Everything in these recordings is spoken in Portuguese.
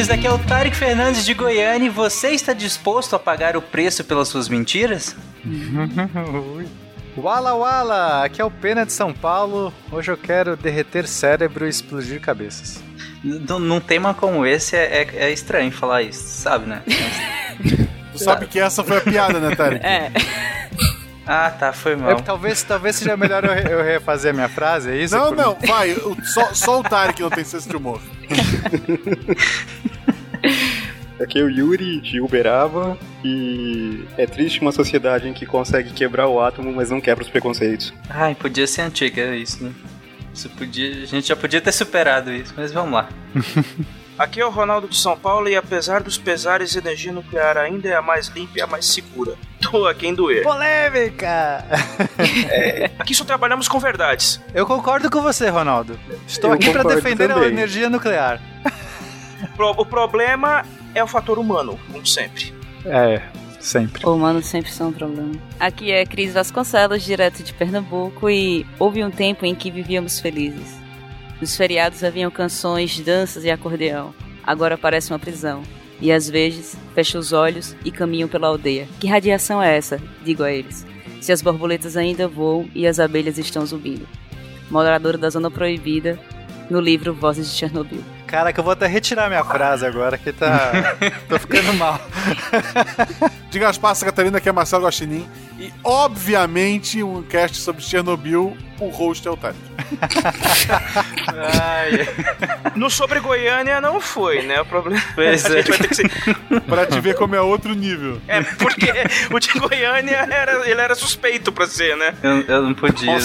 ouvintes, aqui é o Tarek Fernandes de Goiânia e você está disposto a pagar o preço pelas suas mentiras? Wala Wala, aqui é o Pena de São Paulo. Hoje eu quero derreter cérebro e explodir cabeças. Num tema como esse é, é, é estranho falar isso, sabe, né? tu sabe que essa foi a piada, né, Tarek? É. Ah, tá, foi mal. É, talvez, talvez seja melhor eu, eu, refazer a minha frase, é isso? Não, não, vai. Só, só o Tarek não tem senso de humor. Aqui é o Yuri de Uberaba e é triste uma sociedade em que consegue quebrar o átomo, mas não quebra os preconceitos. Ai, podia ser antiga isso, né? Isso podia, a gente já podia ter superado isso, mas vamos lá. Aqui é o Ronaldo de São Paulo e apesar dos pesares, energia nuclear ainda é a mais limpa e a mais segura. Doa quem doer. Polêmica! É, aqui só trabalhamos com verdades. Eu concordo com você, Ronaldo. Estou Eu aqui para defender a também. energia nuclear. O problema é o fator humano, como sempre. É, sempre. Humanos sempre são um problema. Aqui é Cris Vasconcelos, direto de Pernambuco, e houve um tempo em que vivíamos felizes. Nos feriados haviam canções, danças e acordeão. Agora parece uma prisão. E às vezes fecho os olhos e caminho pela aldeia. Que radiação é essa? Digo a eles. Se as borboletas ainda voam e as abelhas estão zumbindo. Moradora da Zona Proibida, no livro Vozes de Chernobyl. Cara, que eu vou até retirar minha frase agora, que tá. tô ficando mal. De Gaspar Santa Catarina, que é Marcelo Guaxinim. E, obviamente, um cast sobre Chernobyl, o host é o. Ai, No sobre Goiânia não foi, né? O problema Pois a é. gente vai ter que ser. Pra te ver como é outro nível. É, porque o de Goiânia era, ele era suspeito pra ser, né? eu, eu não podia.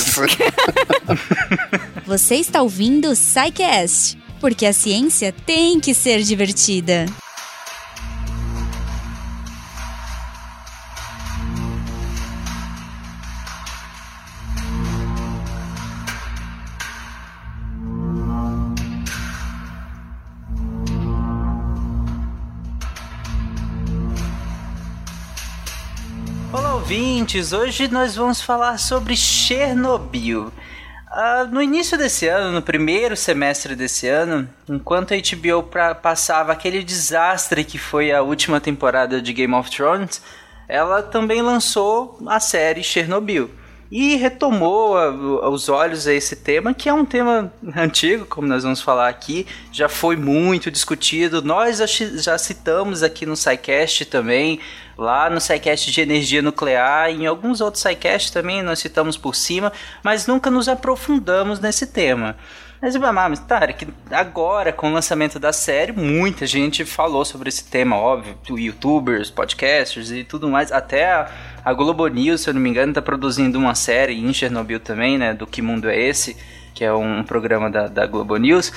Você está ouvindo o Psycast, porque a ciência tem que ser divertida. Olá, ouvintes! Hoje nós vamos falar sobre Chernobyl. Ah, no início desse ano, no primeiro semestre desse ano, enquanto a HBO pra- passava aquele desastre que foi a última temporada de Game of Thrones, ela também lançou a série Chernobyl. E retomou a- os olhos a esse tema, que é um tema antigo, como nós vamos falar aqui, já foi muito discutido. Nós já citamos aqui no SciCast também, lá no SciCast de energia nuclear, em alguns outros SciCast também nós citamos por cima, mas nunca nos aprofundamos nesse tema. Mas, ah, mas Tarek, agora com o lançamento da série, muita gente falou sobre esse tema, óbvio, youtubers, podcasters e tudo mais, até a, a Globo News, se eu não me engano, tá produzindo uma série em Chernobyl também, né, do Que Mundo é Esse, que é um programa da, da Globo News,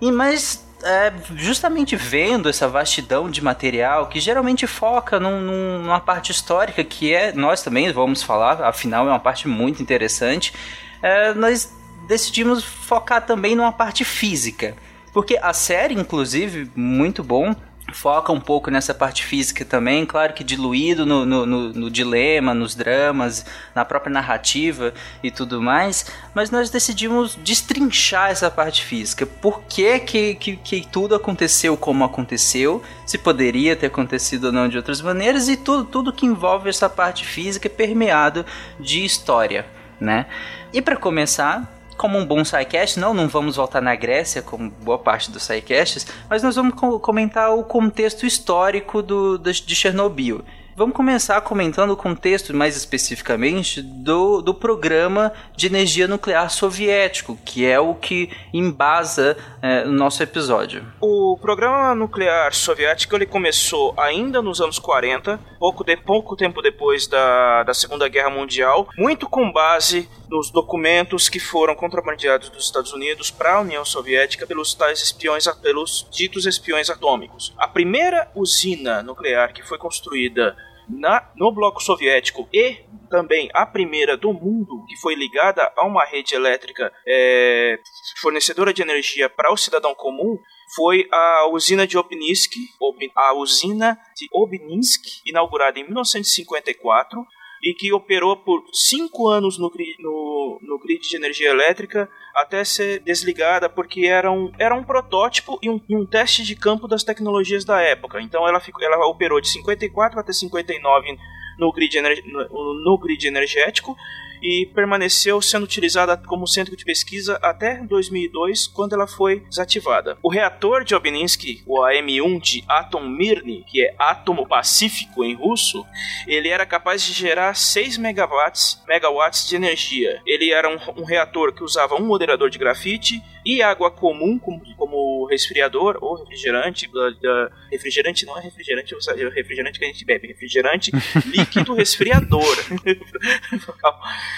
e mas é, justamente vendo essa vastidão de material que geralmente foca num- num- numa parte histórica que é nós também vamos falar, afinal é uma parte muito interessante. é, nós decidimos focar também numa parte física, porque a série, inclusive, muito bom. Foca um pouco nessa parte física também, claro que diluído no, no, no- no dilema, nos dramas, na própria narrativa e tudo mais, mas nós decidimos destrinchar essa parte física. Por que, que, que, que tudo aconteceu como aconteceu, se poderia ter acontecido ou não de outras maneiras, e tudo, tudo que envolve essa parte física permeado de história, né? E para começar, como um bom SciCast, não, não vamos voltar na Grécia, como boa parte dos SciCasts, mas nós vamos co- comentar o contexto histórico do- de Chernobyl. Vamos começar comentando o contexto, mais especificamente, do, do programa de energia nuclear soviético, que é o que embasa é, o nosso episódio. O programa nuclear soviético ele começou ainda nos anos 40, pouco, de, pouco tempo depois da, da Segunda Guerra Mundial, muito com base nos documentos que foram contrabandeados dos Estados Unidos para a União Soviética pelos tais espiões, pelos ditos espiões atômicos. A primeira usina nuclear que foi construída na, no bloco soviético e também a primeira do mundo que foi ligada a uma rede elétrica é, fornecedora de energia para o cidadão comum foi a usina de Obninsk, Ob- a usina de Obninsk, inaugurada em 1954 e que operou por cinco anos no, no, no grid de energia elétrica até ser desligada porque era um, era um protótipo e um, um teste de campo das tecnologias da época. Então ela, ficou, ela operou de 54 até 59 no grid, no, no grid energético e permaneceu sendo utilizada como centro de pesquisa até 2002, quando ela foi desativada. O reator de Obninsky, o AM-1 de Atom Mirny, que é átomo pacífico em russo, ele era capaz de gerar 6 megawatts, megawatts de energia. Ele era um, um reator que usava um moderador de grafite e água comum como, como resfriador ou refrigerante. Da, refrigerante não é refrigerante, é refrigerante que a gente bebe, refrigerante líquido resfriador.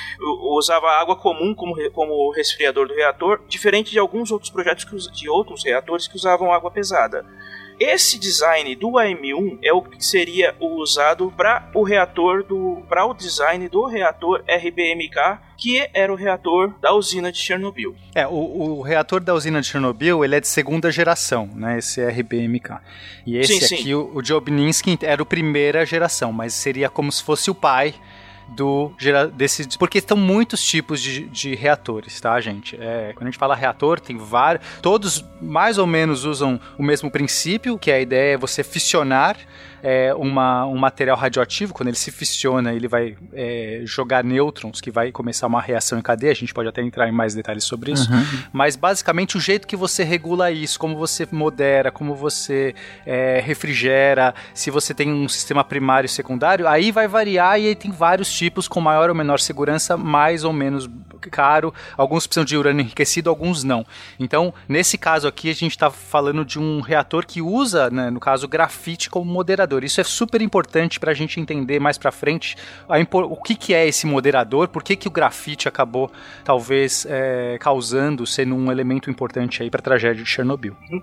usava água comum como, como resfriador do reator, diferente de alguns outros projetos que, de outros reatores que usavam água pesada. Esse design do AM1 é o que seria usado para o reator do para o design do reator RBMK, que era o reator da usina de Chernobyl. É, o, o reator da usina de Chernobyl, ele é de segunda geração, né, esse RBMK. E esse sim, aqui, sim. o, o Jobninsky, era o primeira geração, mas seria como se fosse o pai do desse porque estão muitos tipos de, de reatores, tá, gente? É, quando a gente fala reator, tem vários, todos mais ou menos usam o mesmo princípio, que a ideia é você fissionar é, uma, um material radioativo, quando ele se fissiona, ele vai é, jogar nêutrons, que vai começar uma reação em cadeia. A gente pode até entrar em mais detalhes sobre isso. Uhum. Mas basicamente o jeito que você regula isso, como você modera, como você é, refrigera, se você tem um sistema primário e secundário, aí vai variar e aí tem vários tipos com maior ou menor segurança, mais ou menos caro. Alguns precisam de urânio enriquecido, alguns não. Então, nesse caso aqui, a gente está falando de um reator que usa, né, no caso, grafite como moderador. Isso é super importante para a gente entender mais para frente a, o que, que é esse moderador, por que, que o grafite acabou, talvez, é, causando, sendo um elemento importante aí para a tragédia de Chernobyl. Uhum.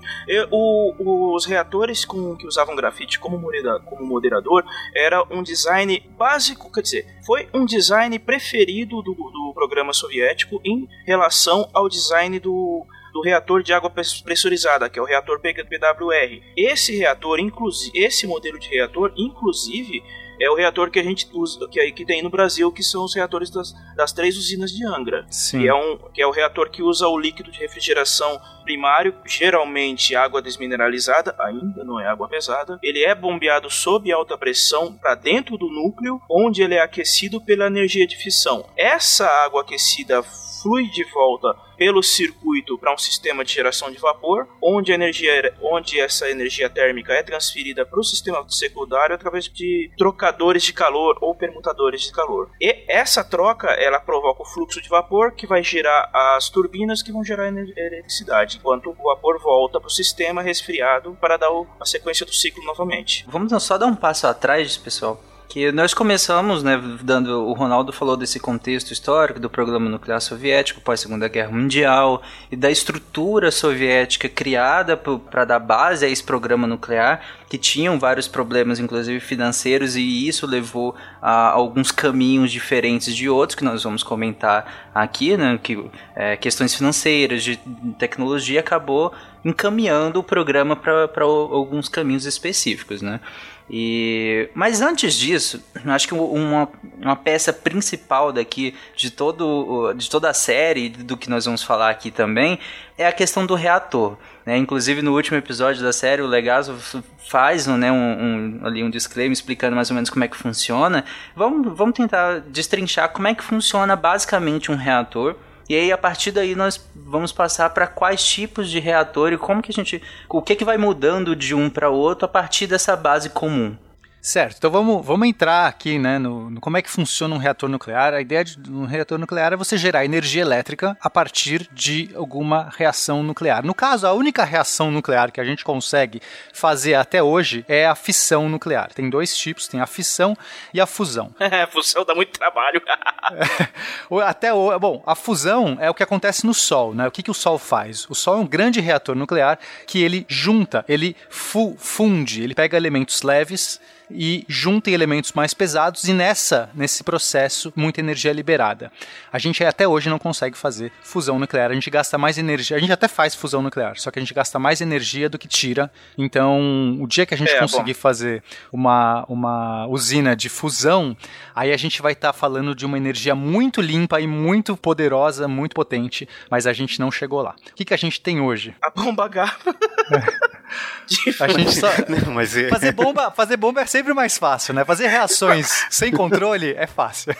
o, os reatores com, que usavam grafite como moderador, como moderador era um design básico, quer dizer, foi um design preferido do, do programa soviético em relação ao design do do reator de água pressurizada, que é o reator PWR. Esse reator, inclusive, esse modelo de reator, inclusive, é o reator que a gente usa, que, que tem no Brasil, que são os reatores das, das três usinas de Angra. Sim. Que é, um, que é o reator que usa o líquido de refrigeração primário, geralmente água desmineralizada, ainda não é água pesada. Ele é bombeado sob alta pressão para dentro do núcleo, onde ele é aquecido pela energia de fissão. Essa água aquecida flui de volta pelo circuito para um sistema de geração de vapor, onde, energia, onde essa energia térmica é transferida para o sistema secundário através de trocadores de calor ou permutadores de calor. E essa troca ela provoca o fluxo de vapor que vai gerar as turbinas que vão gerar eletricidade, enquanto o vapor volta para o sistema resfriado para dar a sequência do ciclo novamente. Vamos só dar um passo atrás, pessoal que nós começamos, né, dando o Ronaldo falou desse contexto histórico do programa nuclear soviético pós Segunda Guerra Mundial e da estrutura soviética criada para dar base a esse programa nuclear, que tinham vários problemas, inclusive financeiros, e isso levou a alguns caminhos diferentes de outros que nós vamos comentar aqui, né, que é, questões financeiras, de tecnologia acabou encaminhando o programa para alguns caminhos específicos, né? E, mas antes disso, acho que uma, uma peça principal daqui de, todo, de toda a série, do que nós vamos falar aqui também, é a questão do reator. Né? Inclusive no último episódio da série, o Legazo faz né, um, um, ali um disclaimer explicando mais ou menos como é que funciona. Vamos, vamos tentar destrinchar como é que funciona basicamente um reator e aí a partir daí nós vamos passar para quais tipos de reator e como que a gente, o que que vai mudando de um para outro a partir dessa base comum. Certo, então vamos, vamos entrar aqui né, no, no, como é que funciona um reator nuclear. A ideia de um reator nuclear é você gerar energia elétrica a partir de alguma reação nuclear. No caso, a única reação nuclear que a gente consegue fazer até hoje é a fissão nuclear. Tem dois tipos, tem a fissão e a fusão. É, fusão dá muito trabalho. até o, bom, a fusão é o que acontece no Sol, né? O que, que o Sol faz? O Sol é um grande reator nuclear que ele junta, ele fu funde, ele pega elementos leves e juntem elementos mais pesados e nessa, nesse processo, muita energia é liberada. A gente até hoje não consegue fazer fusão nuclear, a gente gasta mais energia, a gente até faz fusão nuclear, só que a gente gasta mais energia do que tira. Então, o dia que a gente é, conseguir bom. fazer uma, uma usina de fusão, aí a gente vai estar tá falando de uma energia muito limpa e muito poderosa, muito potente, mas a gente não chegou lá. O que, que a gente tem hoje? A bomba H. a gente só... Não, mas é... fazer, bomba, fazer bomba é sempre mais fácil, né? Fazer reações sem controle é fácil.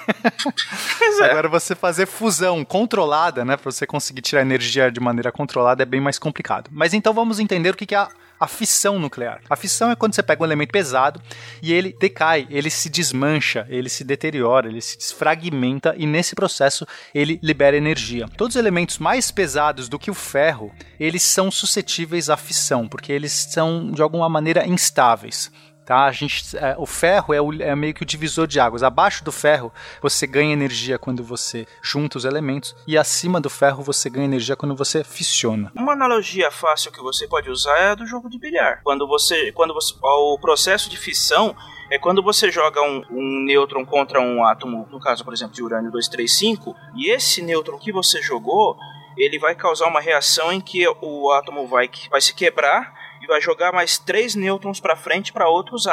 É. Agora você fazer fusão controlada, né? Pra você conseguir tirar energia de maneira controlada é bem mais complicado. Mas então vamos entender o que, que é a a fissão nuclear. A fissão é quando você pega um elemento pesado e ele decai, ele se desmancha, ele se deteriora, ele se desfragmenta e nesse processo ele libera energia. Todos os elementos mais pesados do que o ferro, eles são suscetíveis à fissão, porque eles são de alguma maneira instáveis. Tá? A gente, é, o ferro é, o, é, meio que o divisor de águas. Abaixo do ferro, você ganha energia quando você junta os elementos, e acima do ferro, você ganha energia quando você fissiona. Uma analogia fácil que você pode usar é a do jogo de bilhar. Quando você. Quando você o processo de fissão é quando você joga um, um, nêutron contra um átomo, no caso, por exemplo, de urânio 235, e esse nêutron que você jogou, ele vai causar uma reação em que o átomo vai, vai se quebrar e vai jogar mais três nêutrons para frente para outros,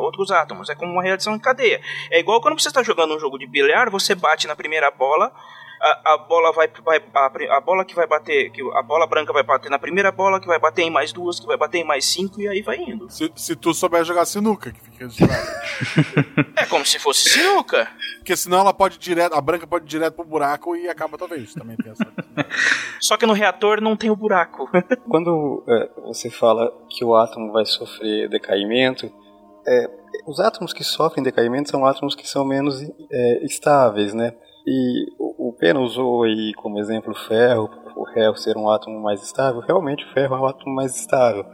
outros átomos. É como uma reação em cadeia. É igual quando você está jogando um jogo de bilhar, você bate na primeira bola, a, a, bola vai, vai a, a, bola que vai bater, que a bola branca vai bater na primeira bola, que vai bater em mais duas, que vai bater em mais cinco e aí vai indo. Se, se tu souber jogar sinuca, que fica É como se fosse sinuca. Porque senão ela pode direto, a branca pode ir direto pro buraco e acaba talvez. Também tem essa. Só que no reator não tem o buraco. Quando é, você fala que o átomo vai sofrer decaimento, é, os átomos que sofrem decaimento são átomos que são menos é, estáveis, né? E o Pena usou aí como exemplo o ferro, o ferro ser um átomo mais estável. Realmente o ferro é um átomo mais estável,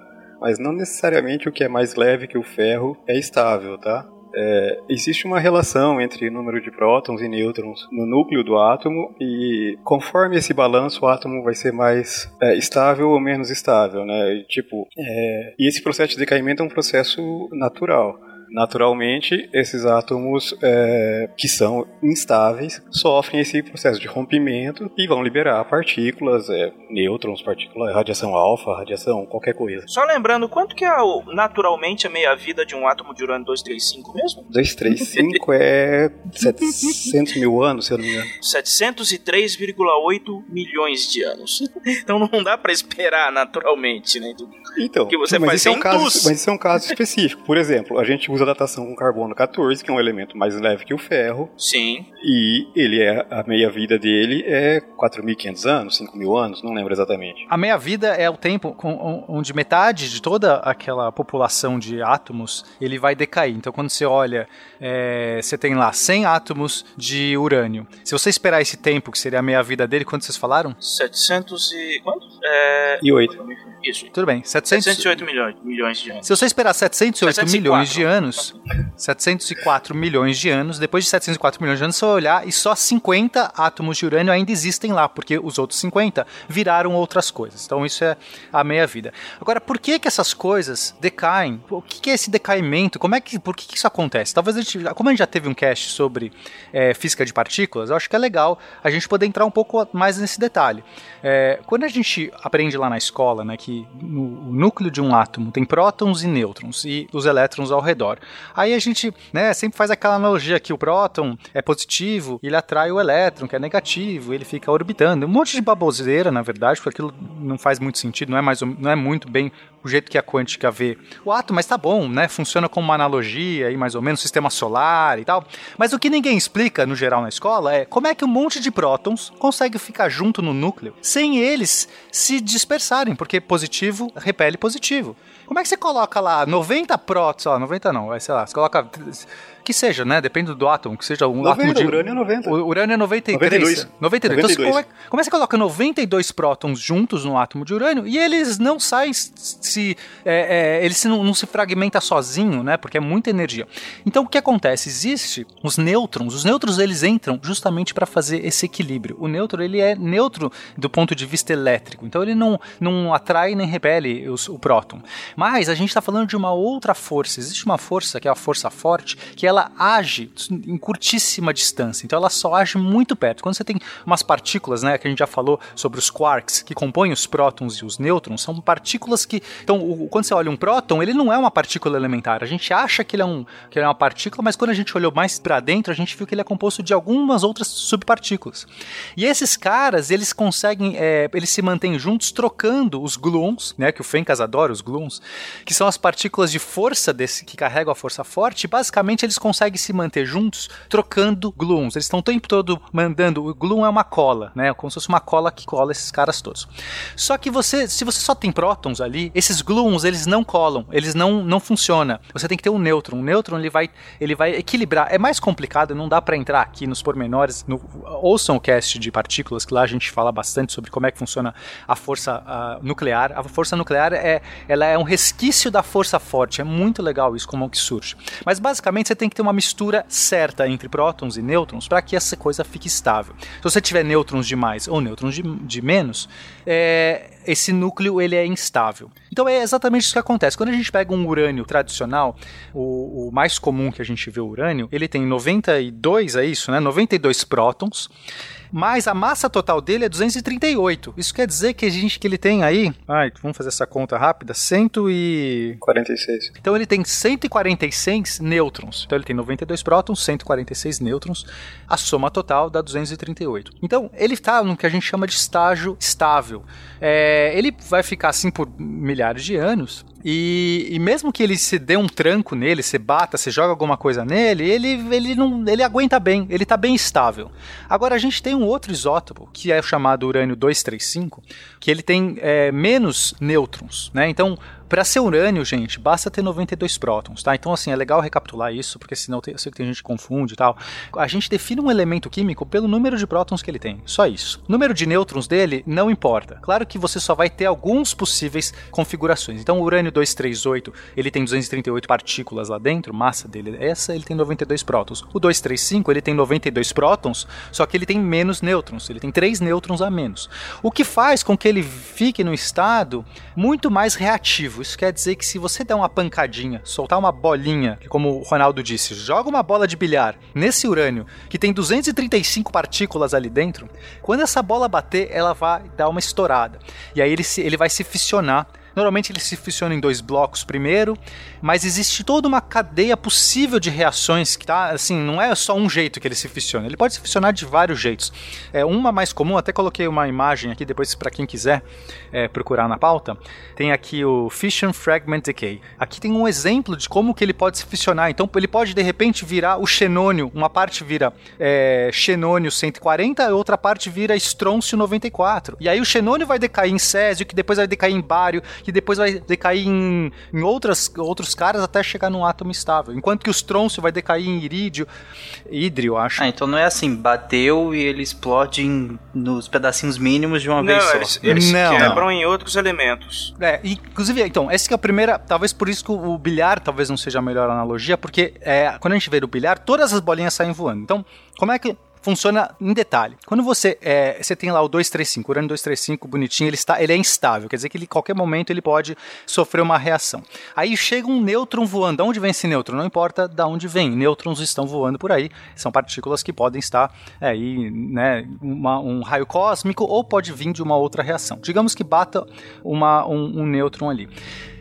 mas não necessariamente o que é mais leve que o ferro é estável, tá? É, existe uma relação entre o número de prótons e nêutrons no núcleo do átomo e conforme esse balanço o átomo vai ser mais é, estável ou menos estável, né? E, tipo, é, e esse processo de decaimento é um processo natural naturalmente, esses átomos é, que são instáveis sofrem esse processo de rompimento e vão liberar partículas, é, nêutrons, partículas, radiação alfa, radiação, qualquer coisa. Só lembrando, quanto que é naturalmente a meia-vida de um átomo de urânio 235 mesmo? 235 é 700 mil anos, se eu não me engano. 703,8 milhões de anos. Então não dá para esperar naturalmente, né? Então, que você mas, faz isso é um caso, mas isso é um caso específico. Por exemplo, a gente usa datação com carbono 14, que é um elemento mais leve que o ferro. Sim. E ele é a meia-vida dele é 4.500 anos, 5.000 anos, não lembro exatamente. A meia-vida é o tempo com, onde metade de toda aquela população de átomos ele vai decair. Então, quando você olha, é, você tem lá 100 átomos de urânio. Se você esperar esse tempo, que seria a meia-vida dele, quanto vocês falaram? 700 e... quanto? É... E 8. Isso. Tudo bem. 700... 708 milhões, milhões de anos. Se você esperar 708 704. milhões de anos, 704 milhões de anos, depois de 704 milhões de anos, você vai olhar e só 50 átomos de urânio ainda existem lá, porque os outros 50 viraram outras coisas. Então isso é a meia-vida. Agora, por que que essas coisas decaem? O que, que é esse decaimento? Como é que, por que, que isso acontece? Talvez a gente, como a gente já teve um cast sobre é, física de partículas, eu acho que é legal a gente poder entrar um pouco mais nesse detalhe. É, quando a gente aprende lá na escola, né, que no núcleo de um átomo tem prótons e nêutrons e os elétrons ao redor. Aí a gente, né, sempre faz aquela analogia que o próton é positivo, ele atrai o elétron, que é negativo, ele fica orbitando. Um monte de baboseira, na verdade, porque aquilo não faz muito sentido, não é mais não é muito bem o jeito que a quântica vê o átomo, mas tá bom, né? Funciona como uma analogia aí mais ou menos, sistema solar e tal. Mas o que ninguém explica no geral na escola é como é que um monte de prótons consegue ficar junto no núcleo sem eles se dispersarem, porque positivo repele positivo. Como é que você coloca lá 90 prótons, ó, 90 não, vai sei lá, você coloca que seja, né? Depende do átomo, que seja um 90, átomo de. urânio é 90. O urânio é 93. 92. 92. 92. Então, como, é, como é que você coloca 92 prótons juntos no átomo de urânio e eles não saem se. É, é, eles não, não, se fragmenta sozinho, né? Porque é muita energia. Então o que acontece? Existe os nêutrons. Os nêutrons eles entram justamente para fazer esse equilíbrio. O nêutron ele é neutro do ponto de vista elétrico. Então ele não, não atrai nem repele os, o próton. Mas a gente está falando de uma outra força. Existe uma força que é a força forte, que ela age em curtíssima distância. Então ela só age muito perto. Quando você tem umas partículas, né, que a gente já falou sobre os quarks que compõem os prótons e os nêutrons, são partículas que, então, o, quando você olha um próton, ele não é uma partícula elementar. A gente acha que ele é um, que ele é uma partícula, mas quando a gente olhou mais para dentro, a gente viu que ele é composto de algumas outras subpartículas. E esses caras, eles conseguem, é, eles se mantêm juntos trocando os gluons, né, que o Fencas adora os gluons, que são as partículas de força desse que carregam a força forte. E basicamente eles conseguem se manter juntos trocando gluons. Eles estão o tempo todo mandando. O gluon é uma cola, né, como se fosse uma cola que cola esses caras todos. Só que você, se você só tem prótons ali, esses gluons eles não colam, eles não não funcionam. Você tem que ter um nêutron. O nêutron ele vai ele vai equilibrar. É mais complicado, não dá para entrar aqui nos pormenores. No, ouçam o cast de partículas que lá a gente fala bastante sobre como é que funciona a força nuclear. A força nuclear é ela é um resquício da força forte. É muito legal isso como que surge. Mas basicamente você tem que ter uma mistura certa entre prótons e nêutrons para que essa coisa fique estável. Se você tiver nêutrons demais ou nêutrons de, de menos, é, esse núcleo ele é instável. Então é exatamente isso que acontece. Quando a gente pega um urânio tradicional, o, o mais comum que a gente vê o urânio, ele tem 92, é isso, né? 92 prótons mas a massa total dele é 238. Isso quer dizer que a gente que ele tem aí, ai, vamos fazer essa conta rápida, 146. Então ele tem 146 nêutrons. Então ele tem 92 prótons, 146 nêutrons. A soma total dá 238. Então ele está no que a gente chama de estágio estável. É, ele vai ficar assim por milhares de anos e, e, mesmo que ele se dê um tranco nele, se bata, se joga alguma coisa nele, ele, ele, não, ele aguenta bem, ele está bem estável. Agora a gente tem um outro isótopo, que é chamado urânio 235, que ele tem é, menos nêutrons, né? Então para ser urânio, gente, basta ter 92 prótons, tá? Então, assim, é legal recapitular isso, porque senão tem, eu sei que tem gente que confunde e tal. A gente define um elemento químico pelo número de prótons que ele tem, só isso. O número de nêutrons dele não importa. Claro que você só vai ter alguns possíveis configurações. Então, o urânio 238, ele tem 238 partículas lá dentro, massa dele é essa, ele tem 92 prótons. O 235, ele tem 92 prótons, só que ele tem menos nêutrons, ele tem 3 nêutrons a menos. O que faz com que ele fique no estado muito mais reativo Isso quer dizer que se você der uma pancadinha, soltar uma bolinha, que como o Ronaldo disse, joga uma bola de bilhar nesse urânio, que tem 235 partículas ali dentro, quando essa bola bater, ela vai dar uma estourada. E aí ele, se, ele vai se fissionar Normalmente ele se funciona em dois blocos primeiro, mas existe toda uma cadeia possível de reações que tá, assim, não é só um jeito que ele se funciona. Ele pode se funcionar de vários jeitos. É uma mais comum, até coloquei uma imagem aqui depois para quem quiser é, procurar na pauta. Tem aqui o Fission Fragment Decay. Aqui tem um exemplo de como que ele pode se fissionar. Então ele pode de repente virar o xenônio, uma parte vira é, xenônio 140, a outra parte vira estrôncio 94. E aí o xenônio vai decair em césio, que depois vai decair em bário, que depois vai decair em, em outras, outros caras até chegar num átomo estável. Enquanto que o estrôncio vai decair em irídio, hidrio, acho. Ah, então não é assim, bateu e ele explode em, nos pedacinhos mínimos de uma não, vez só. Eles, eles não, quebram não. em outros elementos. É, inclusive, então, essa que é a primeira, talvez por isso que o bilhar talvez não seja a melhor analogia, porque é, quando a gente vê o bilhar, todas as bolinhas saem voando. Então, como é que funciona em detalhe. Quando você é, você tem lá o 235, o urânio 235 bonitinho, ele está ele é instável, quer dizer que ele, qualquer momento ele pode sofrer uma reação. Aí chega um nêutron voando. De onde vem esse nêutron? Não importa de onde vem. Nêutrons estão voando por aí. São partículas que podem estar é, aí, né, uma, um raio cósmico ou pode vir de uma outra reação. Digamos que bata uma, um, um nêutron ali.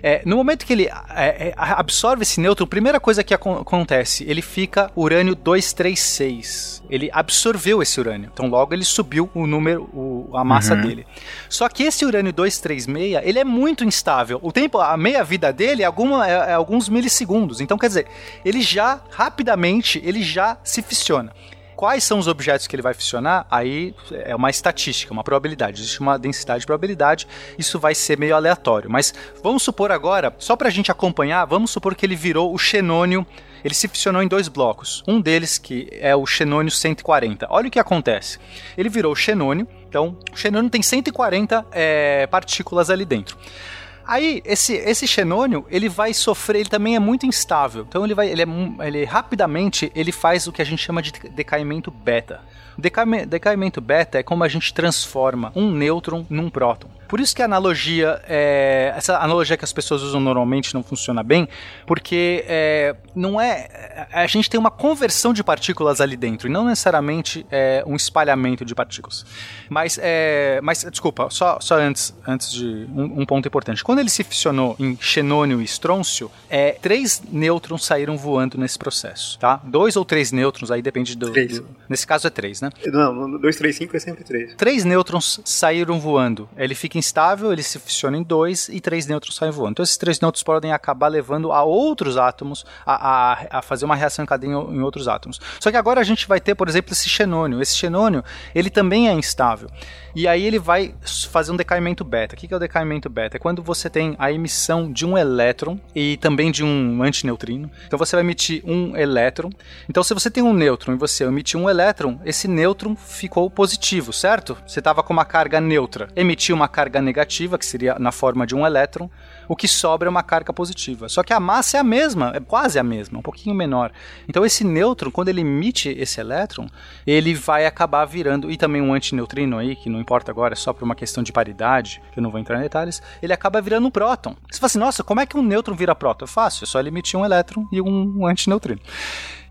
É, no momento que ele é, é absorve esse nêutron, a primeira coisa que acontece, ele fica urânio 236. Ele absorveu esse urânio. Então logo ele subiu o número, o, a massa uhum. dele. Só que esse urânio 236, ele é muito instável. O tempo, a meia vida dele é, alguma, é, é alguns milissegundos. Então quer dizer, ele já rapidamente ele já se fissiona. Quais são os objetos que ele vai fissionar? Aí é uma estatística, uma probabilidade. Existe uma densidade de probabilidade, isso vai ser meio aleatório. Mas vamos supor agora, só para a gente acompanhar, vamos supor que ele virou o xenônio ele se fissionou em dois blocos. Um deles que é o xenônio 140. Olha o que acontece. Ele virou o xenônio, então o xenônio tem 140 é, partículas ali dentro. Aí, esse, esse xenônio, ele vai sofrer, ele também é muito instável. Então, ele vai, ele, é, ele rapidamente, ele faz o que a gente chama de decaimento beta. O decaimento beta é como a gente transforma um nêutron num próton. Por isso que a analogia, é, essa analogia que as pessoas usam normalmente não funciona bem, porque é, não é. A gente tem uma conversão de partículas ali dentro, e não necessariamente é, um espalhamento de partículas. Mas, é, mas desculpa, só, só antes, antes de um, um, ponto importante. Quando ele se fissionou em xenônio e estrôncio, é, três nêutrons saíram voando nesse processo, tá? Dois ou três nêutrons, aí depende do. Três. do nesse caso é três, né? Não, dois, três, cinco é sempre três. Três nêutrons saíram voando. Ele fica instável, ele se fusiona em dois e três nêutrons saem voando. Então esses três nêutrons podem acabar levando a outros átomos a, a, a fazer uma reação em cadeia em outros átomos. Só que agora a gente vai ter, por exemplo, esse xenônio. Esse xenônio, ele também é instável. E aí ele vai fazer um decaimento beta. O que é o decaimento beta? É quando você tem a emissão de um elétron e também de um antineutrino. Então você vai emitir um elétron. Então se você tem um nêutron e você emitir um elétron, esse nêutron ficou positivo, certo? Você estava com uma carga neutra, emitiu uma carga negativa, que seria na forma de um elétron, o que sobra é uma carga positiva. Só que a massa é a mesma, é quase a mesma, um pouquinho menor. Então esse nêutron, quando ele emite esse elétron, ele vai acabar virando, e também um antineutrino aí, que não importa agora, é só por uma questão de paridade, que eu não vou entrar em detalhes, ele acaba virando um próton. Você fala assim, nossa, como é que um nêutron vira próton? É fácil, é só emitir um elétron e um, um antineutrino.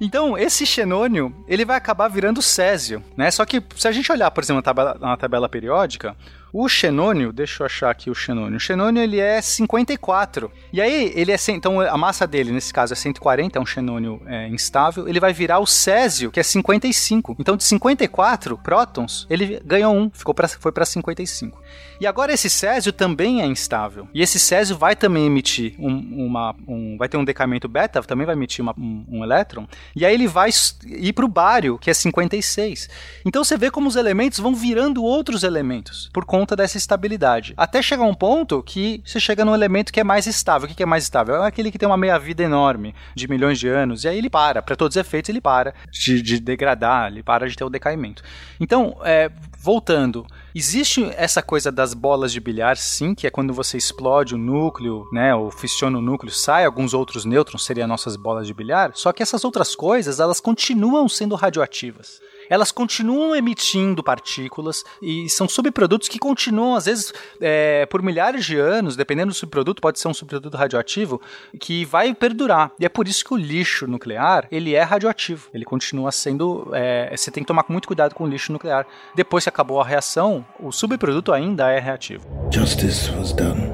Então, esse xenônio, ele vai acabar virando césio, né? Só que se a gente olhar, por exemplo, na tabela, na tabela periódica, o xenônio, deixa eu achar aqui o xenônio. O xenônio ele é 54. E aí ele é então a massa dele nesse caso é 140, é um xenônio é, instável. Ele vai virar o césio, que é 55. Então de 54 prótons, ele ganhou um, ficou pra, foi para 55. E agora esse césio também é instável. E esse césio vai também emitir um, uma, um, vai ter um decaimento beta, também vai emitir uma, um, um elétron. E aí ele vai ir para o bário, que é 56. Então você vê como os elementos vão virando outros elementos por conta conta dessa estabilidade. Até chegar um ponto que você chega num elemento que é mais estável. O que é mais estável? É aquele que tem uma meia-vida enorme, de milhões de anos, e aí ele para. Para todos os efeitos, ele para de, de, degradar, ele para de ter o decaimento. Então, é, voltando. Existe essa coisa das bolas de bilhar, sim, que é quando você explode o núcleo, né, ou fissiona o núcleo, sai alguns outros nêutrons, seriam nossas bolas de bilhar, só que essas outras coisas, elas continuam sendo radioativas elas continuam emitindo partículas e são subprodutos que continuam, às vezes, é, por milhares de anos, dependendo do subproduto, pode ser um subproduto radioativo, que vai perdurar. E é por isso que o lixo nuclear, ele é radioativo. Ele continua sendo... É, você tem que tomar muito cuidado com o lixo nuclear. Depois que acabou a reação, o subproduto ainda é reativo. Justice was done.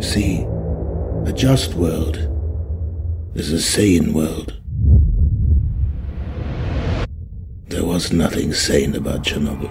See, a just world is a sane world. There was nothing sane about Chernobyl.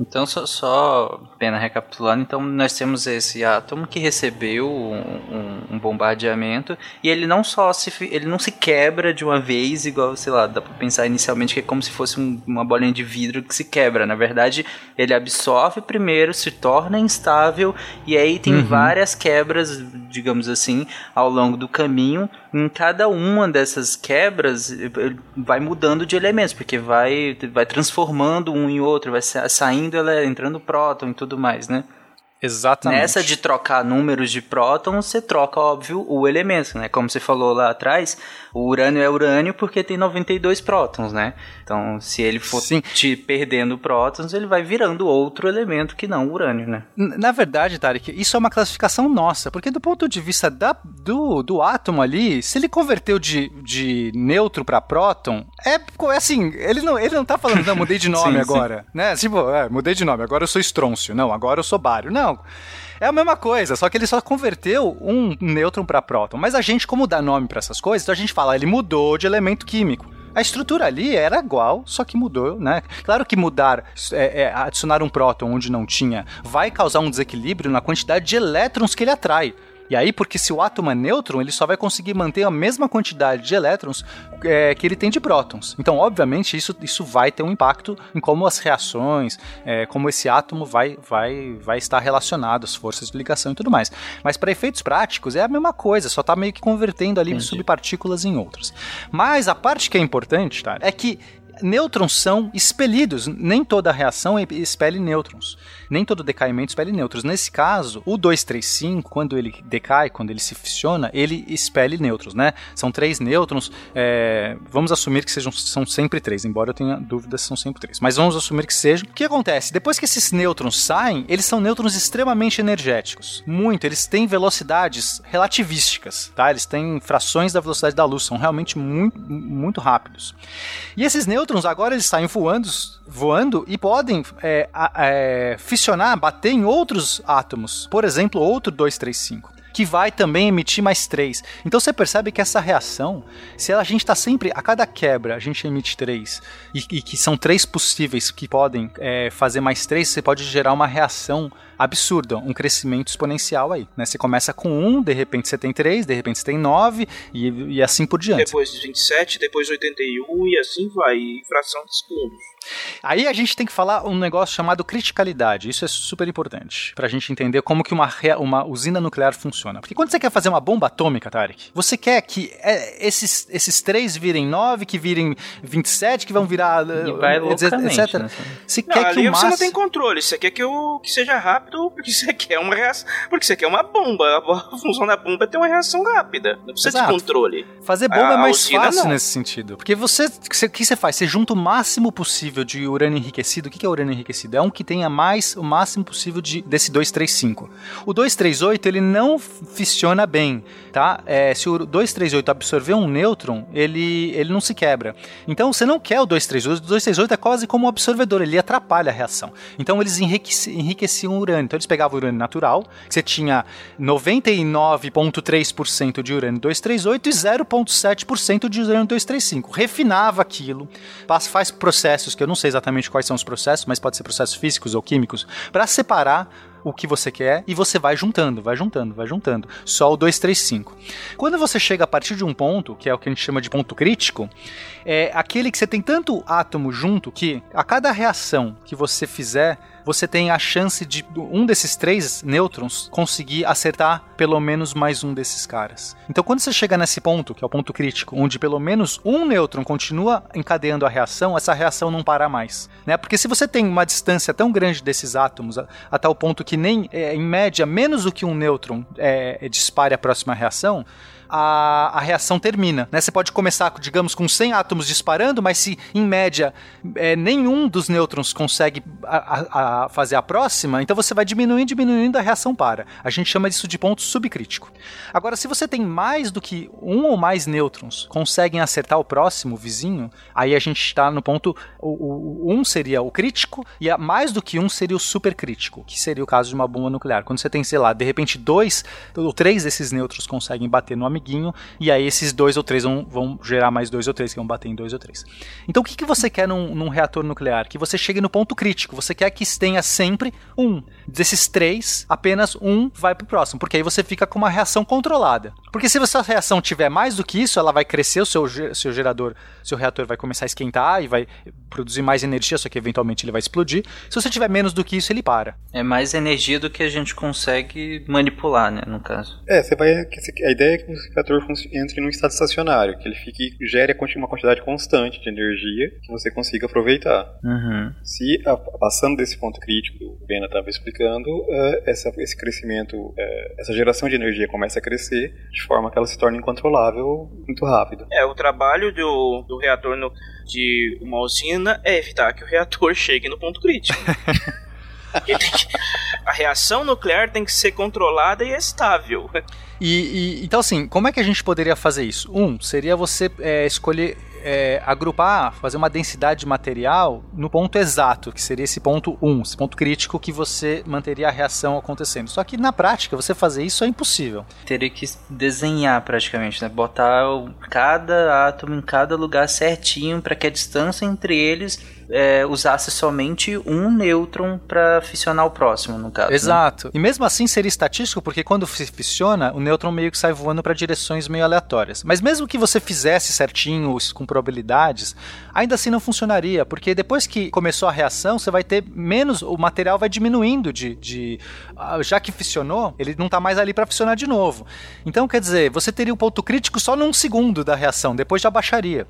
Então, só, só pena recapitulando, então nós temos esse átomo que recebeu um, um, um, bombardeamento e ele não só se ele não se quebra de uma vez, igual, sei lá, dá pra pensar inicialmente que é como se fosse um, uma bolinha de vidro que se quebra. Na verdade, ele absorve primeiro, se torna instável e aí tem uhum. várias quebras, digamos assim, ao longo do caminho. Em cada uma dessas quebras vai mudando de elementos, porque vai, vai transformando um em outro, vai saindo indo, ela é entrando próton e tudo mais, né? Exatamente. Nessa de trocar números de prótons, você troca, óbvio, o elemento, né? Como você falou lá atrás, o urânio é urânio porque tem 92 prótons, né? Então, se ele for Sim. te perdendo prótons, ele vai virando outro elemento que não o urânio, né? Na verdade, Tarek, isso é uma classificação nossa, porque do ponto de vista da, do, do átomo ali, se ele converteu de, de neutro para próton, é, é assim, ele não, ele não tá falando, não, mudei de nome sim, agora, sim. né? Tipo, é, mudei de nome, agora eu sou estrôncio, não, agora eu sou bário, não. É a mesma coisa, só que ele só converteu um nêutron para próton. Mas a gente, como dá nome para essas coisas, então a gente fala, ele mudou de elemento químico. A estrutura ali era igual, só que mudou, né? Claro que mudar, é, é, adicionar um próton onde não tinha, vai causar um desequilíbrio na quantidade de elétrons que ele atrai. E aí, porque se o átomo é nêutron, ele só vai conseguir manter a mesma quantidade de elétrons é, que ele tem de prótons. Então, obviamente, isso, isso vai ter um impacto em como as reações, é, como esse átomo vai, vai, vai estar relacionado, as forças de ligação e tudo mais. Mas para efeitos práticos é a mesma coisa, só está meio que convertendo ali Entendi. subpartículas em outras. Mas a parte que é importante, tá, é que nêutrons são expelidos. Nem toda reação expele nêutrons. Nem todo decaimento expele nêutrons. Nesse caso, o 235, quando ele decai, quando ele se fissiona, ele expele nêutrons, né? São três nêutrons. É, vamos assumir que sejam são sempre três, embora eu tenha dúvidas são sempre três. Mas vamos assumir que sejam. O que acontece? Depois que esses nêutrons saem, eles são nêutrons extremamente energéticos. Muito. Eles têm velocidades relativísticas, tá? Eles têm frações da velocidade da luz. São realmente muito, muito rápidos. E esses nêutrons agora eles saem voando, voando e podem é, é, fissionar, bater em outros átomos. Por exemplo, outro 235 que vai também emitir mais três. Então você percebe que essa reação, se a gente está sempre, a cada quebra, a gente emite três, e, e que são três possíveis que podem é, fazer mais três, você pode gerar uma reação absurda, um crescimento exponencial aí. Né? Você começa com 1, de repente você tem 3, de repente você tem 9 e, e assim por diante. Depois de 27, depois 81 e assim vai, fração de segundos. Aí a gente tem que falar um negócio chamado criticalidade. Isso é super importante para a gente entender como que uma, uma usina nuclear funciona. Porque quando você quer fazer uma bomba atômica, Tarek, você quer que é, esses, esses três virem 9, que virem 27, que vão virar. E vai etc. etc. Né? Você não, quer ali que o você não tem controle. Você quer que, o, que seja rápido rápido porque você quer uma reação. Porque você quer uma bomba. A função da bomba é ter uma reação rápida. Não precisa Exato. de controle. Fazer bomba a, é mais fácil não. nesse sentido. Porque você. O que você faz? Você junta o máximo possível de urânio enriquecido. O que é urânio enriquecido? É um que tenha mais o máximo possível de, desse 235. O 238 ele não fissiona bem, tá? É, se o 238 absorver um nêutron, ele, ele não se quebra. Então você não quer o 238. O 238 é quase como um absorvedor, ele atrapalha a reação. Então eles enriqueciam o urânio. Então eles pegavam urânio natural, que você tinha 99,3% de urânio 238 e 0,7% de urânio 235. Refinava aquilo, faz processos, que eu não sei exatamente quais são os processos, mas pode ser processos físicos ou químicos, para separar o que você quer e você vai juntando, vai juntando, vai juntando. Só o 235. Quando você chega a partir de um ponto, que é o que a gente chama de ponto crítico, é aquele que você tem tanto átomo junto que a cada reação que você fizer, você tem a chance de um desses três nêutrons conseguir acertar pelo menos mais um desses caras. Então, quando você chega nesse ponto, que é o ponto crítico, onde pelo menos um nêutron continua encadeando a reação, essa reação não para mais. Né? Porque se você tem uma distância tão grande desses átomos, a, a tal ponto que nem, é, em média, menos do que um nêutron é, dispare a próxima reação, a, a reação termina. Né? Você pode começar, digamos, com 100 átomos disparando, mas se em média é, nenhum dos nêutrons consegue a, a, fazer a próxima, então você vai diminuindo, diminuindo, a reação para. A gente chama isso de ponto subcrítico. Agora, se você tem mais do que um ou mais nêutrons conseguem acertar o próximo, o vizinho, aí a gente está no ponto. O, o, um seria o crítico e a, mais do que um seria o supercrítico, que seria o caso de uma bomba nuclear. Quando você tem, sei lá, de repente dois ou três desses nêutrons conseguem bater no amiguinho amiguinho, e aí esses dois ou três vão, vão gerar mais dois ou três, que vão bater em dois ou três. Então o que, que você quer num, num reator nuclear? Que você chegue no ponto crítico. Você quer que tenha sempre um. Desses três, apenas um vai pro próximo, porque aí você fica com uma reação controlada. Porque se essa reação tiver mais do que isso, ela vai crescer, o seu, seu gerador, seu reator vai começar a esquentar e vai produzir mais energia, só que eventualmente ele vai explodir. Se você tiver menos do que isso, ele para. É mais energia do que a gente consegue manipular, né, no caso. É, você vai. A ideia é que reator entre num estado estacionário, que ele fique, gere uma quantidade constante de energia que você consiga aproveitar. Uhum. Se, a, passando desse ponto crítico que o Bena estava explicando, uh, essa, esse crescimento, uh, essa geração de energia começa a crescer de forma que ela se torne incontrolável muito rápido. É, o trabalho do, do reator no, de uma usina é evitar que o reator chegue no ponto crítico. a reação nuclear tem que ser controlada e estável. E, e, então, assim, como é que a gente poderia fazer isso? Um, seria você é, escolher é, agrupar, fazer uma densidade de material no ponto exato, que seria esse ponto 1, esse ponto crítico que você manteria a reação acontecendo. Só que na prática, você fazer isso é impossível. Teria que desenhar praticamente, né? Botar cada átomo em cada lugar certinho para que a distância entre eles é, usasse somente um nêutron para fissionar o próximo, no caso. Né? Exato. Né? E mesmo assim seria estatístico, porque quando fissiona, o nêutron meio que sai voando para direções meio aleatórias. Mas mesmo que você fizesse certinho, com probabilidades, ainda assim não funcionaria, porque depois que começou a reação, você vai ter menos, o material vai diminuindo de. de ah, já que fissionou, ele não está mais ali para fissionar de novo. Então, quer dizer, você teria o ponto crítico só num segundo da reação, depois já baixaria.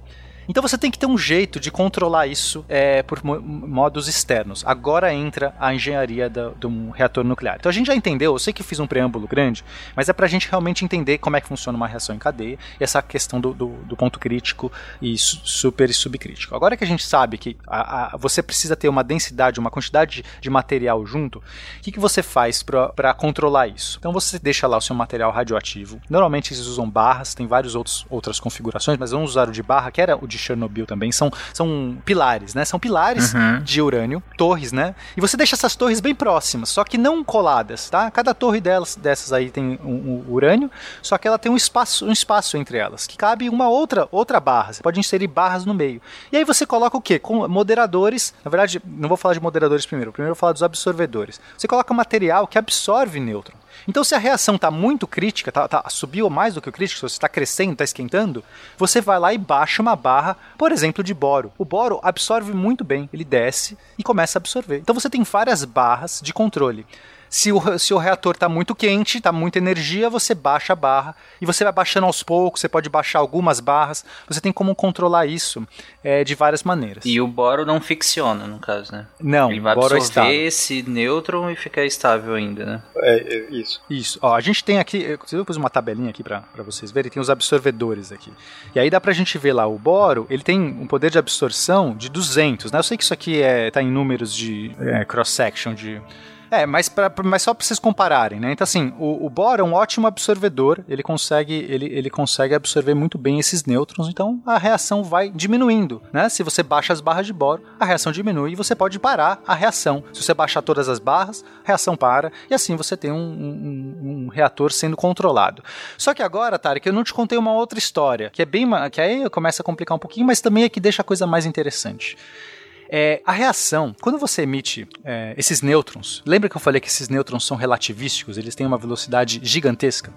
Então você tem que ter um jeito de controlar isso é, por modos externos. Agora entra a engenharia do, do reator nuclear. Então a gente já entendeu, eu sei que fiz um preâmbulo grande, mas é pra gente realmente entender como é que funciona uma reação em cadeia e essa questão do, do, do ponto crítico e super e subcrítico. Agora que a gente sabe que a, a, você precisa ter uma densidade, uma quantidade de, de material junto, o que, que você faz para controlar isso? Então você deixa lá o seu material radioativo. Normalmente eles usam barras, tem várias outras configurações, mas vamos usar o de barra, que era o de Chernobyl também. São, são pilares, né? São pilares uhum. de urânio, torres, né? E você deixa essas torres bem próximas, só que não coladas, tá? Cada torre delas, dessas aí tem um, um urânio, só que ela tem um espaço, um espaço entre elas, que cabe uma outra outra barra. Você pode inserir barras no meio. E aí você coloca o quê? Com moderadores. Na verdade, não vou falar de moderadores primeiro. Primeiro eu vou falar dos absorvedores. Você coloca material que absorve nêutron. Então, se a reação está muito crítica, tá, tá, subiu mais do que o crítico, se você está crescendo, está esquentando, você vai lá e baixa uma barra, por exemplo, de boro. O boro absorve muito bem, ele desce e começa a absorver. Então, você tem várias barras de controle. Se o, se o reator está muito quente, está muita energia, você baixa a barra e você vai baixando aos poucos. Você pode baixar algumas barras. Você tem como controlar isso é, de várias maneiras. E o boro não ficciona, no caso, né? Não, ele vai boro é absorver é esse nêutron e ficar estável ainda, né? É, é isso. Isso. Ó, a gente tem aqui, eu pus uma tabelinha aqui para vocês verem, tem os absorvedores aqui. E aí dá pra gente ver lá, o boro, ele tem um poder de absorção de 200, né? Eu sei que isso aqui é, tá em números de é, cross-section, de é, mas, pra, mas só para vocês compararem, né? Então, assim, o, o boro é um ótimo absorvedor, ele consegue, ele, ele consegue absorver muito bem esses nêutrons, então a reação vai diminuindo, né? Se você baixa as barras de boro, a reação diminui e você pode parar a reação. Se você baixar todas as barras, a reação para, e assim você tem um, um, um reator sendo controlado. Só que agora, Tarek, eu não te contei uma outra história, que é bem. que aí começa a complicar um pouquinho, mas também é que deixa a coisa mais interessante. É, a reação, quando você emite é, esses nêutrons, lembra que eu falei que esses nêutrons são relativísticos, eles têm uma velocidade gigantesca?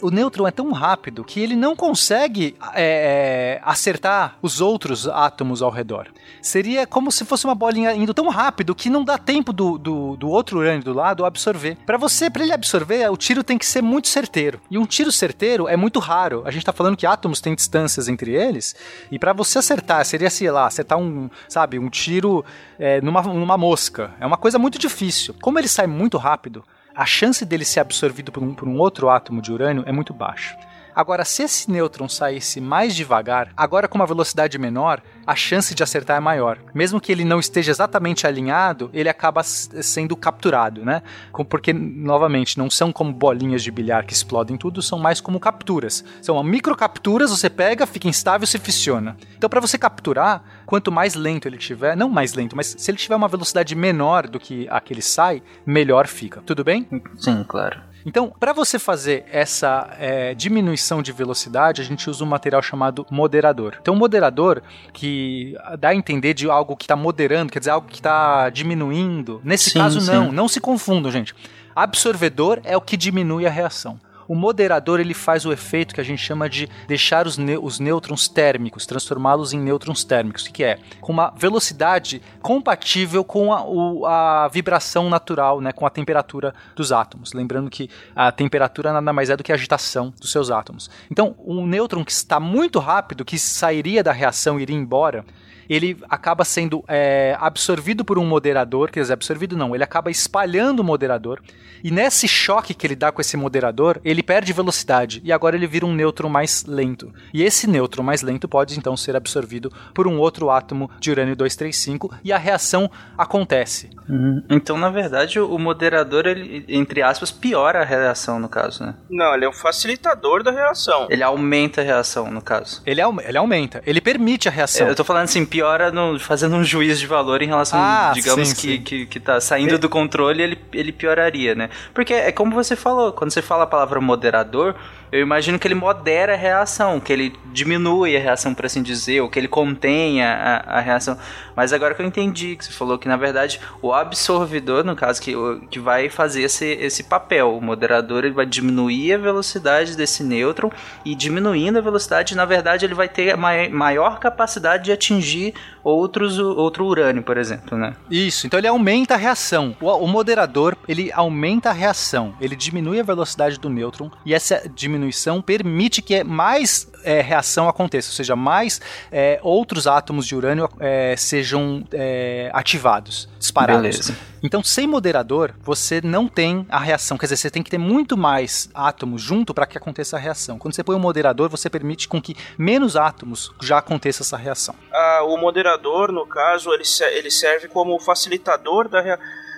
O nêutron é tão rápido que ele não consegue é, é, acertar os outros átomos ao redor. Seria como se fosse uma bolinha indo tão rápido que não dá tempo do, do, do outro urânio do lado absorver. Para você, para ele absorver, o tiro tem que ser muito certeiro. E um tiro certeiro é muito raro. A gente tá falando que átomos têm distâncias entre eles, e para você acertar, seria, sei lá, acertar um, sabe, um tiro é, numa, numa mosca. É uma coisa muito difícil. Como ele sai muito rápido, a chance dele ser absorvido por um, por um outro átomo de urânio é muito baixa. Agora, se esse nêutron saísse mais devagar, agora com uma velocidade menor, a chance de acertar é maior. Mesmo que ele não esteja exatamente alinhado, ele acaba sendo capturado, né? Porque, novamente, não são como bolinhas de bilhar que explodem tudo, são mais como capturas. São microcapturas, você pega, fica instável se fissiona. Então, para você capturar, quanto mais lento ele tiver, não mais lento, mas se ele tiver uma velocidade menor do que a que ele sai, melhor fica. Tudo bem? Sim, claro. Então, para você fazer essa é, diminuição de velocidade, a gente usa um material chamado moderador. Então, moderador, que dá a entender de algo que está moderando, quer dizer, algo que está diminuindo. Nesse sim, caso, sim. não. Não se confundam, gente. Absorvedor é o que diminui a reação. O moderador ele faz o efeito que a gente chama de deixar os, os nêutrons térmicos, transformá-los em nêutrons térmicos. O que, é? Com uma velocidade compatível com a, o, a vibração natural, né, com a temperatura dos átomos. Lembrando que a temperatura nada mais é do que a agitação dos seus átomos. Então, um nêutron que está muito rápido, que sairia da reação e iria embora, ele acaba sendo é, absorvido por um moderador, quer dizer, absorvido não, ele acaba espalhando o moderador, e nesse choque que ele dá com esse moderador, ele perde velocidade, e agora ele vira um nêutron mais lento. E esse nêutron mais lento pode então ser absorvido por um outro átomo de urânio 235, e a reação acontece. Uhum. Então, na verdade, o moderador, ele, entre aspas, piora a reação, no caso, né? Não, ele é um facilitador da reação. Ele aumenta a reação, no caso. Ele, ele aumenta, ele permite a reação. Eu tô falando assim, piora no, fazendo um juízo de valor em relação, ah, digamos, sim, que, sim. que, que tá saindo do controle, ele, ele pioraria, né? Porque é como você falou, quando você fala a palavra moderador, eu imagino que ele modera a reação, que ele diminui a reação, por assim dizer, ou que ele contenha a, a reação. Mas agora que eu entendi, que você falou que na verdade o absorvidor, no caso, que, que vai fazer esse, esse papel, o moderador ele vai diminuir a velocidade desse nêutron e diminuindo a velocidade, na verdade, ele vai ter maior capacidade de atingir outros, outro urânio, por exemplo, né? Isso, então ele aumenta a reação. O, o moderador, ele aumenta a reação, ele diminui a velocidade do nêutron e essa diminuição diminuição permite que mais é, reação aconteça, ou seja, mais é, outros átomos de urânio é, sejam é, ativados, disparados. Beleza. Então, sem moderador, você não tem a reação. Quer dizer, você tem que ter muito mais átomos junto para que aconteça a reação. Quando você põe um moderador, você permite com que menos átomos já aconteça essa reação. Ah, o moderador, no caso, ele, ele serve como facilitador da,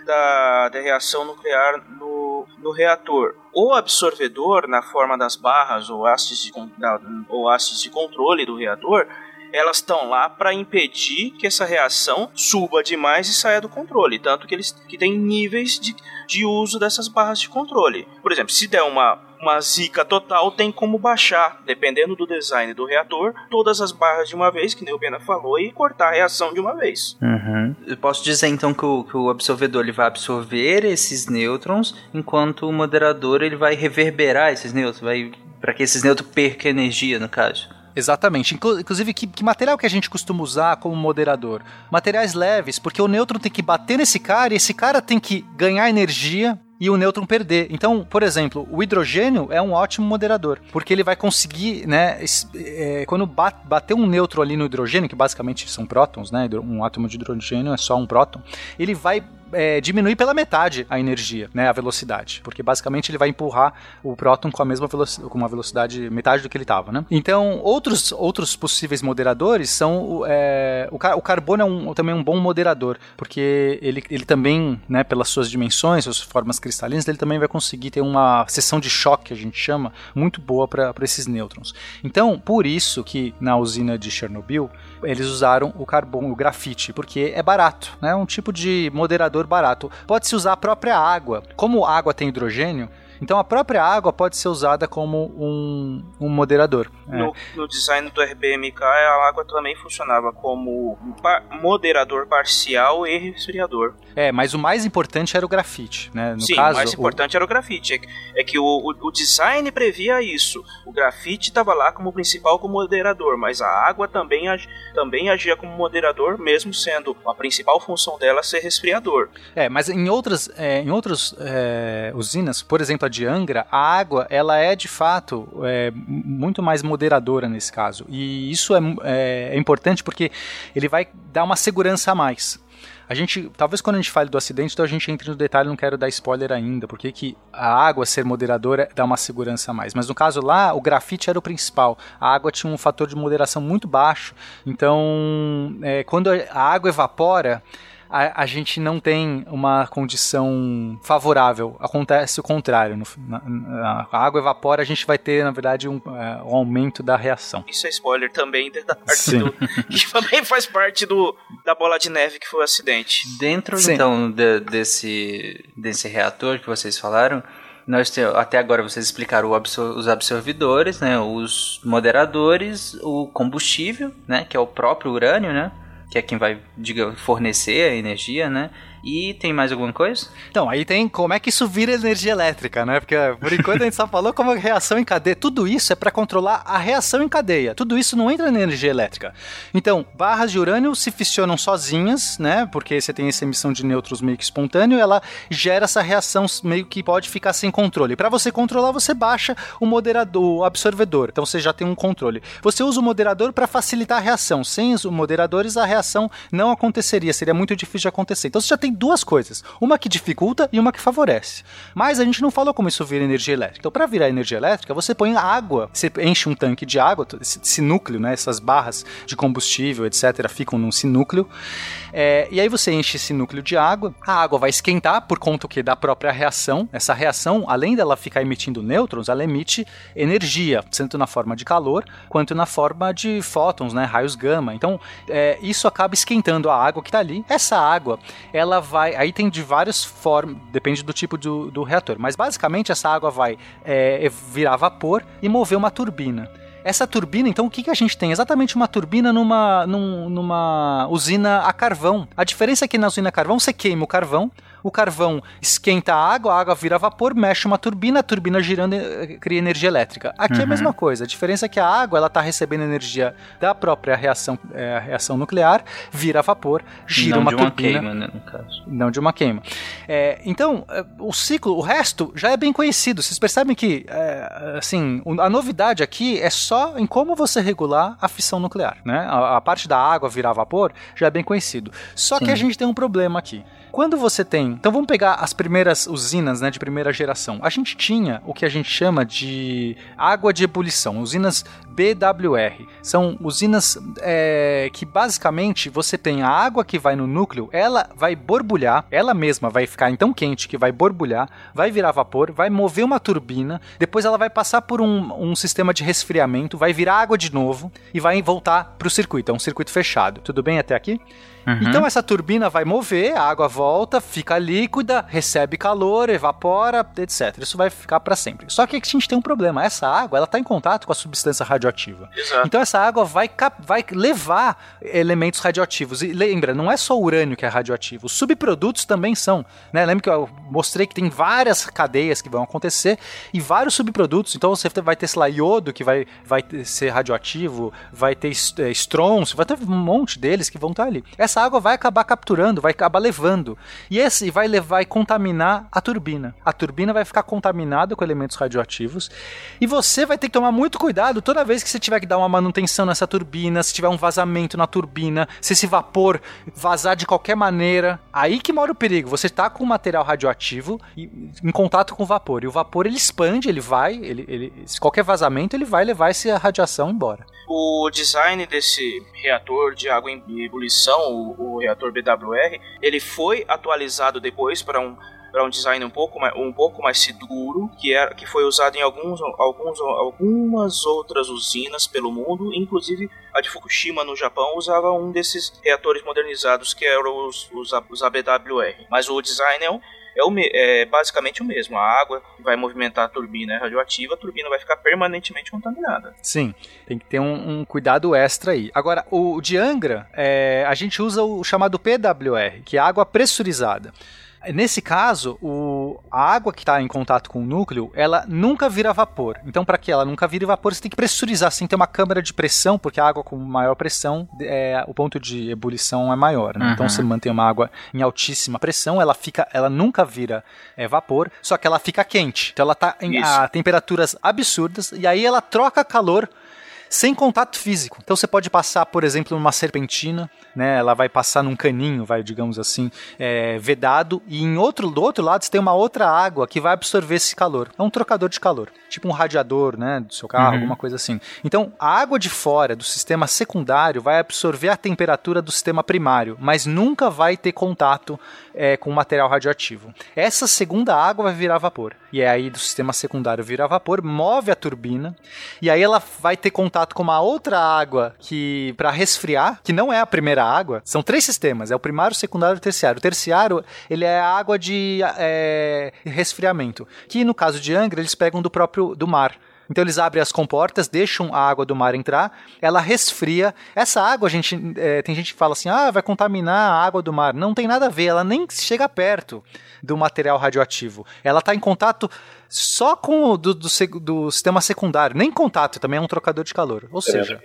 da, da reação nuclear no, no reator. O absorvedor, na forma das barras ou hastes de, ou hastes de controle do reator, elas estão lá para impedir que essa reação suba demais e saia do controle. Tanto que eles que tem níveis de, de uso dessas barras de controle. Por exemplo, se der uma, uma zica total, tem como baixar, dependendo do design do reator, todas as barras de uma vez, que nem o Bena falou, e cortar a reação de uma vez. Uhum. Eu posso dizer então que o, que o absorvedor ele vai absorver esses nêutrons, enquanto o moderador ele vai reverberar esses nêutrons, vai para que esses nêutrons percam energia, no caso. Exatamente. Inclusive, que, que, material que a gente costuma usar como moderador? Materiais leves, porque o nêutron tem que bater nesse cara e esse cara tem que ganhar energia e o nêutron perder. Então, por exemplo, o hidrogênio é um ótimo moderador, porque ele vai conseguir, né, é, quando bater um nêutron ali no hidrogênio, que basicamente são prótons, né, um átomo de hidrogênio é só um próton, ele vai é, diminuir pela metade a energia, né, a velocidade, porque basicamente ele vai empurrar o próton com a mesma velocidade, com uma velocidade metade do que ele estava, né? Então outros outros possíveis moderadores são é, o, car o, carbono é um, também um bom moderador, porque ele, ele também, né, pelas suas dimensões, suas formas cristalinas, ele também vai conseguir ter uma seção de choque que a gente chama muito boa para esses nêutrons. Então por isso que na usina de Chernobyl eles usaram o carbono, o grafite, porque é barato, né? Um tipo de moderador barato. Pode-se usar a própria água. Como água tem hidrogênio, então a própria água pode ser usada como um, um moderador. É. No, no, design do RBMK, a água também funcionava como par moderador parcial e resfriador. É, mas o mais importante era o grafite, né? No Sim, caso, o mais importante o... era o grafite. É que, é que o, o, o, design previa isso. O grafite estava lá como principal como moderador, mas a água também, ag, também agia como moderador, mesmo sendo a principal função dela ser resfriador. É, mas em outras, é, em outras é, usinas, por exemplo, de Angra, a água ela é de fato é, muito mais moderadora nesse caso. E isso é, é, é importante porque ele vai dar uma segurança a mais. A gente, talvez quando a gente fale do acidente, então a gente entre no detalhe, não quero dar spoiler ainda, porque que a água ser moderadora dá uma segurança a mais. Mas no caso lá, o grafite era o principal. A água tinha um fator de moderação muito baixo, então é, quando a água evapora, a, a gente não tem uma condição favorável. Acontece o contrário. No, na, a água evapora, a gente vai ter, na verdade, um, é, um aumento da reação. Isso é spoiler também da parte Sim. do. que também faz parte do, da bola de neve que foi o acidente. Dentro, Sim. então, de, desse, desse reator que vocês falaram. Nós temos, até agora vocês explicaram absor os absorvedores, né, os moderadores, o combustível, né, que é o próprio urânio, né, que é quem vai, diga, fornecer a energia, né? E tem mais alguma coisa? Então, aí tem como é que isso vira energia elétrica, né? Porque por enquanto a gente só falou como reação em cadeia. Tudo isso é para controlar a reação em cadeia. Tudo isso não entra na energia elétrica. Então, barras de urânio se fissionam sozinhas, né? Porque você tem essa emissão de nêutrons meio que espontâneo, ela gera essa reação meio que pode ficar sem controle. Para você controlar, você baixa o moderador, o absorvedor. Então você já tem um controle. Você usa o moderador para facilitar a reação. Sem os moderadores, a reação não aconteceria, seria muito difícil de acontecer. Então você já tem tem duas coisas, uma que dificulta e uma que favorece. Mas a gente não falou como isso vira energia elétrica. Então, para virar energia elétrica, você põe água, você enche um tanque de água, esse, núcleo, né, essas barras de combustível, etc., ficam num sinúcleo. É, e aí você enche esse núcleo de água, a água vai esquentar por conta que da própria reação. Essa reação, além dela ficar emitindo nêutrons, ela emite energia, tanto na forma de calor quanto na forma de fótons, né, raios gama. Então, é, isso acaba esquentando a água que está ali. Essa água, ela vai. Aí tem de várias formas, depende do tipo do, do reator, mas basicamente essa água vai é, virar vapor e mover uma turbina. Essa turbina, então, o que, que a gente tem? Exatamente uma turbina numa, num, numa usina a carvão. A diferença é que na usina a carvão você queima o carvão, o carvão esquenta a água, a água vira vapor, mexe uma turbina, a turbina girando eh, cria energia elétrica. Aqui uhum. é a mesma coisa. A diferença é que a água ela está recebendo energia da própria reação, é, reação nuclear, vira vapor, gira Não uma de turbina. Uma queima, né, no caso. Não de uma queima. É, então, o ciclo, o resto já é bem conhecido. Vocês percebem que, é, assim, a novidade aqui é só em como você regular a fissão nuclear, né? A, a parte da água virar vapor já é bem conhecido. Só Sim. que a gente tem um problema aqui. Quando você tem. Então vamos pegar as primeiras usinas né, de primeira geração. A gente tinha o que a gente chama de água de ebulição, usinas BWR. São usinas é, que basicamente você tem a água que vai no núcleo, ela vai borbulhar, ela mesma vai ficar tão quente que vai borbulhar, vai virar vapor, vai mover uma turbina, depois ela vai passar por um, um sistema de resfriamento, vai virar água de novo e vai voltar para o circuito. É um circuito fechado. Tudo bem até aqui? Uhum. Então essa turbina vai mover, a água volta, fica líquida, recebe calor, evapora, etc. Isso vai ficar para sempre. Só que a gente tem um problema. Essa água, ela está em contato com a substância radioativa. Exato. Então essa água vai, vai levar elementos radioativos. E lembra, não é só o urânio que é radioativo. Os subprodutos também são. Né? Lembra que eu mostrei que tem várias cadeias que vão acontecer e vários subprodutos. Então você vai ter, sei lá, iodo que vai, vai ser radioativo, vai ter é, estrôncio, vai ter um monte deles que vão estar ali. Essa essa água vai acabar capturando, vai acabar levando. E esse vai levar e contaminar a turbina. A turbina vai ficar contaminada com elementos radioativos. E você vai ter que tomar muito cuidado toda vez que você tiver que dar uma manutenção nessa turbina, se tiver um vazamento na turbina, se esse vapor vazar de qualquer maneira. Aí que mora o perigo. Você está com material radioativo em contato com o vapor. E o vapor ele expande, ele vai, ele, ele, qualquer vazamento ele vai levar essa radiação embora. O design desse reator de água em ebulição, o, reator BWR, ele foi atualizado depois para um para um design um pouco mais, um pouco mais seguro, que, era, que foi usado em alguns, alguns, algumas outras usinas pelo mundo, inclusive a de Fukushima no Japão usava um desses reatores modernizados que eram os, os, os ABWR. Mas o design é um, é, o, é basicamente o mesmo. A água vai movimentar a turbina é radioativa, a turbina vai ficar permanentemente contaminada. Sim, tem que ter um, um cuidado extra aí. Agora, o de Angra, é, a gente usa o chamado PWR, que é água pressurizada. Nesse caso, o, a água que está em contato com o núcleo, ela nunca vira vapor. Então, para que ela nunca vire vapor, você tem que pressurizar, assim, ter uma câmara de pressão, porque a água com maior pressão, é, o ponto de ebulição é maior. Né? Então, uhum. Então, você mantém uma água em altíssima pressão, ela fica, ela nunca vira é, vapor, só que ela fica quente. Então, ela está em a temperaturas absurdas e aí ela troca calor sem contato físico. Então você pode passar, por exemplo, numa serpentina, né? Ela vai passar num caninho, vai, digamos assim, é, vedado, e em outro, do outro lado você tem uma outra água que vai absorver esse calor. É um trocador de calor, tipo um radiador, né, do seu carro, uhum. alguma coisa assim. Então, a água de fora do sistema secundário vai absorver a temperatura do sistema primário, mas nunca vai ter contato é, com material radioativo. Essa segunda água vai virar vapor. E é aí do sistema secundário virar vapor, move a turbina, e aí ela vai ter contato com uma outra água que para resfriar, que não é a primeira água. São três sistemas, é o primário, o secundário e o terciário. O terciário, ele é a água de é, resfriamento, que no caso de Angra, eles pegam do próprio do mar. Então eles abrem as comportas, deixam a água do mar entrar, ela resfria. Essa água, a gente, é, tem gente que fala assim, ah, vai contaminar a água do mar. Não tem nada a ver, ela nem chega perto do material radioativo. Ela está em contato só com o do, do, do, sistema secundário, nem contato, também é um trocador de calor. Ou é, seja,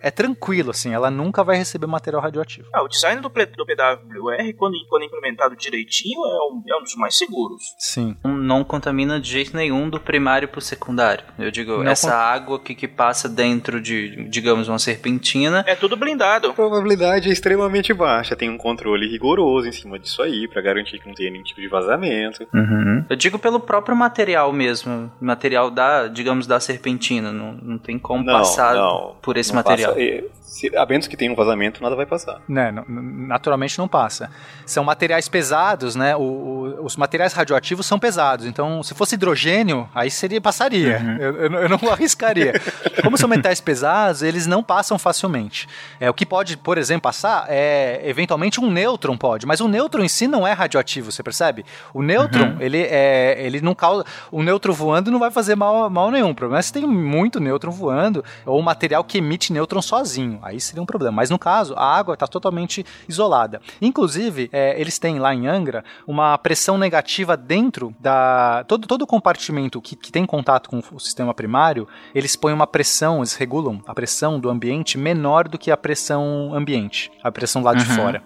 é tranquilo, assim, ela nunca vai receber material radioativo. Ah, o design do, do PWR, quando, quando implementado direitinho, é um, é um dos mais seguros. Sim. Não contamina de jeito nenhum do primário para o secundário. Eu digo, não essa água que, que passa dentro de, digamos, uma serpentina. É tudo blindado. A probabilidade é extremamente baixa, tem um controle rigoroso em cima disso aí, para garantir que não tenha nenhum tipo de vazamento. Uhum. Eu digo pelo próprio material material mesmo, material da, digamos, da serpentina. Não, não tem como não, passar não, por esse material. Passa, se, a menos que tenha um vazamento, nada vai passar. Né, naturalmente não passa. São materiais pesados, né? O, o, os materiais radioativos são pesados. Então, se fosse hidrogênio, aí seria passaria. Uhum. Eu, eu, eu, não arriscaria. Como são metais pesados, eles não passam facilmente. É, o que pode, por exemplo, passar é eventualmente um nêutron pode, mas o nêutron em si não é radioativo, você percebe? O nêutron, uhum. ele, é, ele não causa. O nêutron voando não vai fazer mal, mal nenhum. O problema é se tem muito nêutron voando ou material que emite nêutron sozinho. Sozinho, aí seria um problema. Mas no caso, a água está totalmente isolada. Inclusive, é, eles têm lá em Angra uma pressão negativa dentro da. Todo, todo compartimento que, que tem contato com o sistema primário, eles põem uma pressão, eles regulam a pressão do ambiente menor do que a pressão ambiente, a pressão lá de uhum. fora.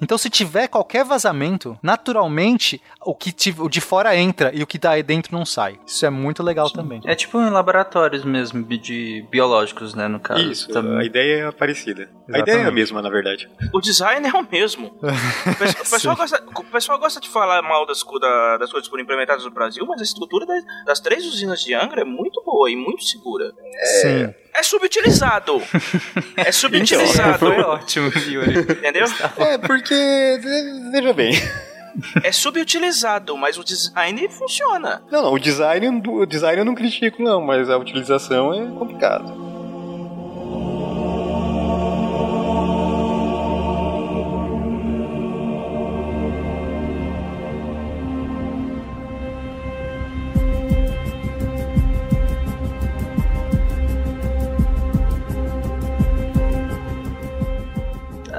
Então, se tiver qualquer vazamento, naturalmente o que o de fora entra e o que tá aí dentro não sai. Isso é muito legal Sim. também. É tipo em laboratórios mesmo de biológicos, né, no caso. Isso, também. a ideia é parecida. Exatamente. A ideia é a mesma, na verdade. O design é o mesmo. O pessoal, o pessoal gosta, o pessoal gosta de falar mal das, da, das coisas que foram implementadas no Brasil, mas a estrutura das, das três usinas de Angra é muito boa e muito segura. É, Sim. É subutilizado. é subutilizado. Então, foi ótimo, viu? Entendeu? É, porque. Veja bem. É subutilizado, mas o design funciona. Não, não, o design, o design eu não critico, não, mas a utilização é complicado.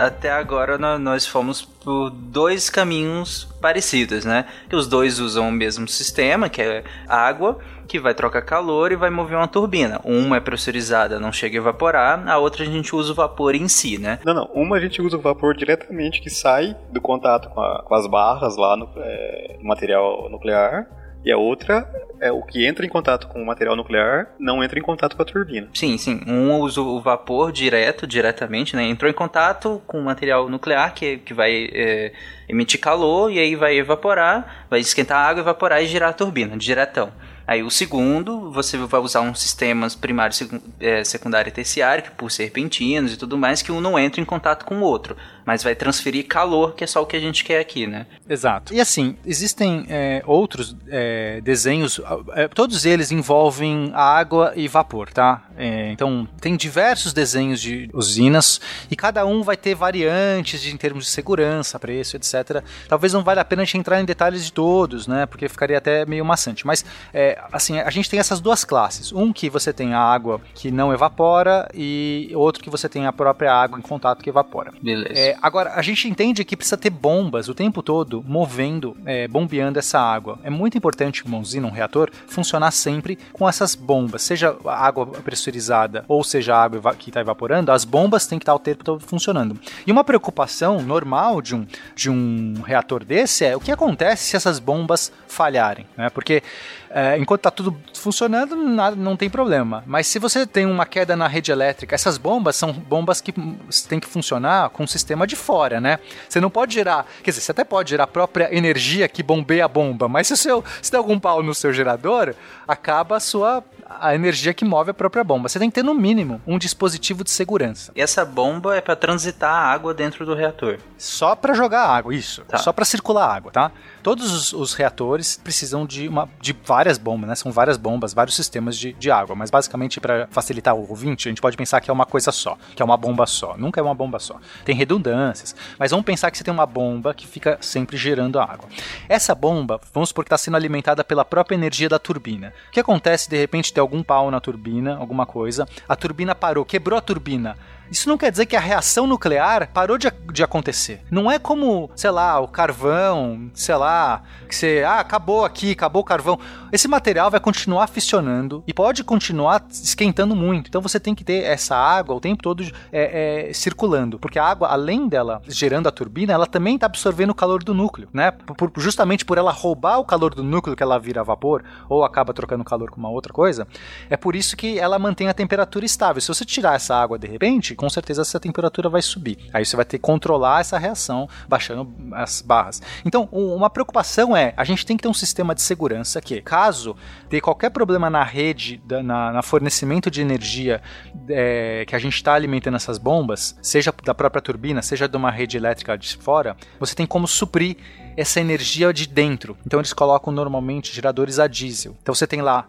Até agora nós fomos por dois caminhos parecidos, né? Que os dois usam o mesmo sistema, que é água, que vai trocar calor e vai mover uma turbina. Uma é pressurizada, não chega a evaporar, a outra a gente usa o vapor em si, né? Não, não. Uma a gente usa o vapor diretamente que sai do contato com, a, com as barras lá no, é, no material nuclear e a outra é o que entra em contato com o material nuclear não entra em contato com a turbina. Sim, sim. Um usa o vapor direto, diretamente, né? Entrou em contato com o material nuclear que, que vai é, emitir calor e aí vai evaporar, vai esquentar a água, evaporar e girar a turbina, diretão. Aí o segundo, você vai usar uns sistemas primário, é, secundário e terciário, que por serpentinos e tudo mais, que um não entra em contato com o outro mas vai transferir calor, que é só o que a gente quer aqui, né? Exato. E assim, existem é, outros é, desenhos, é, todos eles envolvem água e vapor, tá? É, então, tem diversos desenhos de usinas e cada um vai ter variantes de, em termos de segurança, preço, etc. Talvez não valha a pena a gente entrar em detalhes de todos, né? Porque ficaria até meio maçante. Mas, é, assim, a gente tem essas duas classes. Um que você tem a água que não evapora e outro que você tem a própria água em contato que evapora. Beleza. É, agora, a gente entende que precisa ter bombas o tempo todo movendo, é, bombeando essa água. É muito importante uma usina, um reator, funcionar sempre com essas bombas, seja água pressurizada ou seja água que está evaporando, as bombas têm que estar o tempo todo funcionando. E uma preocupação normal de um, de um reator desse é o que acontece se essas bombas falharem, né? Porque é, enquanto está tudo funcionando, nada, não tem problema. Mas se você tem uma queda na rede elétrica, essas bombas são bombas que têm que funcionar com o sistema de fora, né? Você não pode gerar, quer dizer, você até pode gerar a própria energia que bombeia a bomba, mas se, o seu, se der algum pau no seu gerador, acaba a sua a energia que move a própria bomba. Você tem que ter no mínimo um dispositivo de segurança. E essa bomba é para transitar a água dentro do reator. Só para jogar água, isso. Tá. Só para circular água, tá? Todos os, os, reatores precisam de, uma, de várias bombas, né? São várias bombas, vários sistemas de, de água. Mas basicamente, para facilitar o ouvinte, a gente pode pensar que é uma coisa só, que é uma bomba só. Nunca é uma bomba só. Tem redundâncias, mas vamos pensar que você tem uma bomba que fica sempre gerando água. Essa bomba, vamos supor que está sendo alimentada pela própria energia da turbina. O que acontece de repente ter algum pau na turbina, alguma coisa, a turbina parou, quebrou a turbina. Isso não quer dizer que a reação nuclear parou de, de acontecer. Não é como, sei lá, o carvão, sei lá, que você, ah, acabou aqui, acabou o carvão. Esse material vai continuar fissionando e pode continuar esquentando muito. Então você tem que ter essa água o tempo todo é, é, circulando, porque a água, além dela gerando a turbina, ela também está absorvendo o calor do núcleo, né? Por, justamente por ela roubar o calor do núcleo que ela vira vapor ou acaba trocando calor com uma outra coisa, é por isso que ela mantém a temperatura estável. Se você tirar essa água de repente, com certeza essa temperatura vai subir. Aí você vai ter que controlar essa reação baixando as barras. Então, uma preocupação é, a gente tem que ter um sistema de segurança que, caso dê qualquer problema na rede, na, na fornecimento de energia é, que a gente está alimentando essas bombas, seja da própria turbina, seja de uma rede elétrica de fora, você tem como suprir essa energia de dentro. Então eles colocam normalmente geradores a diesel. Então você tem lá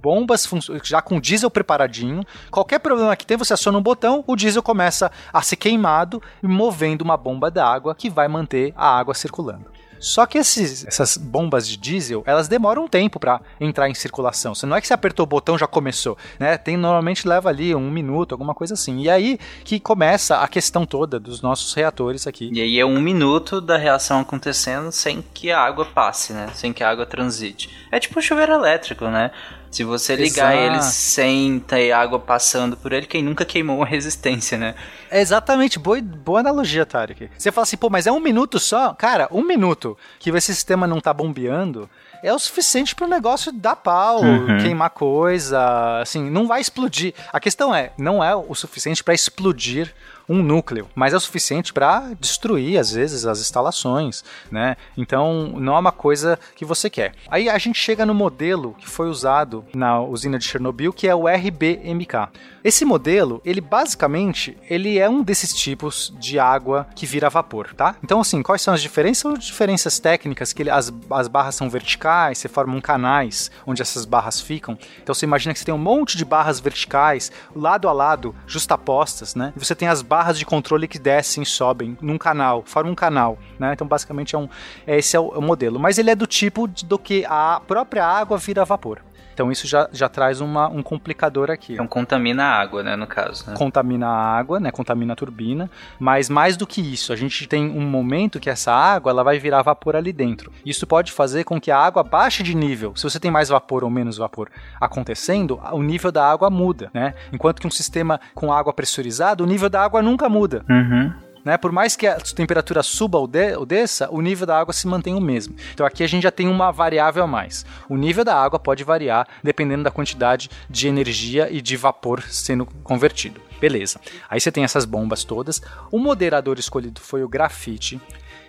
bombas já com diesel preparadinho. Qualquer problema que tem, você aciona um botão, o diesel começa a ser queimado, movendo uma bomba d'água que vai manter a água circulando. Só que esses, essas bombas de diesel, elas demoram um tempo para entrar em circulação. Você não é que você apertou o botão já começou, né? Tem normalmente leva ali um minuto, alguma coisa assim. E aí que começa a questão toda dos nossos reatores aqui. E aí é um minuto da reação acontecendo sem que a água passe, né? Sem que a água transite. É tipo um chuveiro elétrico, né? Se você ligar Exato. ele sem ter água passando por ele, quem nunca queimou uma resistência, né? É exatamente, boa, boa analogia, Tarek. Você fala assim, pô, mas é um minuto só? Cara, um minuto que esse sistema não tá bombeando é o suficiente para o negócio dar pau, uhum. queimar coisa, assim, não vai explodir. A questão é, não é o suficiente para explodir um núcleo, mas é o suficiente para destruir, às vezes, as instalações, né? Então, não é uma coisa que você quer. Aí a gente chega no modelo que foi usado na usina de Chernobyl, que é o RBMK. Esse modelo, ele basicamente, ele é um desses tipos de água que vira vapor, tá? Então, assim, quais são as diferenças? São diferenças técnicas, que ele, as, as barras são verticais, você forma um canais onde essas barras ficam. Então, você imagina que você tem um monte de barras verticais, lado a lado, justapostas, né? E você tem as barras de controle que descem e sobem num canal, formam um canal, né? Então, basicamente, é um, é, esse é o, é o modelo. Mas ele é do tipo de, do que a própria água vira vapor. Então isso já, já traz uma, um complicador aqui. Então contamina a água, né, no caso. Né? Contamina a água, né, contamina a turbina, mas mais do que isso, a gente tem um momento que essa água ela vai virar vapor ali dentro. Isso pode fazer com que a água baixe de nível. Se você tem mais vapor ou menos vapor acontecendo, o nível da água muda, né? Enquanto que um sistema com água pressurizada, o nível da água nunca muda. Uhum. Né? Por mais que a temperatura suba ou, de, ou desça, o nível da água se mantém o mesmo. Então aqui a gente já tem uma variável a mais. O nível da água pode variar dependendo da quantidade de energia e de vapor sendo convertido. Beleza. Aí você tem essas bombas todas. O moderador escolhido foi o grafite.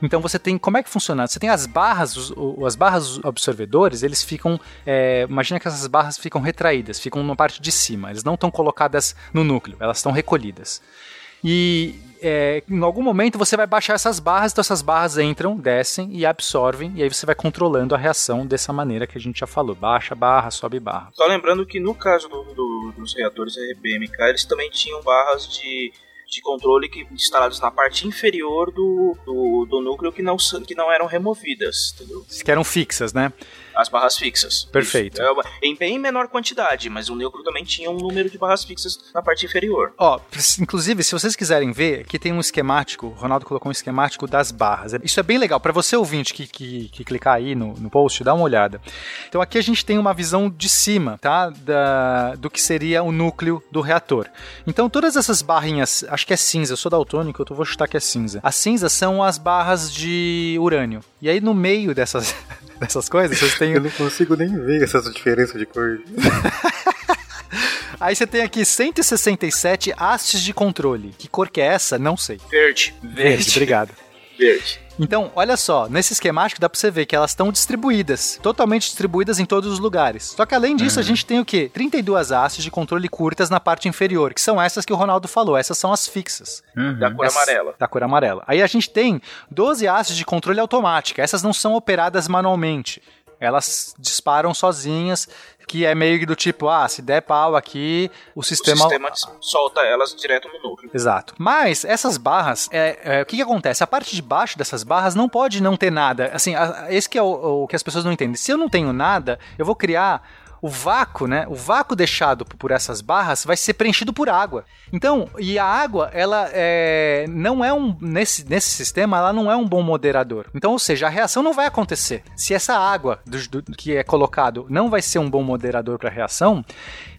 Então você tem como é que funciona? Você tem as barras, os, as barras absorvedores, eles ficam, é, imagina que essas barras ficam retraídas, ficam na parte de cima. Eles não estão colocadas no núcleo, elas estão recolhidas. E é, em algum momento você vai baixar essas barras, então essas barras entram, descem e absorvem, e aí você vai controlando a reação dessa maneira que a gente já falou: baixa barra, sobe barra. Só lembrando que no caso do, do, dos reatores RBMK, eles também tinham barras de de controle que, instalados na parte inferior do, do, do, núcleo que não, que não eram removidas, entendeu? Que eram fixas, né? As barras fixas. Perfeito. É em bem menor quantidade, mas o núcleo também tinha um número de barras fixas na parte inferior. Ó, inclusive, se vocês quiserem ver, aqui tem um esquemático, o Ronaldo colocou um esquemático das barras. Isso é bem legal. Para você ouvinte que, que, que, clicar aí no, no post, dá uma olhada. Então aqui a gente tem uma visão de cima, tá? Da, do que seria o núcleo do reator. Então todas essas barrinhas, acho que é cinza, eu sou daltônico, eu vou chutar que é cinza. As cinzas são as barras de urânio. E aí no meio dessas, dessas coisas, vocês têm. Eu não consigo nem ver essas diferenças de cor. Aí você tem aqui 167 hastes de controle. Que cor que é essa? Não sei. Verde. Verde, Verde obrigado. Verde. Então, olha só, nesse esquemático dá pra você ver que elas estão distribuídas, totalmente distribuídas em todos os lugares. Só que além disso, uhum. a gente tem o quê? 32 hastes de controle curtas na parte inferior, que são essas que o Ronaldo falou, essas são as fixas. Uhum. Da cor amarela. Da cor amarela. Aí a gente tem 12 hastes de controle automática, essas não são operadas manualmente elas disparam sozinhas que é meio do tipo, ah, se der pau aqui, o sistema... O sistema solta elas direto no núcleo. Exato. Mas essas barras, é, é, o que, que acontece? A parte de baixo dessas barras não pode não ter nada. Assim, a, esse que é o, o que as pessoas não entendem. Se eu não tenho nada, eu vou criar o vácuo, né? O vácuo deixado por essas barras vai ser preenchido por água. Então, e a água, ela é, não é um nesse, nesse sistema, ela não é um bom moderador. Então, ou seja, a reação não vai acontecer. Se essa água do, do, que é colocado não vai ser um bom moderador para a reação,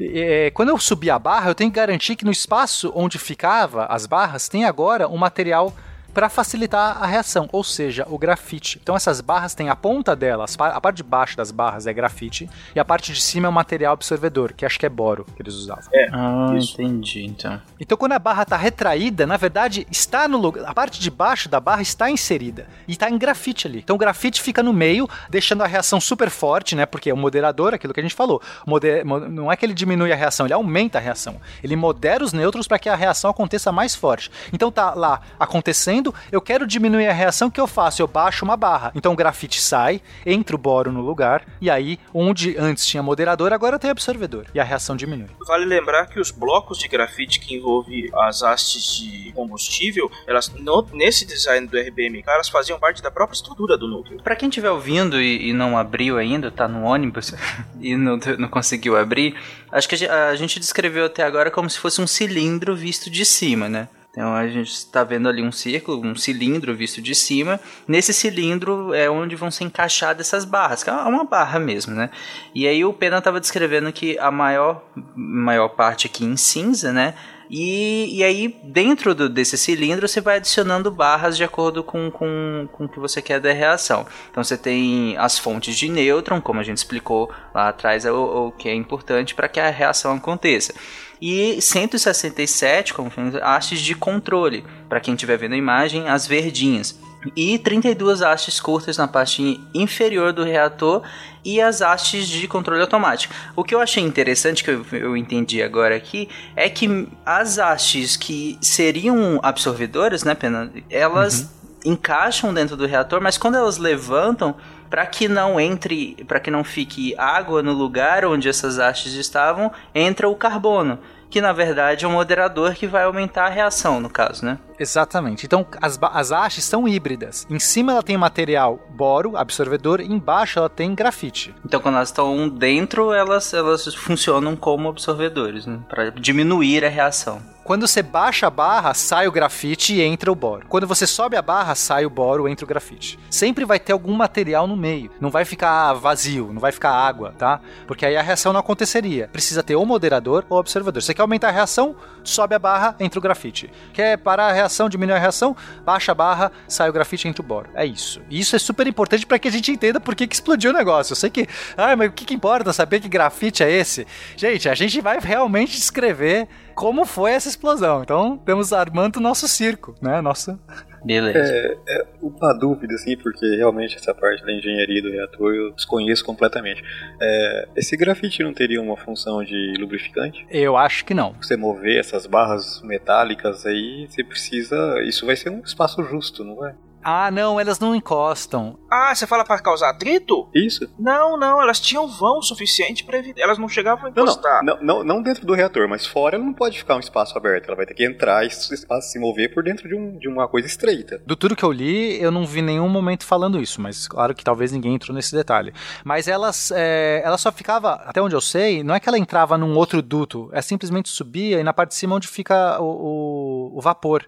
é, quando eu subir a barra, eu tenho que garantir que no espaço onde ficava as barras tem agora um material para facilitar a reação, ou seja, o grafite. Então essas barras têm a ponta delas, a parte de baixo das barras é grafite e a parte de cima é o material absorvedor, que acho que é boro que eles usavam. É, ah, isso. entendi, então. Então quando a barra está retraída, na verdade está no lugar, a parte de baixo da barra está inserida e está em grafite ali. Então o grafite fica no meio, deixando a reação super forte, né? Porque é o moderador, aquilo que a gente falou, moder, não é que ele diminui a reação, ele aumenta a reação. Ele modera os nêutrons para que a reação aconteça mais forte. Então tá lá acontecendo dizendo, eu quero diminuir a reação, o que eu faço? Eu baixo uma barra. Então o grafite sai, entra o boro no lugar, e aí, onde antes tinha moderador, agora tem absorvedor. E a reação diminui. Vale lembrar que os blocos de grafite que envolvem as hastes de combustível, elas no, nesse design do RBMK, elas faziam parte da própria estrutura do núcleo. Para quem estiver ouvindo e, e, não abriu ainda, tá no ônibus e não, não conseguiu abrir, acho que a, a gente descreveu até agora como se fosse um cilindro visto de cima, né? Então a gente está vendo ali um círculo, um cilindro visto de cima. Nesse cilindro é onde vão ser encaixadas essas barras, que é uma barra mesmo, né? E aí o Pena estava descrevendo que a maior, maior parte aqui em cinza, né? E, e aí, dentro do, desse cilindro, você vai adicionando barras de acordo com, com, com o que você quer da reação. Então, você tem as fontes de nêutron, como a gente explicou lá atrás, é o, o que é importante para que a reação aconteça e 167 como hastes de controle, para quem estiver vendo a imagem, as verdinhas. E 32 hastes curtas na parte inferior do reator e as hastes de controle automático. O que eu achei interessante, que eu, eu entendi agora aqui, é que as hastes que seriam absorvedoras, né, Pena? Elas uhum. encaixam dentro do reator, mas quando elas levantam, para que não entre, para que não fique água no lugar onde essas hastes estavam, entra o carbono que na verdade é um moderador que vai aumentar a reação, no caso, né? Exatamente. Então, as, as hastes são híbridas. Em cima ela tem material boro, absorvedor, e embaixo ela tem grafite. Então, quando elas estão dentro, elas, elas funcionam como absorvedores, né? Para diminuir a reação. Quando você baixa a barra, sai o grafite e entra o boro. Quando você sobe a barra, sai o boro, entra o grafite. Sempre vai ter algum material no meio. Não vai ficar vazio, não vai ficar água, tá? Porque aí a reação não aconteceria. Precisa ter ou moderador ou observador. Você quer aumentar a reação, sobe a barra, entra o grafite. Quer parar a reação, diminuir a reação, baixa a barra, sai o grafite, entra o boro. É isso. E isso é super importante para que a gente entenda por que, que explodiu o negócio. Eu sei que, ah, mas o que, que importa saber que grafite é esse? Gente, a gente vai realmente descrever como foi essa explosão. Então, temos armando o nosso circo, né? Nossa. Beleza. É, é uma dúvida, assim, porque realmente essa parte da engenharia do reator eu desconheço completamente. É, esse grafite não teria uma função de lubrificante? Eu acho que não. Você mover essas barras metálicas aí, você precisa. Isso vai ser um espaço justo, não é? Ah, não, elas não encostam. Ah, você fala para causar atrito? Isso. Não, não, elas tinham vão suficiente para evitar. Elas não chegavam a encostar. Não, não, não, não, dentro do reator, mas fora ela não pode ficar um espaço aberto. Ela vai ter que entrar e espaço se mover por dentro de, um, de uma coisa estreita. Do tudo que eu li, eu não vi nenhum momento falando isso, mas claro que talvez ninguém entrou nesse detalhe. Mas elas, é, ela só ficava, até onde eu sei, não é que ela entrava num outro duto, é simplesmente subia e na parte de cima onde fica o, o, o vapor.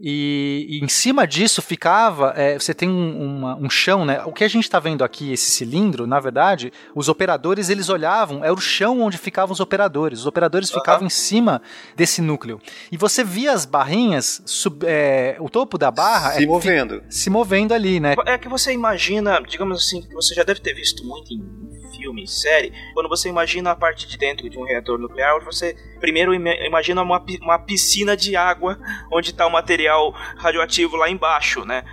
E, e, em cima disso ficava, é, você tem um, uma, um chão, né? O que a gente está vendo aqui, esse cilindro, na verdade, os operadores eles olhavam, era o chão onde ficavam os operadores. Os operadores uhum. ficavam em cima desse núcleo. E você via as barrinhas, sub, é, o topo da barra se é, movendo, se movendo ali, né? É que você imagina, digamos assim, que você já deve ter visto muito em filme, série, quando você imagina a parte de dentro de um reator nuclear, você primeiro imagina uma, uma piscina de água onde está o material radioativo lá embaixo, né?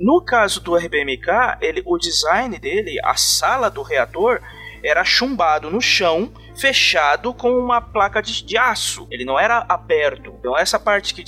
No caso do RBMK, ele, o design dele, a sala do reator, era chumbado no chão, fechado com uma placa de, de, aço. Ele não era aberto. Então essa parte que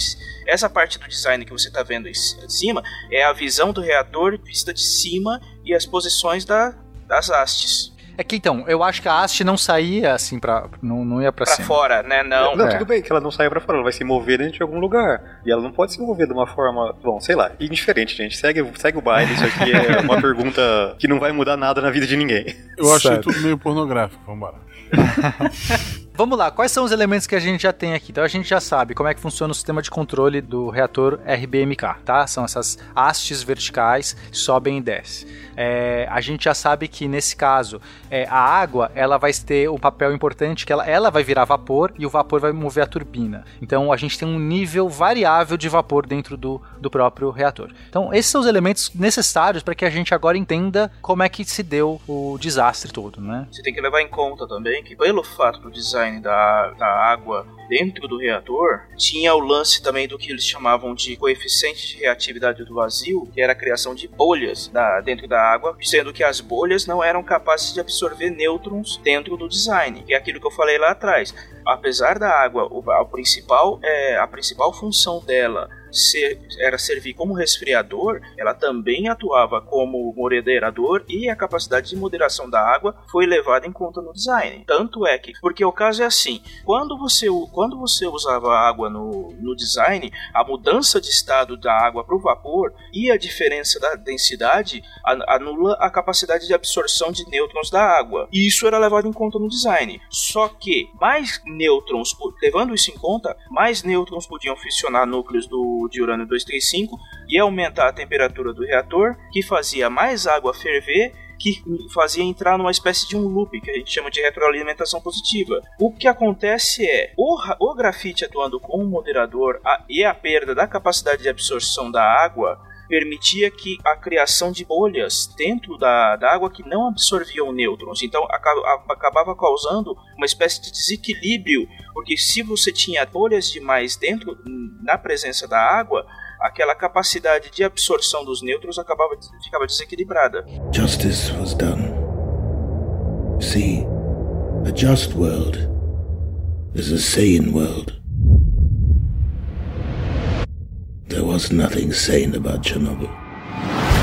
essa parte do design que você está vendo em cima é a visão do reator vista de cima e as posições da, das hastes. É que então, eu acho que a haste não saía assim pra. Não, não ia pra, pra cima. fora, né? Não. Não, é. tudo bem que ela não saia pra fora, ela vai se mover dentro de algum lugar. E ela não pode se mover de uma forma. Bom, sei lá, indiferente, gente. Segue, segue o baile, isso aqui é uma pergunta que não vai mudar nada na vida de ninguém. Eu achei tudo meio pornográfico, vambora. Vamos lá, quais são os elementos que a gente já tem aqui? Então a gente já sabe como é que funciona o sistema de controle do reator RBMK, tá? São essas hastes verticais, sobem e descem. É, a gente já sabe que nesse caso é, a água ela vai ter um papel importante que ela, ela vai virar vapor e o vapor vai mover a turbina. Então a gente tem um nível variável de vapor dentro do, do próprio reator. Então esses são os elementos necessários para que a gente agora entenda como é que se deu o desastre todo, né? Você tem que levar em conta também que pelo fato do design da, da água dentro do reator, tinha o lance também do que eles chamavam de coeficiente de reatividade do vazio, que era a criação de bolhas da, dentro da água, sendo que as bolhas não eram capazes de absorver nêutrons dentro do design, que é aquilo que eu falei lá atrás. apesar da água, o, a principal é a principal função dela ser, era servir como resfriador, ela também atuava como moderador e a capacidade de moderação da água foi levada em conta no design. Tanto é que, porque o caso é assim, quando você, quando você usava água no, no design, a mudança de estado da água para o vapor e a diferença da densidade anula a capacidade de absorção de nêutrons da água. E isso era levado em conta no design. Só que mais nêutrons, levando isso em conta, mais nêutrons podiam fissionar núcleos do de urânio 235 e aumentar a temperatura do reator, que fazia mais água ferver que fazia entrar numa espécie de um loop que a gente chama de retroalimentação positiva. O que acontece é o, o grafite atuando como moderador a, e a perda da capacidade de absorção da água permitia que a criação de bolhas dentro da, da água que não absorviam nêutrons. Então acabava causando uma espécie de desequilíbrio, porque se você tinha bolhas demais dentro na presença da água, aquela capacidade de absorção dos nêutrons acabava ficava desequilibrada. Justice was done. See, a just world is a sane world. There was nothing sane about Chernobyl.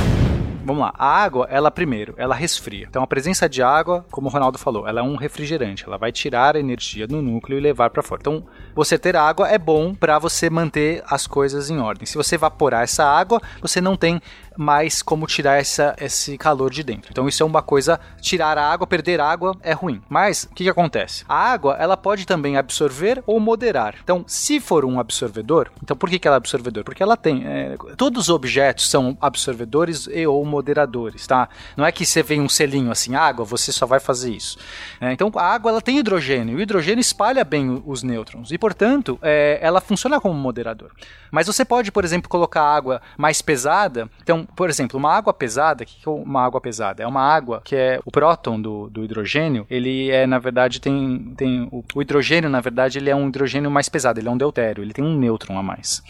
Vamos lá, a água, ela primeiro, ela resfria. Então a presença de água, como o Ronaldo falou, ela é um refrigerante, ela vai tirar a energia do núcleo e levar para fora. Então, você ter água é bom para você manter as coisas em ordem. Se você evaporar essa água, você não tem mais como tirar essa, esse calor de dentro. Então isso é uma coisa, tirar a água, perder água é ruim. Mas o que, que acontece? A água ela pode também absorver ou moderar. Então, se for um absorvedor, então por que, que ela é absorvedor? Porque ela tem é, todos os objetos são absorvedores e ou moderadores, tá? Não é que você vem um selinho assim, água, você só vai fazer isso. É, então a água ela tem hidrogênio, o hidrogênio espalha bem os nêutrons e portanto é, ela funciona como moderador. Mas você pode, por exemplo, colocar água mais pesada. Então, por exemplo, uma água pesada, o que é uma água pesada? É uma água que é o próton do, do hidrogênio, ele é, na verdade, tem, tem o, o, hidrogênio, na verdade, ele é um hidrogênio mais pesado, ele é um deutério, ele tem um nêutron a mais.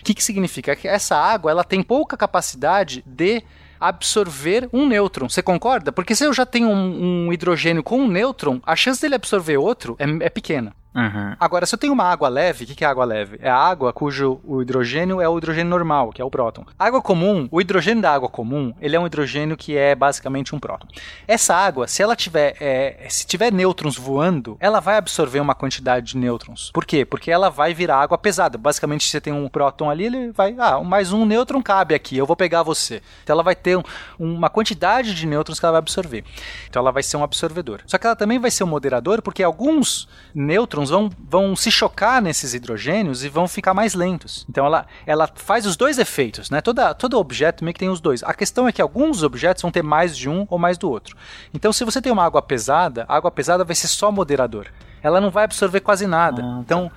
O que, que significa? Que essa água ela tem pouca capacidade de absorver um nêutron. Você concorda? Porque se eu já tenho um, um hidrogênio com um nêutron, a chance dele absorver outro é, é pequena. Uhum. Agora, se eu tenho uma água leve, o que, que é água leve? É a água cujo o hidrogênio é o hidrogênio normal, que é o próton. Água comum, o hidrogênio da água comum, ele é um hidrogênio que é basicamente um próton. Essa água, se ela tiver, é, se tiver nêutrons voando, ela vai absorver uma quantidade de nêutrons. Por quê? Porque ela vai virar água pesada. Basicamente, se você tem um próton ali, ele vai, ah, mais um nêutron cabe aqui, eu vou pegar você. Então ela vai ter um, uma quantidade de nêutrons que ela vai absorver. Então ela vai ser um absorvedor. Só que ela também vai ser um moderador, porque alguns nêutrons nêutrons vão, vão se chocar nesses hidrogênios e vão ficar mais lentos. Então ela, ela faz os dois efeitos, né? Toda, todo objeto meio que tem os dois. A questão é que alguns objetos vão ter mais de um ou mais do outro. Então se você tem uma água pesada, a água pesada vai ser só moderador. Ela não vai absorver quase nada. Ah, tá. então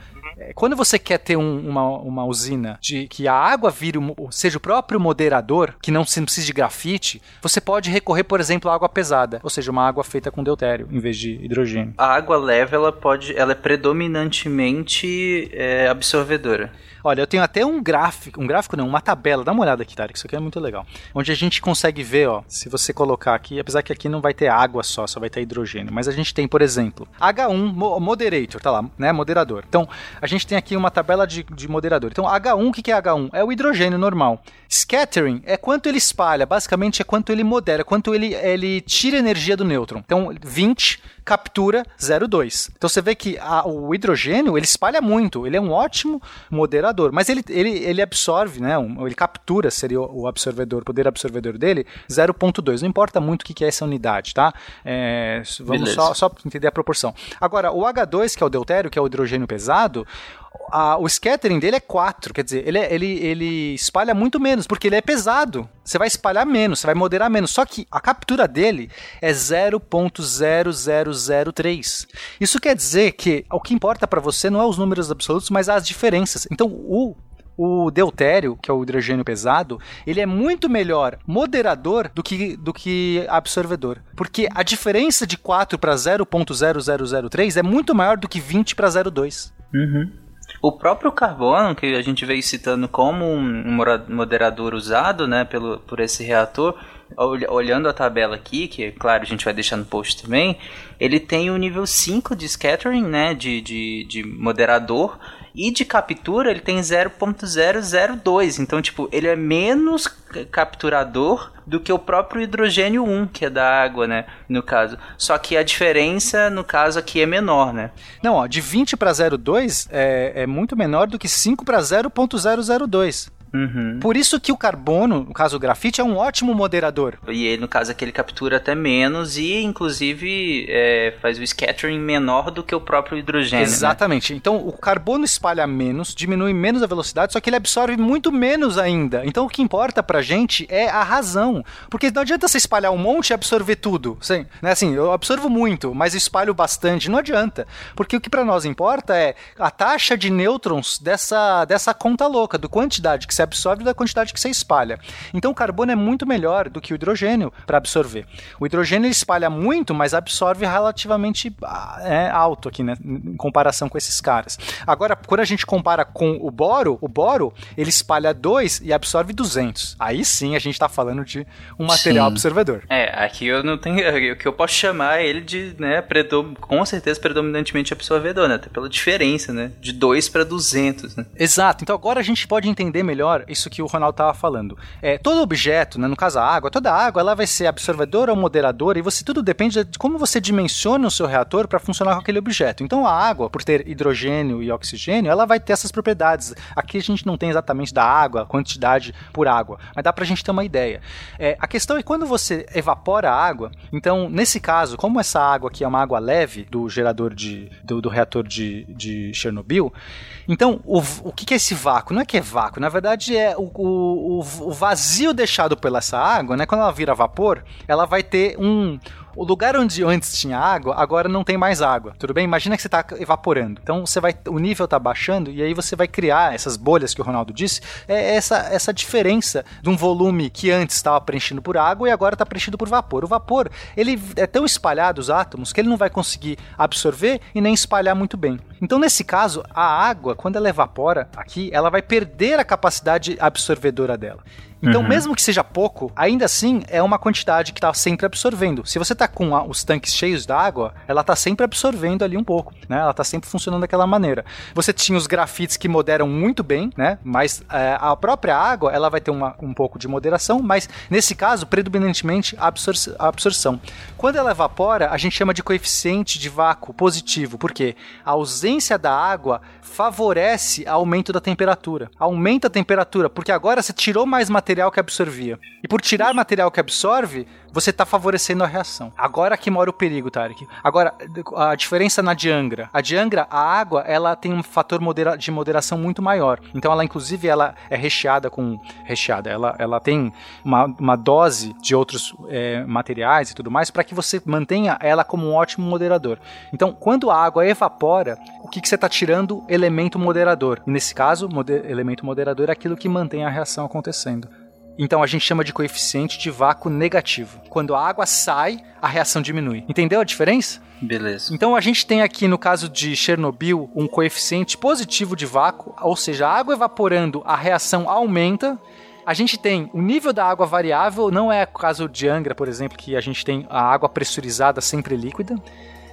quando você quer ter um, uma, uma usina de que a água vire, seja o próprio moderador, que não se precisa de grafite, você pode recorrer, por exemplo, à água pesada, ou seja, uma água feita com deutério em vez de hidrogênio. A água leve, ela pode, ela é predominantemente é, absorvedora. Olha, eu tenho até um gráfico, um gráfico não, uma tabela, dá uma olhada aqui, Tarek, isso aqui é muito legal. Onde a gente consegue ver, ó, se você colocar aqui, apesar que aqui não vai ter água só, só vai ter hidrogênio, mas a gente tem, por exemplo, H1 moderator, tá lá, né, moderador. Então, a gente tem aqui uma tabela de, de moderador. Então, H1, o que é H1? É o hidrogênio normal. Scattering é quanto ele espalha, basicamente é quanto ele modera, quanto ele, ele tira energia do nêutron. Então, 20 captura 0,2. Então você vê que a, o hidrogênio ele espalha muito, ele é um ótimo moderador, mas ele, ele, ele absorve, né, um, ele captura, seria o absorvedor, o poder absorvedor dele, 0,2. Não importa muito o que é essa unidade, tá? É, vamos só, só entender a proporção. Agora, o H2, que é o deutério, que é o hidrogênio pesado, a, o scattering dele é 4, quer dizer, ele, é, ele, ele espalha muito menos, porque ele é pesado. Você vai espalhar menos, você vai moderar menos. Só que a captura dele é 0.0003. Isso quer dizer que o que importa para você não é os números absolutos, mas as diferenças. Então, o o deutério, que é o hidrogênio pesado, ele é muito melhor moderador do que, do que absorvedor. Porque a diferença de 4 para 0.0003 é muito maior do que 20 para 0.2. Uhum. O próprio carbono, que a gente veio citando como um moderador usado né, pelo, por esse reator, olhando a tabela aqui, que claro a gente vai deixar no post também, ele tem o nível 5 de scattering, né, de, de, de moderador, e de captura ele tem 0.002. Então, tipo, ele é menos capturador do que o próprio hidrogênio 1, que é da água, né? No caso. Só que a diferença, no caso aqui, é menor, né? Não, ó, de 20 para 0,2 é, é muito menor do que 5 para 0.002. Uhum. Por isso que o carbono, no caso o grafite, é um ótimo moderador. E ele, no caso aqui, ele captura até menos e, inclusive, é, faz o scattering menor do que o próprio hidrogênio. Né? Exatamente. Né? Então, o carbono espalha menos, diminui menos a velocidade, só que ele absorve muito menos ainda. Então, o que importa pra gente é a razão. Porque não adianta você espalhar um monte e absorver tudo. Assim, né? assim eu absorvo muito, mas espalho bastante. Não adianta. Porque o que para nós importa é a taxa de nêutrons dessa, dessa conta louca, do quantidade que você absorve da quantidade que você espalha. Então o carbono é muito melhor do que o hidrogênio para absorver. O hidrogênio ele espalha muito, mas absorve relativamente ah, é, alto aqui, né, em comparação com esses caras. Agora, quando a gente compara com o boro, o boro ele espalha 2 e absorve 200. Aí sim a gente está falando de um material sim. absorvedor. É, aqui eu não tenho, o que eu posso chamar ele de, né, predom, com certeza predominantemente absorvedor, né, até pela diferença, né, de 2 para 200, né? Exato. Então agora a gente pode entender melhor melhor isso que o Ronaldo estava falando. É, todo objeto, né, no caso a água, toda água ela vai ser absorvedora ou moderadora e você tudo depende de como você dimensiona o seu reator para funcionar com aquele objeto. Então a água, por ter hidrogênio e oxigênio, ela vai ter essas propriedades. Aqui a gente não tem exatamente da água, quantidade por água, mas dá para a gente ter uma ideia. É, a questão é quando você evapora a água, então nesse caso, como essa água aqui é uma água leve do gerador de, do, do reator de, de Chernobyl, então o, o que, que é esse vácuo? Não é que é vácuo, na verdade verdade, é o, o, o vazio deixado pela essa água, né? Quando ela vira vapor, ela vai ter um, o lugar onde antes tinha água, agora não tem mais água. Tudo bem? Imagina que você está evaporando. Então você vai, o nível está baixando e aí você vai criar essas bolhas que o Ronaldo disse. É essa, essa diferença de um volume que antes estava preenchido por água e agora está preenchido por vapor. O vapor ele é tão espalhado os átomos que ele não vai conseguir absorver e nem espalhar muito bem. Então nesse caso a água quando ela evapora aqui, ela vai perder a capacidade absorvedora dela. Então, uhum. mesmo que seja pouco, ainda assim é uma quantidade que está sempre absorvendo. Se você está com a, os tanques cheios d'água, ela está sempre absorvendo ali um pouco, né? Ela está sempre funcionando daquela maneira. Você tinha os grafites que moderam muito bem, né? Mas é, a própria água, ela vai ter uma, um pouco de moderação, mas nesse caso, predominantemente a, absor absorção. Quando ela evapora, a gente chama de coeficiente de vácuo positivo, porque a ausência da água favorece aumento da temperatura. Aumenta a temperatura, porque agora você tirou mais material que absorvia. E por tirar material que absorve, você está favorecendo a reação. Agora que mora o perigo, Tarek. Agora, a diferença na Diangra. A Diangra, a água, ela tem um fator modera de moderação muito maior. Então, ela, inclusive, ela é recheada com... Recheada. Ela, ela tem uma, uma dose de outros é, materiais e tudo mais para que você mantenha ela como um ótimo moderador. Então, quando a água evapora, o que, que você está tirando? Elemento moderador. E nesse caso, moder elemento moderador é aquilo que mantém a reação acontecendo. Então a gente chama de coeficiente de vácuo negativo. Quando a água sai, a reação diminui. Entendeu a diferença? Beleza. Então a gente tem aqui no caso de Chernobyl um coeficiente positivo de vácuo, ou seja, a água evaporando, a reação aumenta. A gente tem o nível da água variável, não é o caso de Angra, por exemplo, que a gente tem a água pressurizada sempre líquida.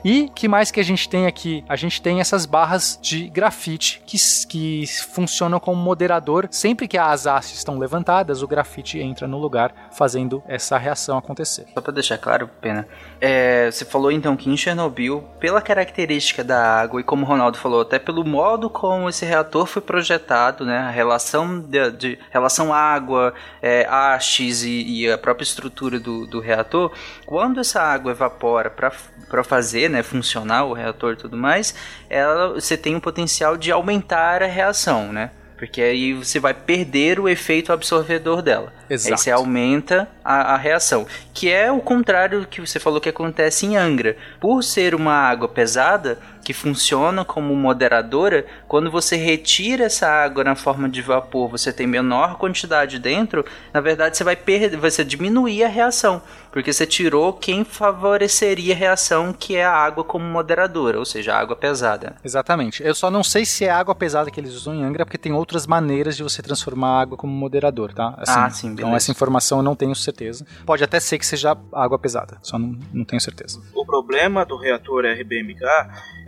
E que mais que a gente tem aqui? A gente tem essas barras de grafite que, que funcionam como moderador. Sempre que as hastes estão levantadas, o grafite entra no lugar, fazendo essa reação acontecer. Só para deixar claro, Pena, é, você falou então que em Chernobyl, pela característica da água e como o Ronaldo falou, até pelo modo como esse reator foi projetado, né, a relação de, de relação água, é, hastes e, e, a própria estrutura do, do reator, quando essa água evapora para fazer né, funcionar o reator e tudo mais, ela, você tem o potencial de aumentar a reação, né? Porque aí você vai perder o efeito absorvedor dela. Exato. Aí você aumenta a, a, reação. Que é o contrário do que você falou que acontece em Angra. Por ser uma água pesada, que funciona como moderadora, quando você retira essa água na forma de vapor, você tem menor quantidade dentro, na verdade você vai perder, você diminuir a reação, porque você tirou quem favoreceria a reação, que é a água como moderadora, ou seja, a água pesada. Exatamente. Eu só não sei se é água pesada que eles usam em Angra, porque tem outras maneiras de você transformar a água como moderador, tá? Assim, ah, sim, Então essa informação eu não tenho certeza. Pode até ser que seja água pesada, só não, não tenho certeza. O problema do reator RBMK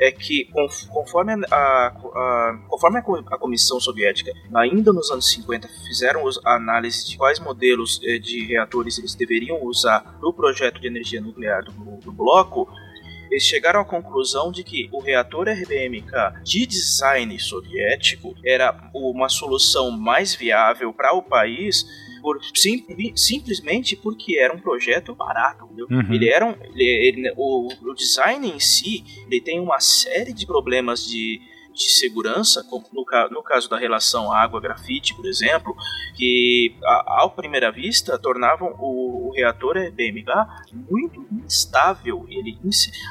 é que conforme a, a, conforme a Comissão Soviética, ainda nos anos 50, fizeram a análise de quais modelos eh, de reatores eles deveriam usar no projeto de energia nuclear do, do bloco, eles chegaram à conclusão de que o reator RBMK de design soviético era uma solução mais viável para o país por, sim, simplesmente porque era um projeto barato. Uhum. Ele era um, ele, ele, o, o design em si ele tem uma série de problemas de de segurança, como no, no caso da relação água-grafite, por exemplo, que a, à primeira vista tornavam o, o reator BMK muito instável. Ele,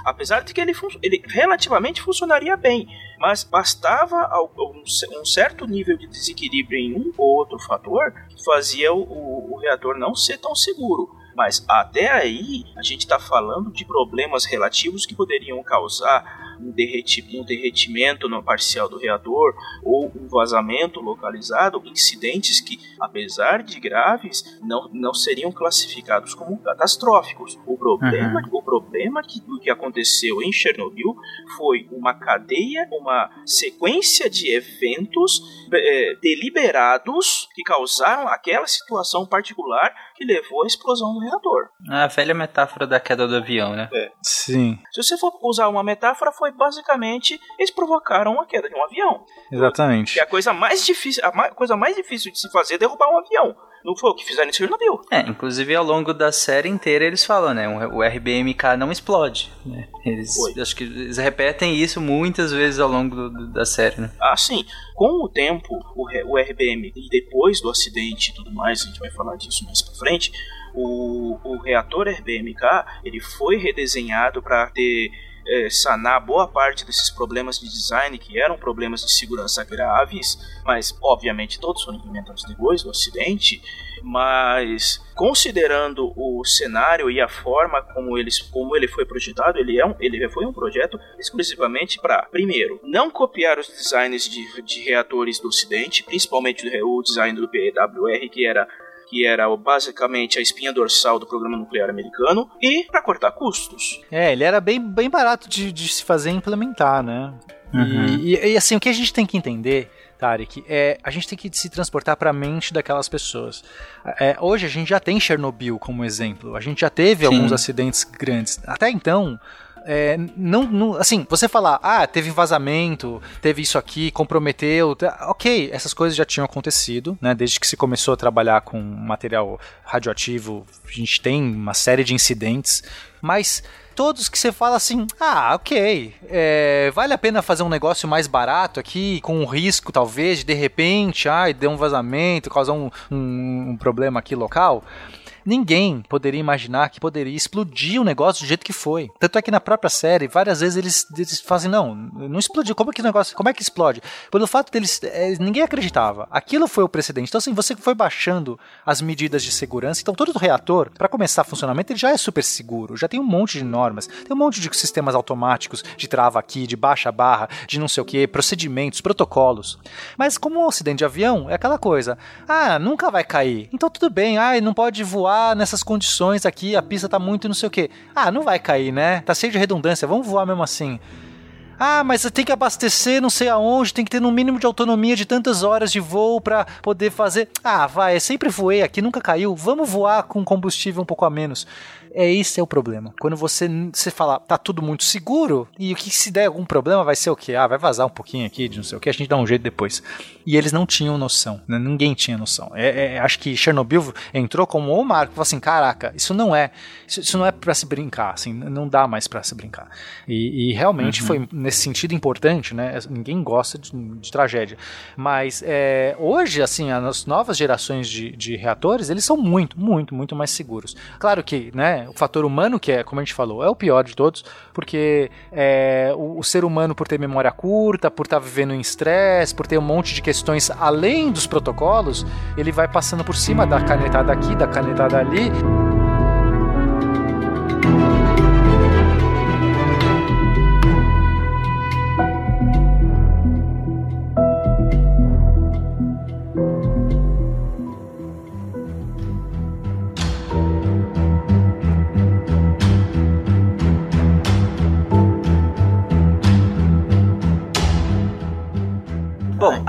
apesar de que ele, ele relativamente funcionaria bem, mas bastava um, um, certo nível de desequilíbrio em um ou outro fator que fazia o, o, o reator não ser tão seguro. Mas até aí, a gente está falando de problemas relativos que poderiam causar um, derreti um derretimento no parcial do reator ou um vazamento localizado, incidentes que, apesar de graves, não, não seriam classificados como catastróficos. O problema, uhum. o problema que, do que aconteceu em Chernobyl foi uma cadeia, uma sequência de eventos é, deliberados que causaram aquela situação particular que levou à explosão do reator. A velha metáfora da queda do avião, né? É. Sim. Se você for usar uma metáfora, foi basicamente eles provocaram a queda de um avião. Exatamente. Que é a coisa mais difícil, a coisa mais difícil de se fazer é derrubar um avião. Não foi o que fizeram em Chernobyl. É, inclusive ao longo da série inteira eles falam, né? O RBMK não explode. Né? Eles, acho que eles repetem isso muitas vezes ao longo do, da série, né? Ah, sim. Com o tempo, o, o RBM, e depois do acidente e tudo mais, a gente vai falar disso mais pra frente, o, o reator RBMK ele foi redesenhado para ter é, sanar boa parte desses problemas de design que eram problemas de segurança graves, mas obviamente todos foram implementados depois do acidente. Mas considerando o cenário e a forma como, como ele foi projetado, ele, é um, ele foi um projeto exclusivamente para, primeiro, não copiar os designs de, de reatores do Ocidente, principalmente o design do PWR, que era que era basicamente a espinha dorsal do programa nuclear americano, e para cortar custos. É, ele era bem, bem barato de, de se fazer e implementar, né? Uhum. E, e, e, assim, o que a gente tem que entender, Tarek, é a gente tem que se transportar para a mente daquelas pessoas. É, hoje a gente já tem Chernobyl como exemplo, a gente já teve Sim. alguns acidentes grandes. Até então, é, não, não, assim, você falar, ah, teve vazamento, teve isso aqui, comprometeu, ok, essas coisas já tinham acontecido, né? Desde que se começou a trabalhar com material radioativo, a gente tem uma série de incidentes, mas todos que você fala assim, ah, ok, é, vale a pena fazer um negócio mais barato aqui, com um risco talvez de de repente, ah, deu um vazamento, causar um, um, um problema aqui local. Ninguém poderia imaginar que poderia explodir o negócio do jeito que foi. Tanto é que na própria série, várias vezes eles, eles fazem, não, não explodiu. Como é que o negócio, como é que explode? Pelo fato deles, é, ninguém acreditava. Aquilo foi o precedente. Então, assim, você foi baixando as medidas de segurança. Então, todo o reator, para começar funcionamento, ele já é super seguro. Já tem um monte de normas, tem um monte de sistemas automáticos de trava aqui, de baixa barra, de não sei o que, procedimentos, protocolos. Mas como um acidente de avião, é aquela coisa. Ah, nunca vai cair. Então, tudo bem. Ah, não pode voar voar nessas condições aqui, a pista tá muito não sei o que. Ah, não vai cair, né? Tá cheio de redundância, vamos voar mesmo assim. Ah, mas tem que abastecer não sei aonde, tem que ter no mínimo de autonomia de tantas horas de voo para poder fazer. Ah, vai, eu sempre voei aqui, nunca caiu. Vamos voar com combustível um pouco a menos. É esse é o problema. Quando você, você fala, tá tudo muito seguro, e o que se der algum problema vai ser o quê? Ah, vai vazar um pouquinho aqui de não sei o que, a gente dá um jeito depois. E eles não tinham noção, né? ninguém tinha noção. É, é, acho que Chernobyl entrou como o marco, falou assim, caraca, isso não é, isso, isso não é para se brincar, assim, não dá mais para se brincar. E, e realmente uhum. foi nesse sentido importante, né? Ninguém gosta de, de tragédia, mas é, hoje, assim, as novas gerações de, de reatores, eles são muito, muito, muito mais seguros. Claro que, né? Né? O fator humano, que é, como a gente falou, é o pior de todos, porque é, o, o, ser humano, por ter memória curta, por estar tá vivendo em estresse, por ter um monte de questões além dos protocolos, ele vai passando por cima da canetada aqui, da canetada ali.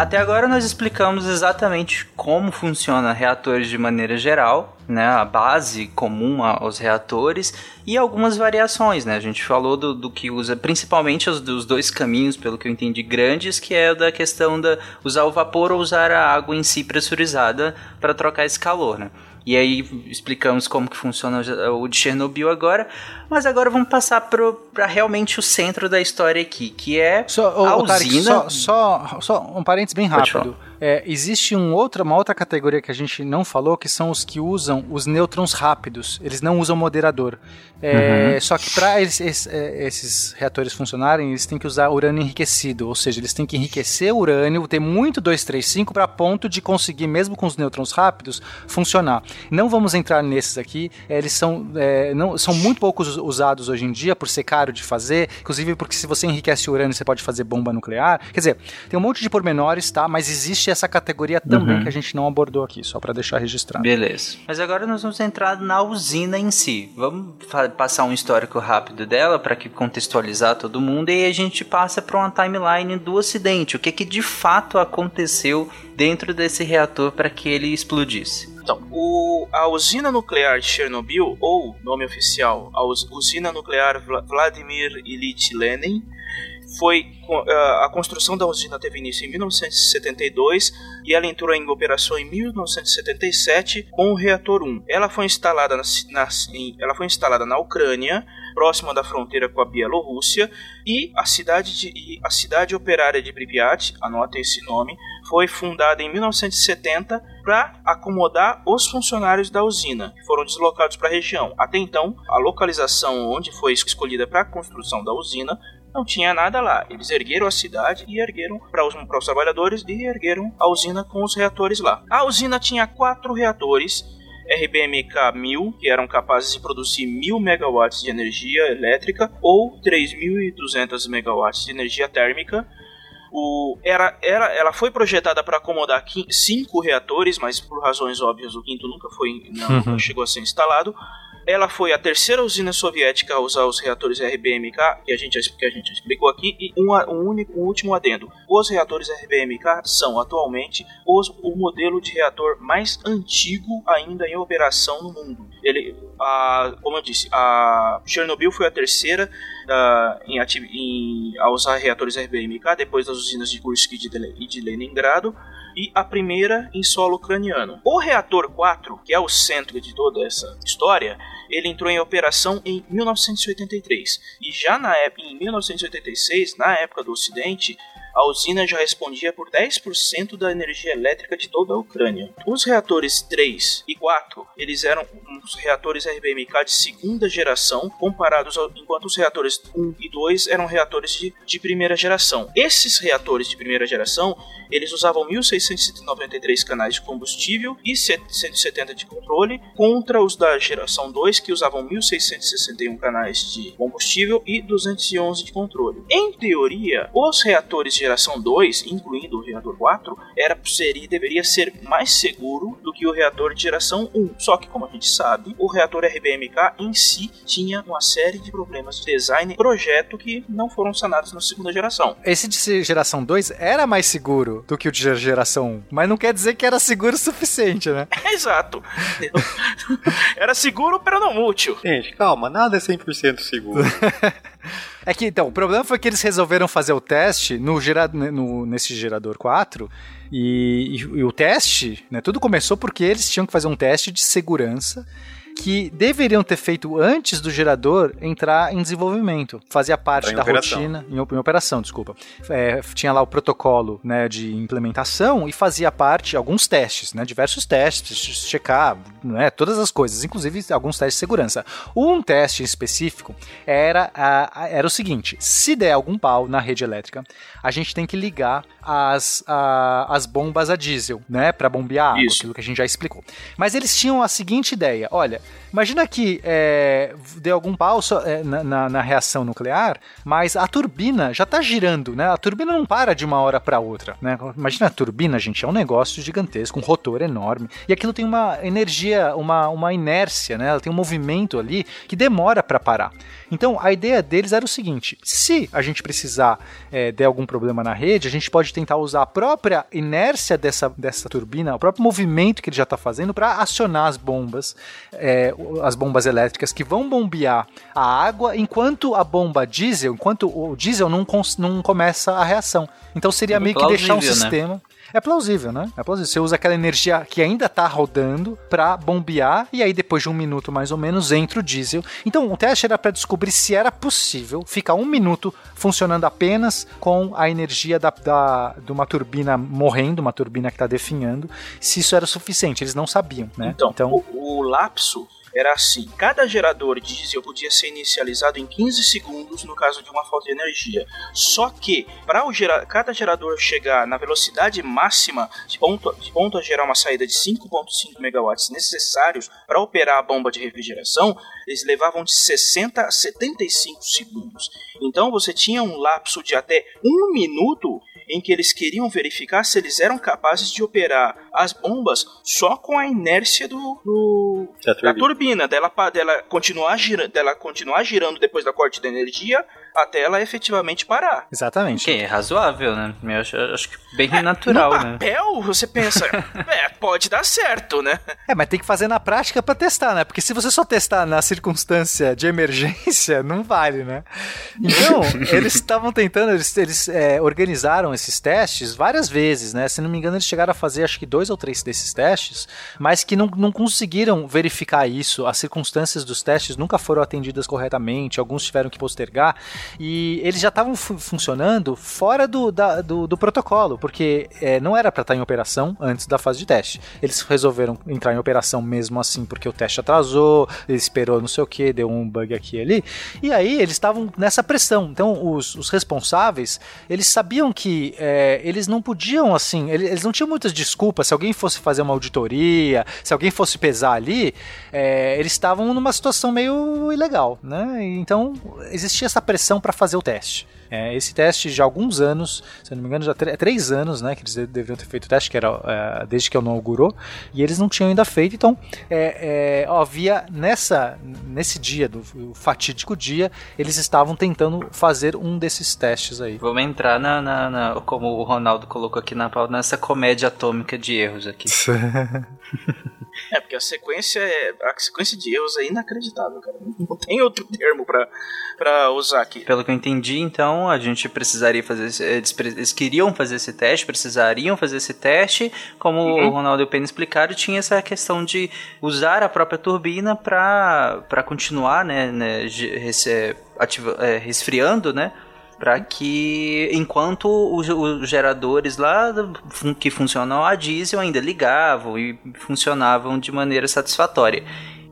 Até agora nós explicamos exatamente como funciona reatores de maneira geral, né, a base comum aos reatores e algumas variações, né? A gente falou do, do que usa, principalmente os dos dois caminhos, pelo que eu entendi, grandes, que é da questão da usar o vapor ou usar a água em si pressurizada para trocar esse calor, né? E aí explicamos como que funciona o de Chernobyl agora, mas agora vamos passar para realmente o centro da história aqui, que é só, a usina. Tarek, só, só, só, um parênteses bem rápido. É, existe um outra, uma outra categoria que a gente não falou, que são os que usam os nêutrons rápidos. Eles não usam moderador. É, uhum. Só que para esses, é, esses, reatores funcionarem, eles têm que usar urânio enriquecido. Ou seja, eles têm que enriquecer o urânio, ter muito 235 para ponto de conseguir, mesmo com os nêutrons rápidos, funcionar. Não vamos entrar nesses aqui. É, eles são, é, não, são muito poucos usados hoje em dia por ser caro de fazer. Inclusive porque se você enriquece o urânio, você pode fazer bomba nuclear. Quer dizer, tem um monte de pormenores, tá? Mas existe essa categoria também uhum. que a gente não abordou aqui, só para deixar registrado. Beleza. Mas agora nós vamos entrar na usina em si. Vamos passar um histórico rápido dela para que contextualizar todo mundo e aí a gente passa para uma timeline do acidente. O que que de fato aconteceu dentro desse reator para que ele explodisse? Então, o, a usina nuclear de Chernobyl, ou nome oficial, a usina nuclear Vladimir Ilyich Lenin, foi a construção da usina teve início em 1972 e ela entrou em operação em 1977 com o reator 1. Ela foi instalada na, na ela foi instalada na Ucrânia, próxima da fronteira com a Bielorrússia, e a cidade de, a cidade operária de Pripyat, anotem esse nome, foi fundada em 1970 para acomodar os funcionários da usina, que foram deslocados para a região. Até então, a localização onde foi escolhida para a construção da usina não tinha nada lá. Eles ergueram a cidade e ergueram para os, para os trabalhadores e ergueram a usina com os reatores lá. A usina tinha quatro reatores RBMK 1000, que eram capazes de produzir 1000 megawatts de energia elétrica ou 3200 megawatts de energia térmica. O, era, era, ela foi projetada para acomodar cinco reatores, mas por razões óbvias o quinto nunca foi não, uhum. chegou a ser instalado. Ela foi a terceira usina soviética a usar os reatores RBMK, que a gente, que a gente explicou aqui, e um, um, único, um último adendo. Os reatores RBMK são atualmente os, o modelo de reator mais antigo ainda em operação no mundo. Ele, a, como eu disse, a Chernobyl foi a terceira uh, em, em, a usar reatores RBMK, depois das usinas de Kursk e de, de Leningrado e a primeira em solo ucraniano. O reator 4, que é o centro de toda essa história, ele entrou em operação em 1983 e já na época, em 1986, na época do Ocidente, a usina já respondia por 10% da energia elétrica de toda a Ucrânia. Os reatores 3 e 4, eles eram uns reatores RBMK de segunda geração, comparados ao, enquanto os reatores 1 e 2 eram reatores de, de primeira geração. Esses reatores de primeira geração, eles usavam 1693 canais de combustível e 170 de controle, contra os da geração 2 que usavam 1661 canais de combustível e 211 de controle. Em teoria, os reatores geração 2, incluindo o reator 4, era, seria, deveria ser mais seguro do que o reator de geração 1. Só que, como a gente sabe, o reator RBMK em si tinha uma série de problemas de design e projeto que não foram sanados na segunda geração. Esse de geração 2 era mais seguro do que o de geração 1, mas não quer dizer que era seguro o suficiente, né? Exato. era seguro, pero não útil. Gente, calma, nada é 100% seguro. É que então, o problema foi que eles resolveram fazer o teste no, gera, no nesse gerador 4 e, e, e, o teste, né, tudo começou porque eles tinham que fazer um teste de segurança que deveriam ter feito antes do gerador entrar em desenvolvimento. Fazia parte da operação. rotina, em, em, operação, desculpa. É, tinha lá o protocolo né, de implementação e fazia parte, alguns testes, né, diversos testes, checar né, todas as coisas, inclusive alguns testes de segurança. Um teste específico era, a, a, era o seguinte: se der algum pau na rede elétrica, a gente tem que ligar as, a, as bombas a diesel, né? Para bombear água, Isso. aquilo que a gente já explicou. Mas eles tinham a seguinte ideia: olha, imagina que é, deu algum pau é, na, na, na, reação nuclear, mas a turbina já está girando, né? A turbina não para de uma hora para outra, né? Imagina a turbina, gente, é um negócio gigantesco, um rotor enorme, e aquilo tem uma energia, uma, uma inércia, né? Ela tem um movimento ali que demora para parar. Então a ideia deles era o seguinte: se a gente precisar é, de algum problema na rede, a gente pode tentar usar a própria inércia dessa, dessa turbina, o próprio movimento que ele já está fazendo para acionar as bombas, é, as bombas elétricas que vão bombear a água enquanto a bomba diesel, enquanto o diesel não, não começa a reação. Então seria meio que deixar um né? É plausível, né? É plausível. Você usa aquela energia que ainda tá rodando para bombear e aí depois de um minuto mais ou menos entra o diesel. Então o teste era para descobrir se era possível ficar um minuto funcionando apenas com a energia da, da, de uma turbina morrendo, uma turbina que está definhando, se isso era suficiente. Eles não sabiam, né? Então, então o, o lapso era assim: cada gerador diesel podia ser inicializado em 15 segundos no caso de uma falta de energia. Só que, para gera cada gerador chegar na velocidade máxima de ponto, de ponto a gerar uma saída de 5,5 megawatts necessários para operar a bomba de refrigeração, eles levavam de 60 a 75 segundos. Então você tinha um lapso de até um minuto em que eles queriam verificar se eles eram capazes de operar as bombas só com a inércia do, do da turbina, dela, dela, continuar girando, dela continuar girando depois da corte de energia até ela efetivamente parar. Exatamente. Que é razoável, né? Eu acho, acho que bem natural, no né? papel, você pensa, é, pode dar certo, né? É, mas tem que fazer na prática para testar, né? Porque se você só testar na circunstância de emergência, não vale, né? Então, eles estavam tentando, eles, eles é, organizaram esses testes várias vezes, né? Se não me engano, eles chegaram a fazer acho que dois ou três desses testes, mas que não, não conseguiram verificar isso. As circunstâncias dos testes nunca foram atendidas corretamente, alguns tiveram que postergar, e eles já estavam fu funcionando fora do, da, do, do, protocolo, porque é, não era para estar em operação antes da fase de teste. Eles resolveram entrar em operação mesmo assim, porque o teste atrasou, esperou não sei o que, deu um bug aqui e ali, e aí eles estavam nessa pressão. Então, os, os responsáveis, eles sabiam que é, eles não podiam, assim, eles, eles, não tinham muitas desculpas. Se alguém fosse fazer uma auditoria, se alguém fosse pesar ali, é, eles estavam numa situação meio ilegal, né? Então existia essa pressão para fazer o teste. É, esse teste já há alguns anos, se eu não me engano, já é três anos, né, que eles deveriam ter feito o teste, que era é, desde que eu não inaugurou, e eles não tinham ainda feito. Então, é, é, havia nessa, nesse dia, do fatídico dia, eles estavam tentando fazer um desses testes aí. Vamos entrar na, na, na como o Ronaldo colocou aqui na pauta, nessa comédia atômica de erros aqui. É, porque a sequência é. A sequência de erros é inacreditável, cara. Não tem outro termo pra, pra usar aqui. Pelo que eu entendi, então, a gente precisaria fazer. Eles, eles queriam fazer esse teste, precisariam fazer esse teste. Como uhum. o Ronaldo e o Penny explicaram, tinha essa questão de usar a própria turbina para continuar, né? né ativa, é, resfriando, né? Para que enquanto os, os, geradores lá que funcionam a diesel ainda ligavam e funcionavam de maneira satisfatória.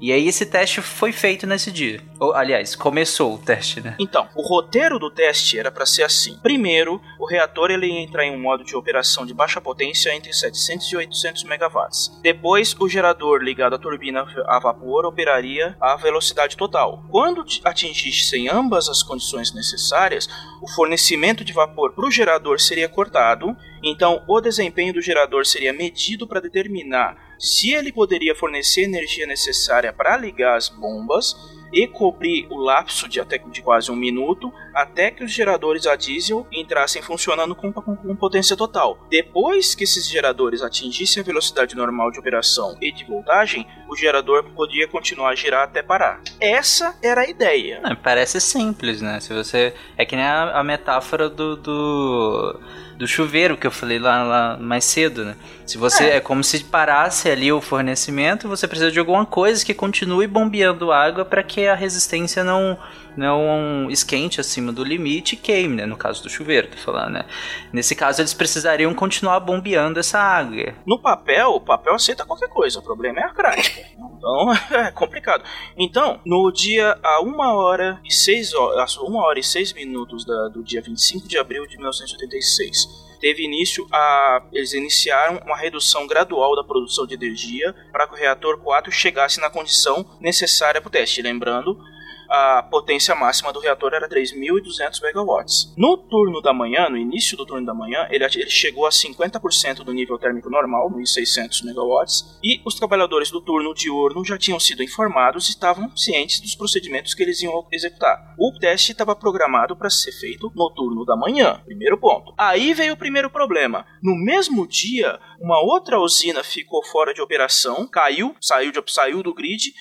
E aí esse teste foi feito nesse dia. Ou, aliás, começou o teste, né? Então, o roteiro do teste era para ser assim. Primeiro, o reator ele ia entrar em um modo de operação de baixa potência entre 700 e 800 megawatts. Depois, o gerador ligado à turbina a vapor operaria a velocidade total. Quando atingissem ambas as condições necessárias, o fornecimento de vapor para o gerador seria cortado. Então, o desempenho do gerador seria medido para determinar se ele poderia fornecer energia necessária para ligar as bombas e cobrir o lapso de até de quase um minuto até que os geradores a diesel entrassem funcionando com, com, com, potência total. Depois que esses geradores atingissem a velocidade normal de operação e de voltagem, o gerador podia continuar a girar até parar. Essa era a ideia. parece simples, né? Se você é que nem a, a metáfora do, do do chuveiro que eu falei lá, lá mais cedo, né? Se você é. é. como se parasse ali o fornecimento, você precisa de alguma coisa que continue bombeando água para que a resistência não não esquente acima do limite e queime, né? No caso do chuveiro, tô falando, né? Nesse caso, eles precisariam continuar bombeando essa água. No papel, o papel aceita qualquer coisa, o problema é a prática. Então, é complicado. Então, no dia a 1 hora e 6 horas, 1 hora e 6 minutos da, do dia 25 de abril de 1986, teve início a. Eles iniciaram uma redução gradual da produção de energia para que o reator 4 chegasse na condição necessária para o teste. Lembrando a potência máxima do reator era 3.200 megawatts. No turno da manhã, no início do turno da manhã, ele, ele chegou a 50% do nível térmico normal, 1.600 megawatts, e os trabalhadores do turno diurno já tinham sido informados e estavam cientes dos procedimentos que eles iam executar. O teste estava programado para ser feito no turno da manhã, primeiro ponto. Aí veio o primeiro problema. No mesmo dia, uma outra usina ficou fora de operação, caiu, saiu, de, saiu do grid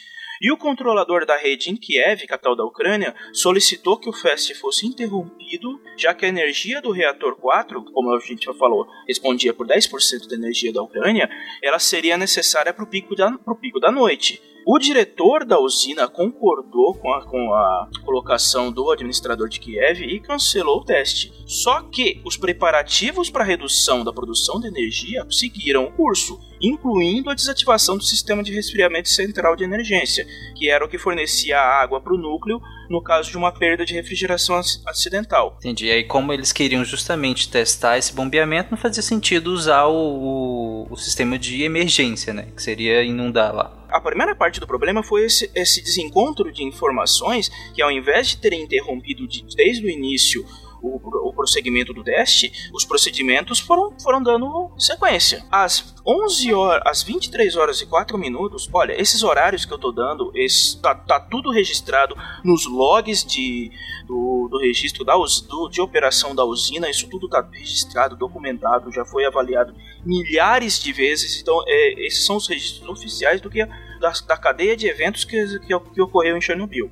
e o controlador da rede em Kiev, capital da Ucrânia, solicitou que o FEST fosse interrompido, já que a energia do reator 4, como a gente já falou, respondia por 10% da energia da Ucrânia, ela seria necessária para o pico, da, pico da noite. O diretor da usina concordou com a, com a colocação do administrador de Kiev e cancelou o teste. Só que os preparativos para redução da produção de energia seguiram o curso, incluindo a desativação do sistema de resfriamento central de emergência, que era o que fornecia água para o núcleo no caso de uma perda de refrigeração acidental. Entendi. E aí, como eles queriam justamente testar esse bombeamento, não fazia sentido usar o, o, o sistema de emergência, né? Que seria inundar lá. A primeira parte do problema foi esse, esse desencontro de informações que, ao invés de terem interrompido de, desde o início o, o prosseguimento do teste, os procedimentos foram, foram dando sequência. Às 11 horas, às 23 horas e 4 minutos, olha, esses horários que eu tô dando, esse, tá, tá tudo registrado nos logs de, do, do registro da, do, de operação da usina, isso tudo tá registrado, documentado, já foi avaliado milhares de vezes. Então, é, esses são os registros oficiais do que da, da cadeia de eventos que, que, que ocorreu em Chernobyl.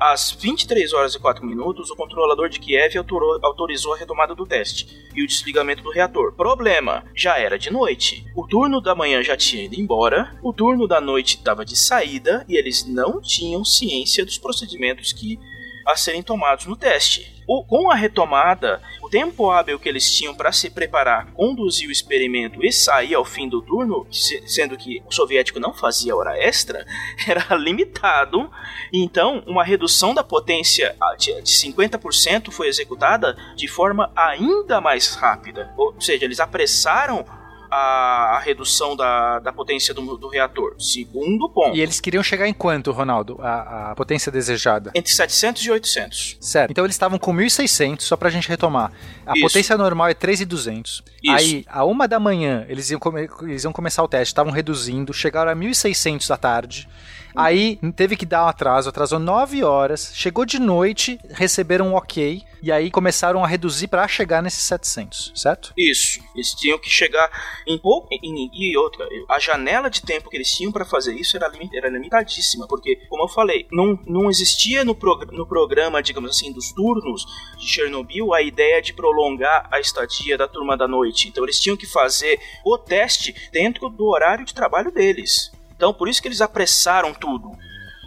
Às 23 horas e 4 minutos, o controlador de Kiev autorizou a retomada do teste e o desligamento do reator. Problema: já era de noite. O turno da manhã já tinha ido embora, o turno da noite estava de saída e eles não tinham ciência dos procedimentos que a serem tomados no teste. O, com a retomada, o tempo hábil que eles tinham para se preparar, conduzir o experimento e sair ao fim do turno, sendo que o soviético não fazia hora extra, era limitado. Então, uma redução da potência de 50% foi executada de forma ainda mais rápida. Ou seja, eles apressaram a, a redução da, da potência do, do, reator. Segundo ponto. E eles queriam chegar em quanto, Ronaldo? A, a potência desejada? Entre 700 e 800. Certo. Então eles estavam com 1.600, só pra gente retomar. A Isso. potência normal é 3.200. Aí, a uma da manhã, eles iam, eles iam começar o teste, estavam reduzindo, chegaram a 1.600 da tarde. Aí teve que dar um atraso, atrasou 9 horas, chegou de noite, receberam um ok, e aí começaram a reduzir para chegar nesses 700, certo? Isso. Eles tinham que chegar em pouco. E outra, a janela de tempo que eles tinham para fazer isso era, era limitadíssima, porque, como eu falei, não, não existia no, no programa, digamos assim, dos turnos de Chernobyl a ideia de prolongar a estadia da turma da noite. Então eles tinham que fazer o teste dentro do horário de trabalho deles. Então, por isso que eles apressaram tudo.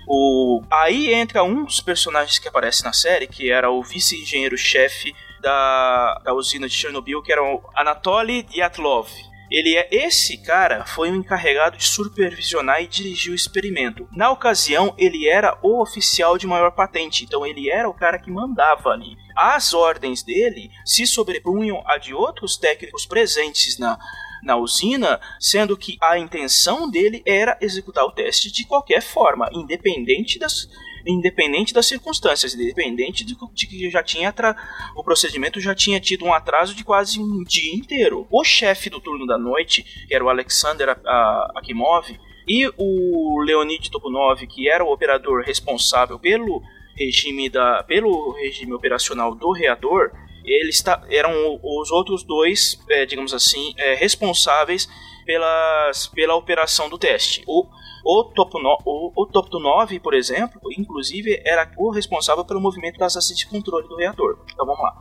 O... Aí entra um dos personagens que aparece na série, que era o vice-engenheiro-chefe da, da usina de Chernobyl, que era o Anatoly Yatlov. Ele é esse cara foi o encarregado de supervisionar e dirigir o experimento. Na ocasião, ele era o oficial de maior patente, então ele era o cara que mandava ali. As ordens dele se sobrepunham a de outros técnicos presentes na na usina, sendo que a intenção dele era executar o teste de qualquer forma, independente das independente das circunstâncias, independente de, que já tinha o procedimento já tinha tido um atraso de quase um dia inteiro. O chefe do turno da noite, que era o Alexander Akimov, e o Leonid Topunov, que era o operador responsável pelo regime da pelo regime operacional do reator, eles eram os outros dois, é, digamos assim, é, responsáveis pelas, pela operação do teste. O, o, Top no, o, o Top 9, por exemplo, inclusive, era o responsável pelo movimento das assets de controle do reator. Então vamos lá.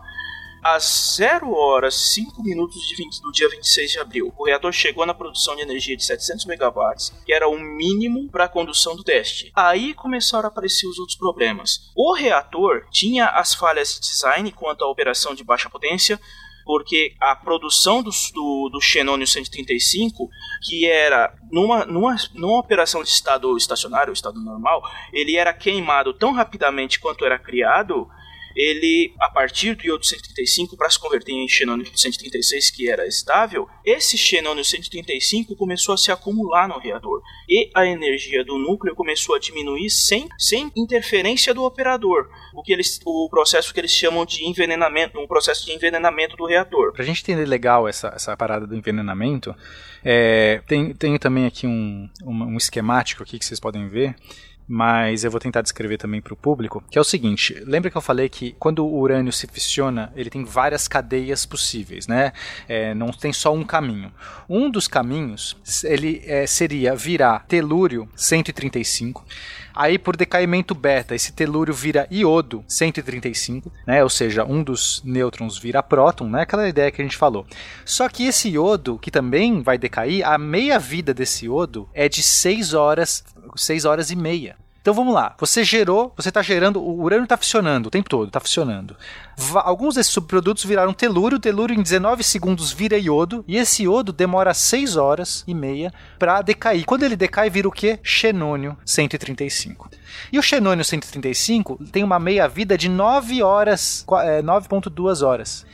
Às 0 horas 5 minutos de 20, do dia 26 de abril, o reator chegou na produção de energia de 700 megawatts, que era o mínimo para a condução do teste. Aí começaram a aparecer os outros problemas. O reator tinha as falhas de design quanto à operação de baixa potência, porque a produção do, do, do Xenônio 135, que era numa, numa, numa operação de estado estacionário, estado normal, ele era queimado tão rapidamente quanto era criado, ele, a partir do iodo 135, para se converter em xenônio 136, que era estável, esse xenônio 135 começou a se acumular no reator. E a energia do núcleo começou a diminuir sem, sem interferência do operador. O, que eles, o processo que eles chamam de envenenamento, um processo de envenenamento do reator. Para a gente entender legal essa, essa parada do envenenamento, é, tem, tem também aqui um, um, um esquemático aqui que vocês podem ver mas eu vou tentar descrever também para o público, que é o seguinte: lembra que eu falei que quando o urânio se fissiona, ele tem várias cadeias possíveis, né? É, não tem só um caminho. Um dos caminhos ele é, seria virar telúrio 135. Aí, por decaimento beta, esse telúrio vira iodo 135, né? Ou seja, um dos nêutrons vira próton, né? Aquela ideia que a gente falou. Só que esse iodo, que também vai decair, a meia-vida desse iodo é de 6 horas, 6 horas e meia. Então vamos lá. Você gerou, você está gerando, o urânio está funcionando o tempo todo, está funcionando. alguns desses subprodutos viraram telúrio, o telúrio em 19 segundos vira iodo, e esse iodo demora 6 horas e meia para decair. Quando ele decai, vira o que? Xenônio 135. E o xenônio 135 tem uma meia-vida de 9 horas, 9.2 é, horas.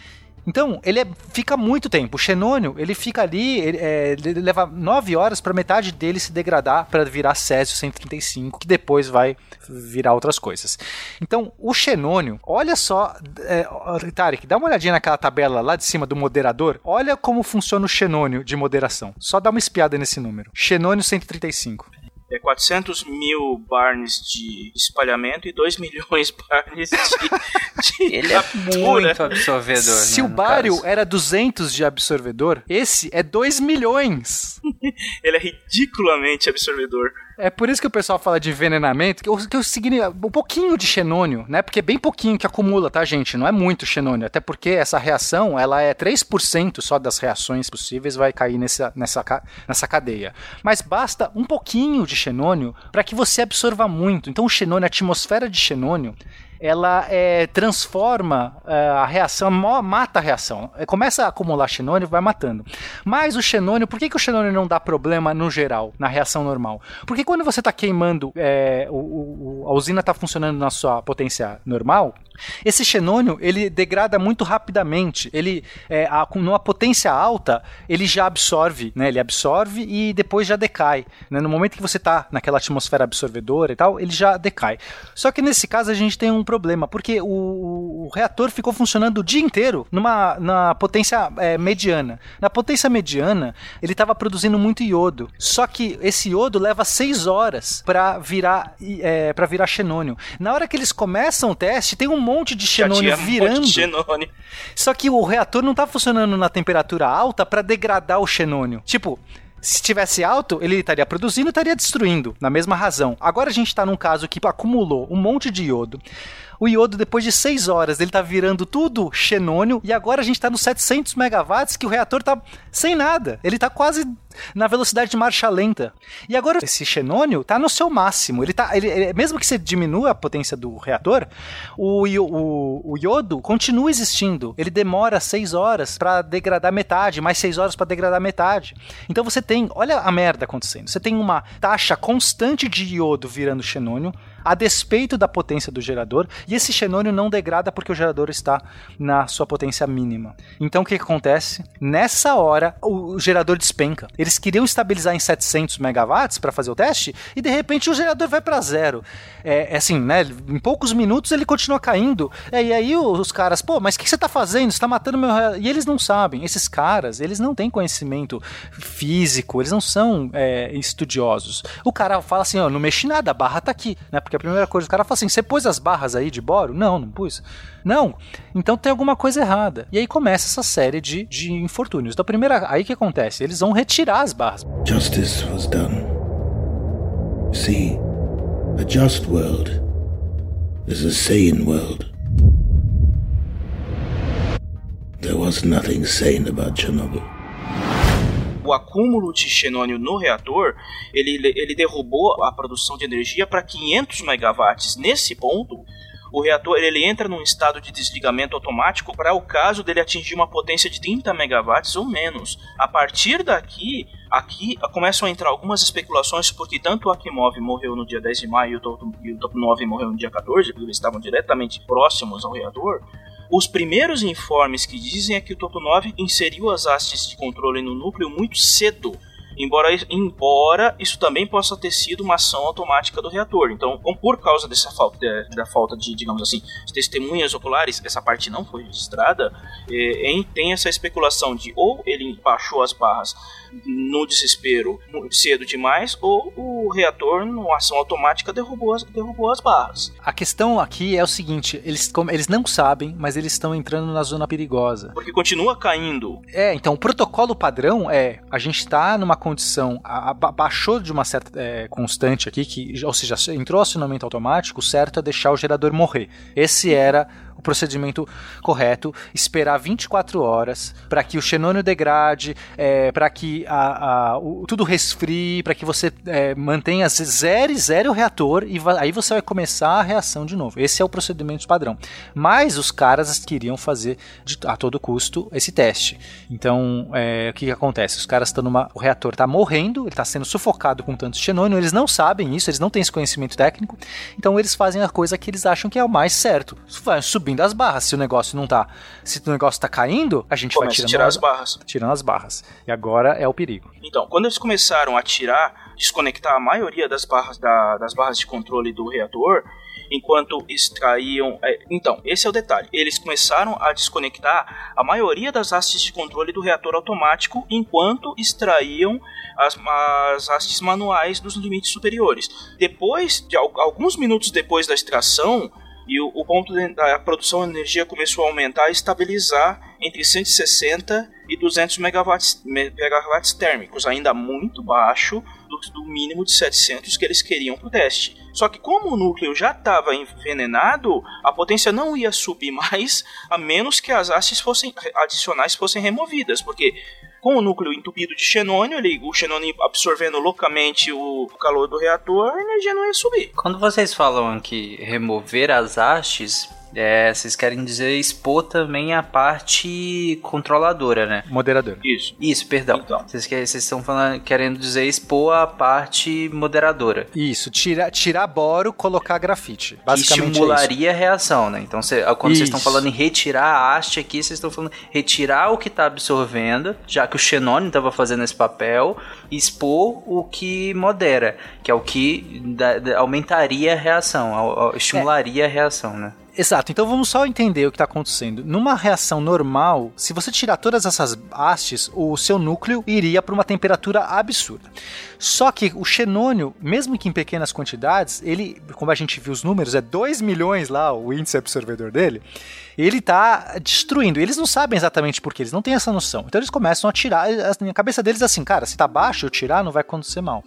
Então, ele é, fica muito tempo. O xenônio, ele fica ali, ele, é, ele leva 9 horas para metade dele se degradar para virar Césio 135, que depois vai virar outras coisas. Então, o xenônio, olha só, é, Tarek, dá uma olhadinha naquela tabela lá de cima do moderador. Olha como funciona o xenônio de moderação. Só dá uma espiada nesse número. Xenônio 135 é 400 mil barnes de espalhamento e 2 milhões barnes de, de Ele é muito absorvedor. Se né, o bário caso. era 200 de absorvedor, esse é 2 milhões. Ele é ridiculamente absorvedor. É por isso que o pessoal fala de envenenamento, que eu, que eu segui um pouquinho de xenônio, né? Porque é bem pouquinho que acumula, tá, gente? Não é muito xenônio. Até porque essa reação, ela é 3% só das reações possíveis vai cair nessa, nessa, nessa cadeia. Mas basta um pouquinho de xenônio para que você absorva muito. Então o xenônio, a atmosfera de xenônio, ela é, transforma é, a reação, mata a reação. É, começa a acumular xenônio vai matando. Mas o xenônio, por que, que o xenônio não dá problema no geral, na reação normal? Porque quando você está queimando, é, o, o, a usina está funcionando na sua potência normal, esse xenônio ele degrada muito rapidamente. Ele, é, a, numa potência alta, ele já absorve, né? Ele absorve e depois já decai. Né? No momento que você está naquela atmosfera absorvedora e tal, ele já decai. Só que nesse caso a gente tem um problema, porque o, o reator ficou funcionando o dia inteiro numa na potência é, mediana. Na potência mediana, ele estava produzindo muito iodo. Só que esse iodo leva 6 horas para virar é, virar xenônio. Na hora que eles começam o teste, tem um monte de xenônio virando. Um de xenônio. Só que o reator não tá funcionando na temperatura alta para degradar o xenônio. Tipo, se tivesse alto, ele estaria produzindo e estaria destruindo, na mesma razão. Agora a gente está num caso que acumulou um monte de iodo. O iodo, depois de 6 horas, ele tá virando tudo xenônio e agora a gente tá nos 700 megawatts que o reator tá sem nada. Ele tá quase na velocidade de marcha lenta. E agora esse xenônio tá no seu máximo. Ele tá, ele, ele, mesmo que você diminua a potência do reator, o, o, o iodo continua existindo. Ele demora 6 horas para degradar metade, mais 6 horas para degradar metade. Então você tem, olha a merda acontecendo. Você tem uma taxa constante de iodo virando xenônio, a despeito da potência do gerador, e esse xenônio não degrada porque o gerador está na sua potência mínima. Então o que, que acontece? Nessa hora, o gerador despenca. Eles queriam estabilizar em 700 megawatts para fazer o teste, e de repente o gerador vai para zero. É, é, assim, né? Em poucos minutos ele continua caindo. É, e aí os caras, pô, mas o que você está fazendo? Você está matando meu. E eles não sabem. Esses caras, eles não têm conhecimento físico, eles não são é, estudiosos. O cara fala assim: ó, não mexi nada, a barra tá aqui, né? Porque a primeira coisa, o cara fala assim: você pôs as barras aí de boro? Não, não pus. Não. Então tem alguma coisa errada. E aí começa essa série de, de infortúnios. Então, primeira, aí que acontece? Eles vão retirar as barras. Justice was done. See, a just world is a sane world. There was nothing sane about Chernobyl o acúmulo de xenônio no reator, ele, ele derrubou a produção de energia para 500 megawatts. Nesse ponto, o reator ele entra num estado de desligamento automático para o caso dele atingir uma potência de 30 megawatts ou menos. A partir daqui, aqui começam a entrar algumas especulações, porque tanto o Akimov morreu no dia 10 de maio e o Top 9 morreu no dia 14, porque eles estavam diretamente próximos ao reator. Os primeiros informes que dizem é que o 9 inseriu as hastes de controle no núcleo muito cedo embora, embora isso também possa ter sido uma ação automática do reator. Então, por causa dessa falta de, da falta de, digamos assim, de testemunhas oculares, essa parte não foi registrada, é, tem essa especulação de ou ele baixou as barras no desespero cedo demais, ou o reator, numa ação automática, derrubou as, derrubou as barras. A questão aqui é o seguinte: eles, eles não sabem, mas eles estão entrando na zona perigosa. Porque continua caindo. É, então o protocolo padrão é: a gente está numa condição, a, a, baixou de uma certa é, constante aqui, que, ou seja, entrou acionamento automático, certo é deixar o gerador morrer. Esse era o procedimento correto, esperar 24 horas para que o xenônio degrade, é, para que a, a, o, tudo resfrie, para que você é, mantenha zero e zero o reator e aí você vai começar a reação de novo. Esse é o procedimento padrão. Mas os caras queriam fazer de, a todo custo esse teste. Então, é, o que, que acontece? Os caras estão numa. O reator está morrendo, ele está sendo sufocado com tanto xenônio, eles não sabem isso, eles não têm esse conhecimento técnico, então eles fazem a coisa que eles acham que é o mais certo. Vai subir subindo as barras. Se o negócio não tá. Se o negócio tá caindo, a gente Começa vai tirando tirar as, as barras. Tirando as barras. E agora é o perigo. Então, quando eles começaram a tirar, desconectar a maioria das barras, da, das barras de controle do reator, enquanto extraíam. É, então, esse é o detalhe. Eles começaram a desconectar a maioria das hastes de controle do reator automático enquanto extraíam as, as hastes manuais dos limites superiores. Depois, de alguns minutos depois da extração, e o, o ponto da produção de energia começou a aumentar e estabilizar entre 160 e 200 megawatts, megawatts térmicos, ainda muito baixo do, do mínimo de 700 que eles queriam para o teste. Só que como o núcleo já estava envenenado, a potência não ia subir mais, a menos que as hastes fossem adicionais fossem removidas, porque com o núcleo entupido de xenônio, ele, o xenônio absorvendo loucamente o calor do reator, a energia não ia subir. Quando vocês falam que remover as hastes, é, vocês querem dizer expor também a parte controladora, né? Moderadora. Isso. Isso, perdão. Então. Vocês, vocês estão falando, querendo dizer expor a parte moderadora. Isso, tirar, tirar boro, colocar grafite. Basicamente que estimularia é a reação, né? Então, cê, quando vocês estão falando em retirar a haste aqui, vocês estão falando retirar o que está absorvendo, já que o xenônio estava fazendo esse papel, e expor o que modera, que é o que da, da, aumentaria a reação, estimularia é. a reação, né? Exato, então vamos só entender o que está acontecendo. Numa reação normal, se você tirar todas essas hastes, o seu núcleo iria para uma temperatura absurda. Só que o xenônio, mesmo que em pequenas quantidades, ele, como a gente viu os números, é 2 milhões lá o índice absorvedor dele ele tá destruindo. Eles não sabem exatamente por que, eles não têm essa noção. Então eles começam a tirar, na cabeça deles assim, cara, se tá baixo, eu tirar, não vai acontecer mal.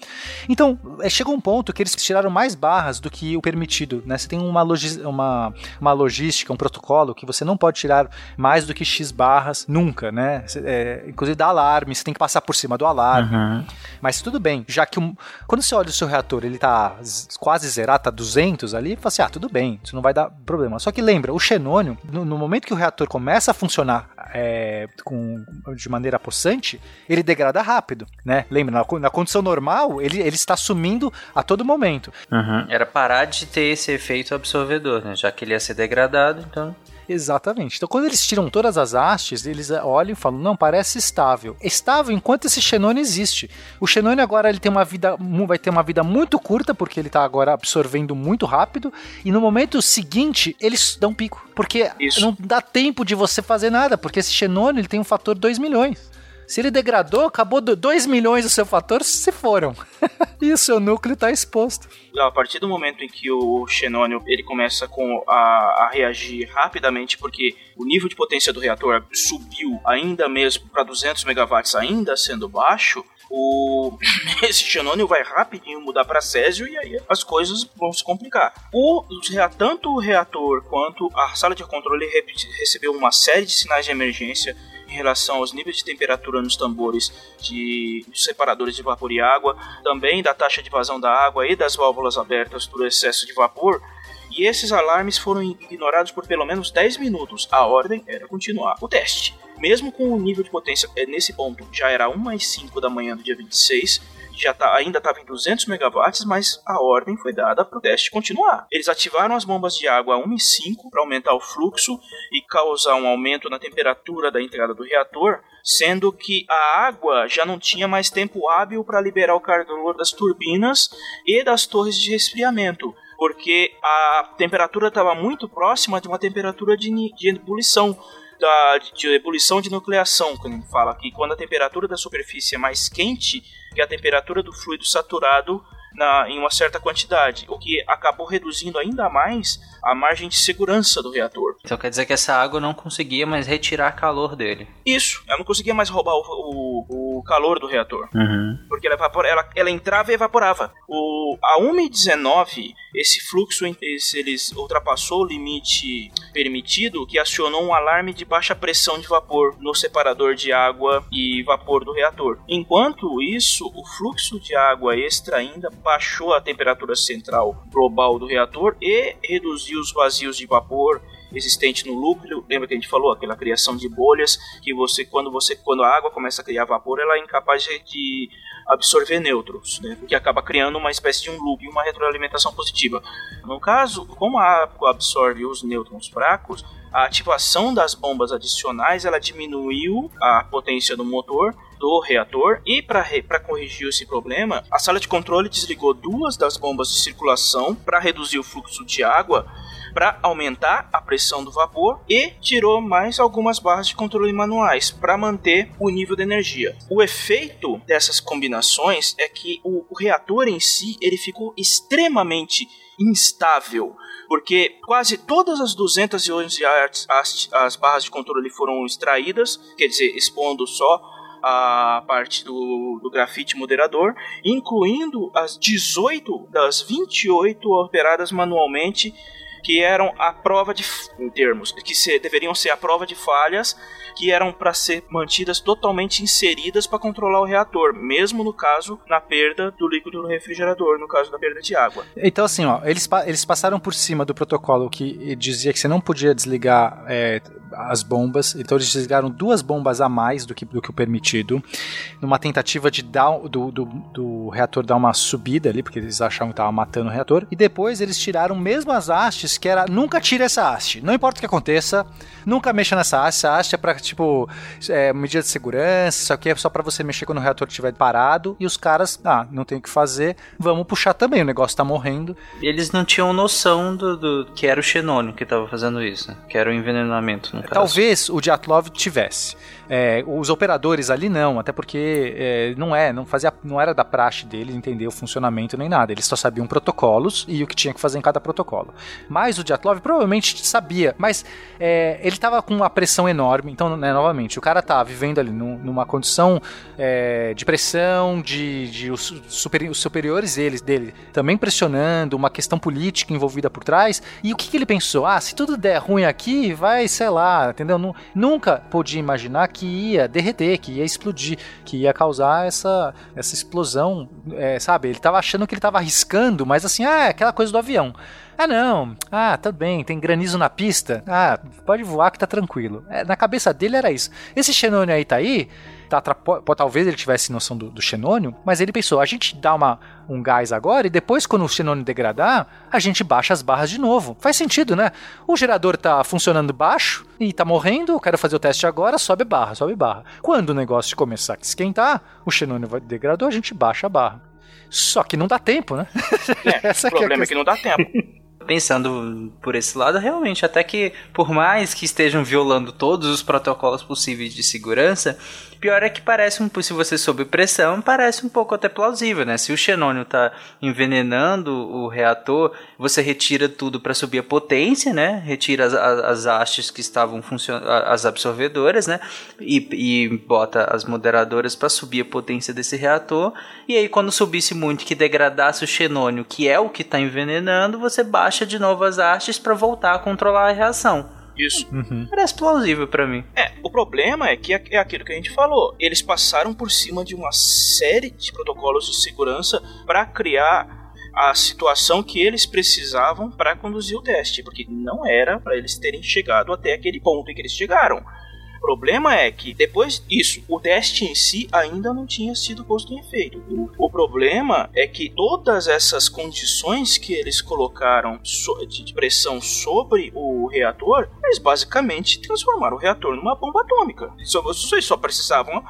Então, é, chegou um ponto que eles tiraram mais barras do que o permitido, né? Você tem uma, uma, uma logística, um protocolo que você não pode tirar mais do que X barras nunca, né? É, inclusive dá alarme, você tem que passar por cima do alarme. Uhum. Mas tudo bem, já que um, quando você olha o seu reator, ele tá quase zerado, tá 200 ali, você fala assim, ah, tudo bem, isso não vai dar problema. Só que lembra, o xenônio, no, no, momento que o reator começa a funcionar é, com, de maneira possante, ele degrada rápido, né? Lembra, na, na condição normal, ele, ele está sumindo a todo momento. Uhum. Era parar de ter esse efeito absorvedor, né? Já que ele ia ser degradado, então... Exatamente. Então, quando eles tiram todas as hastes, eles olham e falam: não, parece estável. Estável enquanto esse xenônio existe. O xenônio agora ele tem uma vida, vai ter uma vida muito curta, porque ele está agora absorvendo muito rápido, e no momento seguinte eles dão pico. Porque Isso. não dá tempo de você fazer nada, porque esse xenônio ele tem um fator 2 milhões. Se ele degradou, acabou 2 milhões do seu fator, se foram. e o seu núcleo está exposto. A partir do momento em que o xenônio ele começa com a, a reagir rapidamente, porque o nível de potência do reator subiu ainda mesmo para 200 megawatts, ainda sendo baixo, o esse xenônio vai rapidinho mudar para césio e aí as coisas vão se complicar. O tanto o reator quanto a sala de controle recebeu uma série de sinais de emergência em relação aos níveis de temperatura nos tambores de separadores de vapor e água, também da taxa de vazão da água e das válvulas abertas por excesso de vapor. E esses alarmes foram ignorados por pelo menos 10 minutos. A ordem era continuar o teste. Mesmo com o nível de potência é, nesse ponto já era 1 mais 5 da manhã do dia 26, já tá, ainda estava em 200 megawatts, mas a ordem foi dada para o teste continuar. Eles ativaram as bombas de água a 1 e 5 para aumentar o fluxo e causar um aumento na temperatura da entrada do reator, sendo que a água já não tinha mais tempo hábil para liberar o calor das turbinas e das torres de resfriamento porque a temperatura estava muito próxima de uma temperatura de, de ebulição da, de ebulição de nucleação, quando a gente fala que quando a temperatura da superfície é mais quente que a temperatura do fluido saturado na, em uma certa quantidade, o que acabou reduzindo ainda mais a margem de segurança do reator. Então quer dizer que essa água não conseguia mais retirar calor dele. Isso, ela não conseguia mais roubar o, o, o calor do reator. Uhum. Porque ela, evapora, ela, ela entrava e evaporava. O, a 1,19, esse fluxo esse, eles ultrapassou o limite permitido, que acionou um alarme de baixa pressão de vapor no separador de água e vapor do reator. Enquanto isso, o fluxo de água extra ainda baixou a temperatura central global do reator e reduziu os vazios de vapor existente no núcleo. Lembra que a gente falou aquela criação de bolhas que você quando você quando a água começa a criar vapor, ela é incapaz de absorver nêutrons, né? que acaba criando uma espécie de um loop, uma retroalimentação positiva. No caso, como a água absorve os nêutrons fracos, a ativação das bombas adicionais ela diminuiu a potência do motor do reator e para corrigir esse problema, a sala de controle desligou duas das bombas de circulação para reduzir o fluxo de água para aumentar a pressão do vapor e tirou mais algumas barras de controle manuais para manter o nível de energia. O efeito dessas combinações é que o, o reator em si ele ficou extremamente instável porque quase todas as 211 as, as barras de controle foram extraídas, quer dizer, expondo só a parte do, do grafite moderador, incluindo as 18 das 28 operadas manualmente que eram a prova de em termos que se, deveriam ser a prova de falhas que eram para ser mantidas totalmente inseridas para controlar o reator, mesmo no caso na perda do líquido no refrigerador, no caso da perda de água. Então assim, ó, eles, eles passaram por cima do protocolo que dizia que você não podia desligar é, as bombas, então eles desligaram duas bombas a mais do que, do que o permitido, numa tentativa de dar do, do, do reator dar uma subida ali, porque eles achavam que estava matando o reator, e depois eles tiraram mesmo as hastes, que era nunca tire essa haste, não importa o que aconteça, nunca mexa nessa haste, essa haste é pra, tipo, é, medida de segurança, isso aqui é só para você mexer quando o reator estiver parado, e os caras, ah, não tem o que fazer, vamos puxar também, o negócio tá morrendo. Eles não tinham noção do, do que era o xenônio que estava fazendo isso, que era o envenenamento. Talvez o Diatlov tivesse. É, os operadores ali não, até porque é, não é, não fazia, não era da praxe deles entender o funcionamento nem nada. Eles só sabiam protocolos e o que tinha que fazer em cada protocolo. Mas o Diatlov provavelmente sabia, mas é, ele estava com uma pressão enorme. Então, né, novamente, o cara tá vivendo ali num, numa condição é, de pressão, de, de os, super, os, superiores deles, dele também pressionando, uma questão política envolvida por trás. E o que, que ele pensou? Ah, se tudo der ruim aqui, vai, sei lá entendeu? Nunca podia imaginar que ia derreter, que ia explodir, que ia causar essa, essa explosão, é, sabe? Ele tava achando que ele tava arriscando, mas assim, ah, é aquela coisa do avião. Ah, não. Ah, tá bem, tem granizo na pista. Ah, pode voar que tá tranquilo. É, na cabeça dele era isso. Esse xenônio aí tá aí, tá, talvez ele tivesse noção do, do xenônio, mas ele pensou, a gente dá uma, um gás agora e depois quando o xenônio degradar, a gente baixa as barras de novo. Faz sentido, né? O gerador tá funcionando baixo e tá morrendo, eu quero fazer o teste agora, sobe barra, sobe barra. Quando o negócio começar a esquentar, o xenônio vai degradou, a gente baixa a barra. Só que não dá tempo, né? É, o problema é, é que não dá tempo. pensando por esse lado, realmente, até que por mais que estejam violando todos os protocolos possíveis de segurança, Pior é que parece um, se você sob pressão, parece um pouco até plausível, né? Se o xenônio tá envenenando o reator, você retira tudo para subir a potência, né? Retira as, as, as hastes que estavam funcionando, as absorvedoras, né? E, e bota as moderadoras para subir a potência desse reator. E aí, quando subisse muito, que degradasse o xenônio, que é o que está envenenando, você baixa de novo as hastes para voltar a controlar a reação. Isso. Uhum. Parece plausível para mim. É, o problema é que é aquilo que a gente falou. Eles passaram por cima de uma série de protocolos de segurança para criar a situação que eles precisavam para conduzir o teste, porque não era para eles terem chegado até aquele ponto em que eles chegaram. O problema é que depois disso, o teste em si ainda não tinha sido posto em efeito. O problema é que todas essas condições que eles colocaram de pressão sobre o reator, eles basicamente transformaram o reator numa bomba atômica. Vocês só precisavam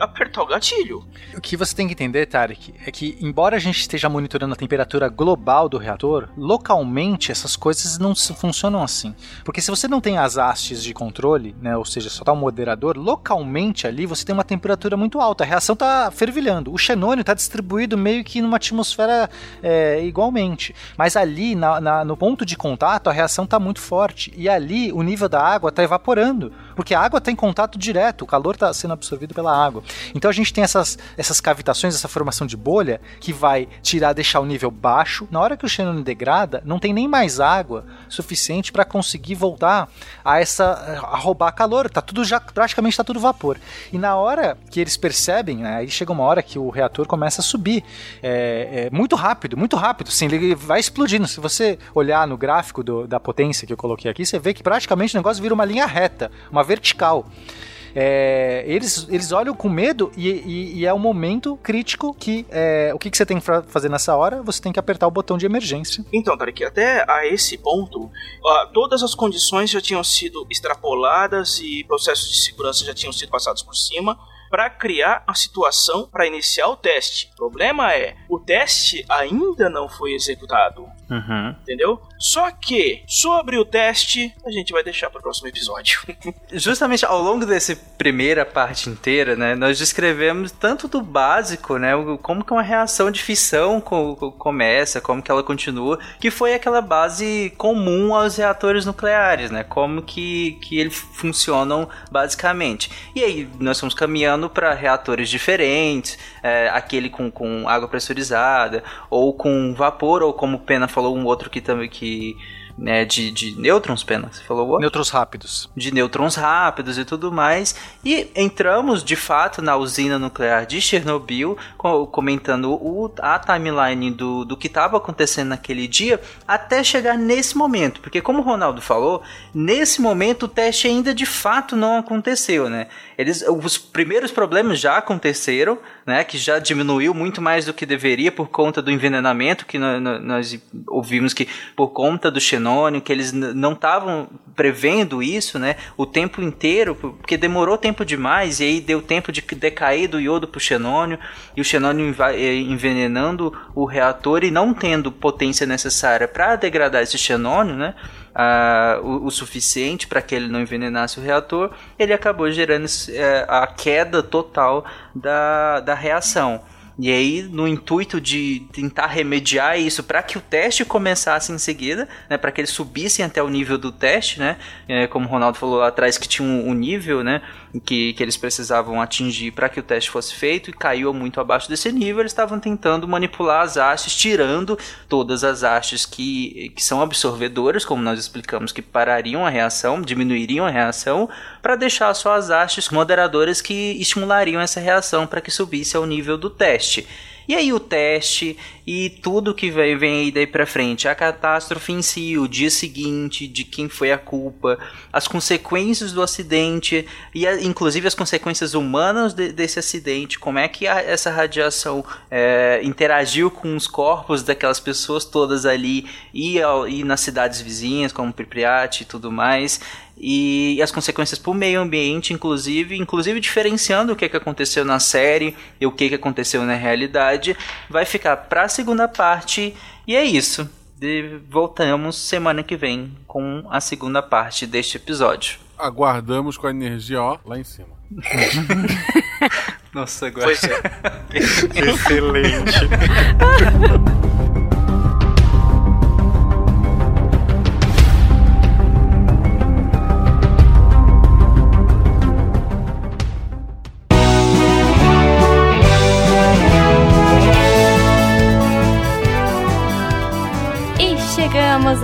apertar o gatilho. O que você tem que entender, Tarek, é que embora a gente esteja monitorando a temperatura global do reator, localmente essas coisas não funcionam assim. Porque se você não tem as hastes de controle, né, ou seja, só tá um moderador, localmente ali você tem uma temperatura muito alta, a reação está fervilhando. O xenônio está distribuído meio que numa atmosfera é, igualmente. Mas ali, na, na, no ponto de contato, a reação está muito forte. E ali o nível da água está evaporando, porque a água está em contato direto, o calor está sendo absorvido pela água. Então a gente tem essas, essas cavitações, essa formação de bolha, que vai tirar, deixar o nível baixo. Na hora que o xenônio degrada, não tem nem mais água suficiente para conseguir voltar a essa a roubar calor. Tá tudo já praticamente está tudo vapor. E na hora que eles percebem, né, aí chega uma hora que o reator começa a subir. É, é muito rápido, muito rápido. Sim, ele vai explodindo. Se você olhar no gráfico do, da potência que eu coloquei aqui, você vê que praticamente o negócio vira uma linha reta, uma vertical. É, eles, eles olham com medo e, e, e é um momento crítico que é, o que, que você tem que fazer nessa hora? Você tem que apertar o botão de emergência. Então, Tarek, até a esse ponto, todas as condições já tinham sido extrapoladas e processos de segurança já tinham sido passados por cima para criar a situação para iniciar o teste. O problema é, o teste ainda não foi executado. Uhum. Entendeu? Só que, sobre o teste, a gente vai deixar para o próximo episódio. Justamente ao longo dessa primeira parte inteira, né, nós descrevemos tanto do básico, né, como que uma reação de fissão começa, como que ela continua, que foi aquela base comum aos reatores nucleares, né, como que, que eles funcionam basicamente. E aí, nós estamos caminhando para reatores diferentes, é, aquele com, com água pressurizada, ou com vapor, ou como Pena falou, um outro que também que né, de, de nêutrons, Pena, você falou? Nêutrons rápidos. De nêutrons rápidos e tudo mais. E entramos, de fato, na usina nuclear de Chernobyl, comentando o, a timeline do, do que estava acontecendo naquele dia, até chegar nesse momento. Porque, como o Ronaldo falou, nesse momento o teste ainda de fato não aconteceu, né? Eles, os primeiros problemas já aconteceram, né, que já diminuiu muito mais do que deveria por conta do envenenamento, que nós, nós ouvimos que por conta do que eles não estavam prevendo isso, né, o tempo inteiro, porque demorou tempo demais, e aí deu tempo de decair do iodo para o xenônio, e o xenônio eh, envenenando o reator e não tendo potência necessária para degradar esse xenônio, né, o, o, suficiente para que ele não envenenasse o reator, ele acabou gerando uh, a queda total da, da reação. E aí, no intuito de tentar remediar isso para que o teste começasse em seguida, né, para que eles subissem até o nível do teste, né, é, como o Ronaldo falou lá atrás que tinha um, um nível, né, que, que eles precisavam atingir para que o teste fosse feito e caiu muito abaixo desse nível, eles estavam tentando manipular as hastes, tirando todas as hastes que, que são absorvedoras, como nós explicamos, que parariam a reação, diminuiriam a reação, para deixar só as hastes moderadoras que estimulariam essa reação para que subisse ao nível do teste teste. E aí o teste e tudo que vem, vem aí daí pra frente, a catástrofe em si, o dia seguinte, de quem foi a culpa, as consequências do acidente e a, inclusive as consequências humanas de, desse acidente, como é que a, essa radiação é, interagiu com os corpos daquelas pessoas todas ali e, e nas cidades vizinhas, como Pripyat e tudo mais e, as consequências para o meio ambiente, inclusive, inclusive diferenciando o que, que aconteceu na série e o que, que aconteceu na realidade, vai ficar para a segunda parte e é isso. E voltamos semana que vem com a segunda parte deste episódio. Aguardamos com a energia ó, lá em cima. Nossa, agora. Pois é. Excelente.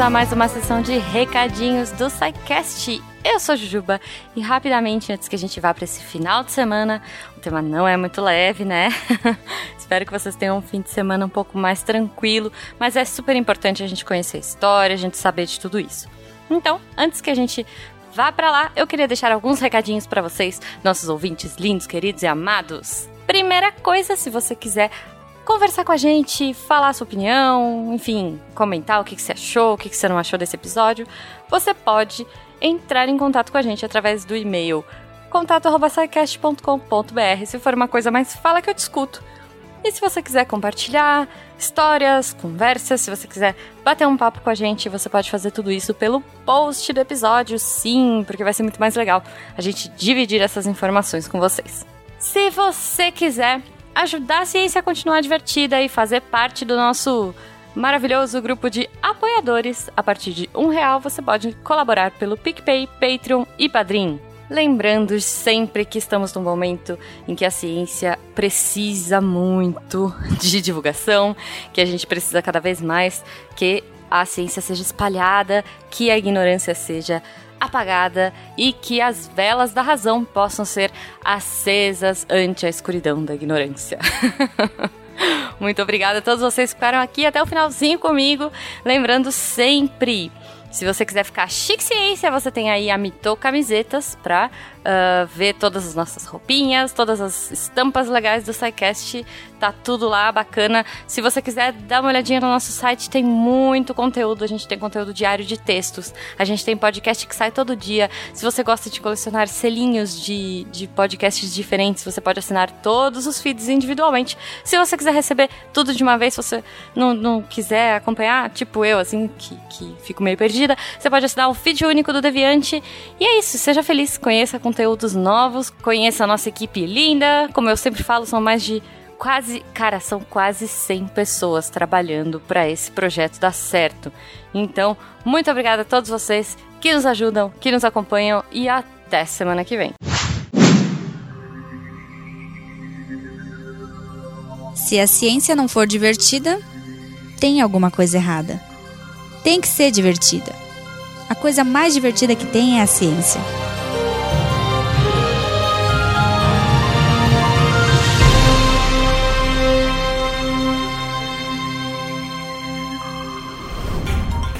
a mais uma sessão de recadinhos do SciCast. Eu sou Jujuba e rapidamente, antes que a gente vá para esse final de semana, o tema não é muito leve, né? Espero que vocês tenham um fim de semana um pouco mais tranquilo, mas é super importante a gente conhecer a história, a gente saber de tudo isso. Então, antes que a gente vá para lá, eu queria deixar alguns recadinhos para vocês, nossos ouvintes lindos, queridos e amados. Primeira coisa, se você quiser conversar com a gente, falar a sua opinião, enfim, comentar o que, que você achou, o que, que você não achou desse episódio, você pode entrar em contato com a gente através do e-mail contato.sicast.com.br. Se for uma coisa mais, fala que eu discuto. E se você quiser compartilhar histórias, conversas, se você quiser bater um papo com a gente, você pode fazer tudo isso pelo post do episódio, sim, porque vai ser muito mais legal a gente dividir essas informações com vocês. Se você quiser ajudar a ciência a continuar divertida e fazer parte do nosso maravilhoso grupo de apoiadores, a partir de um real você pode colaborar pelo PicPay, Patreon e Padrim. Lembrando sempre que estamos num momento em que a ciência precisa muito de divulgação, que a gente precisa cada vez mais que a ciência seja espalhada, que a ignorância seja apagada e que as velas da razão possam ser acesas ante a escuridão da ignorância. Muito obrigada a todos vocês que ficaram aqui até o finalzinho comigo. Lembrando sempre, se você quiser ficar chique ciência, você tem aí a Mito Camisetas pra uh, ver todas as nossas roupinhas, todas as estampas legais do SciCast. Tá tudo lá, bacana. Se você quiser dar uma olhadinha no nosso site, tem muito conteúdo. A gente tem conteúdo diário de textos. A gente tem podcast que sai todo dia. Se você gosta de colecionar selinhos de, de podcasts diferentes, você pode assinar todos os feeds individualmente. Se você quiser receber tudo de uma vez, se você não, não quiser acompanhar, tipo eu, assim, que, que fico meio perdida, você pode assinar o feed único do Deviante. E é isso, seja feliz, conheça conteúdos novos, conheça a nossa equipe linda. Como eu sempre falo, são mais de quase, cara, são quase 100 pessoas trabalhando para esse projeto dar certo. Então, muito obrigada a todos vocês que nos ajudam, que nos acompanham e até semana que vem. Se a ciência não for divertida, tem alguma coisa errada. Tem que ser divertida. A coisa mais divertida que tem é a ciência.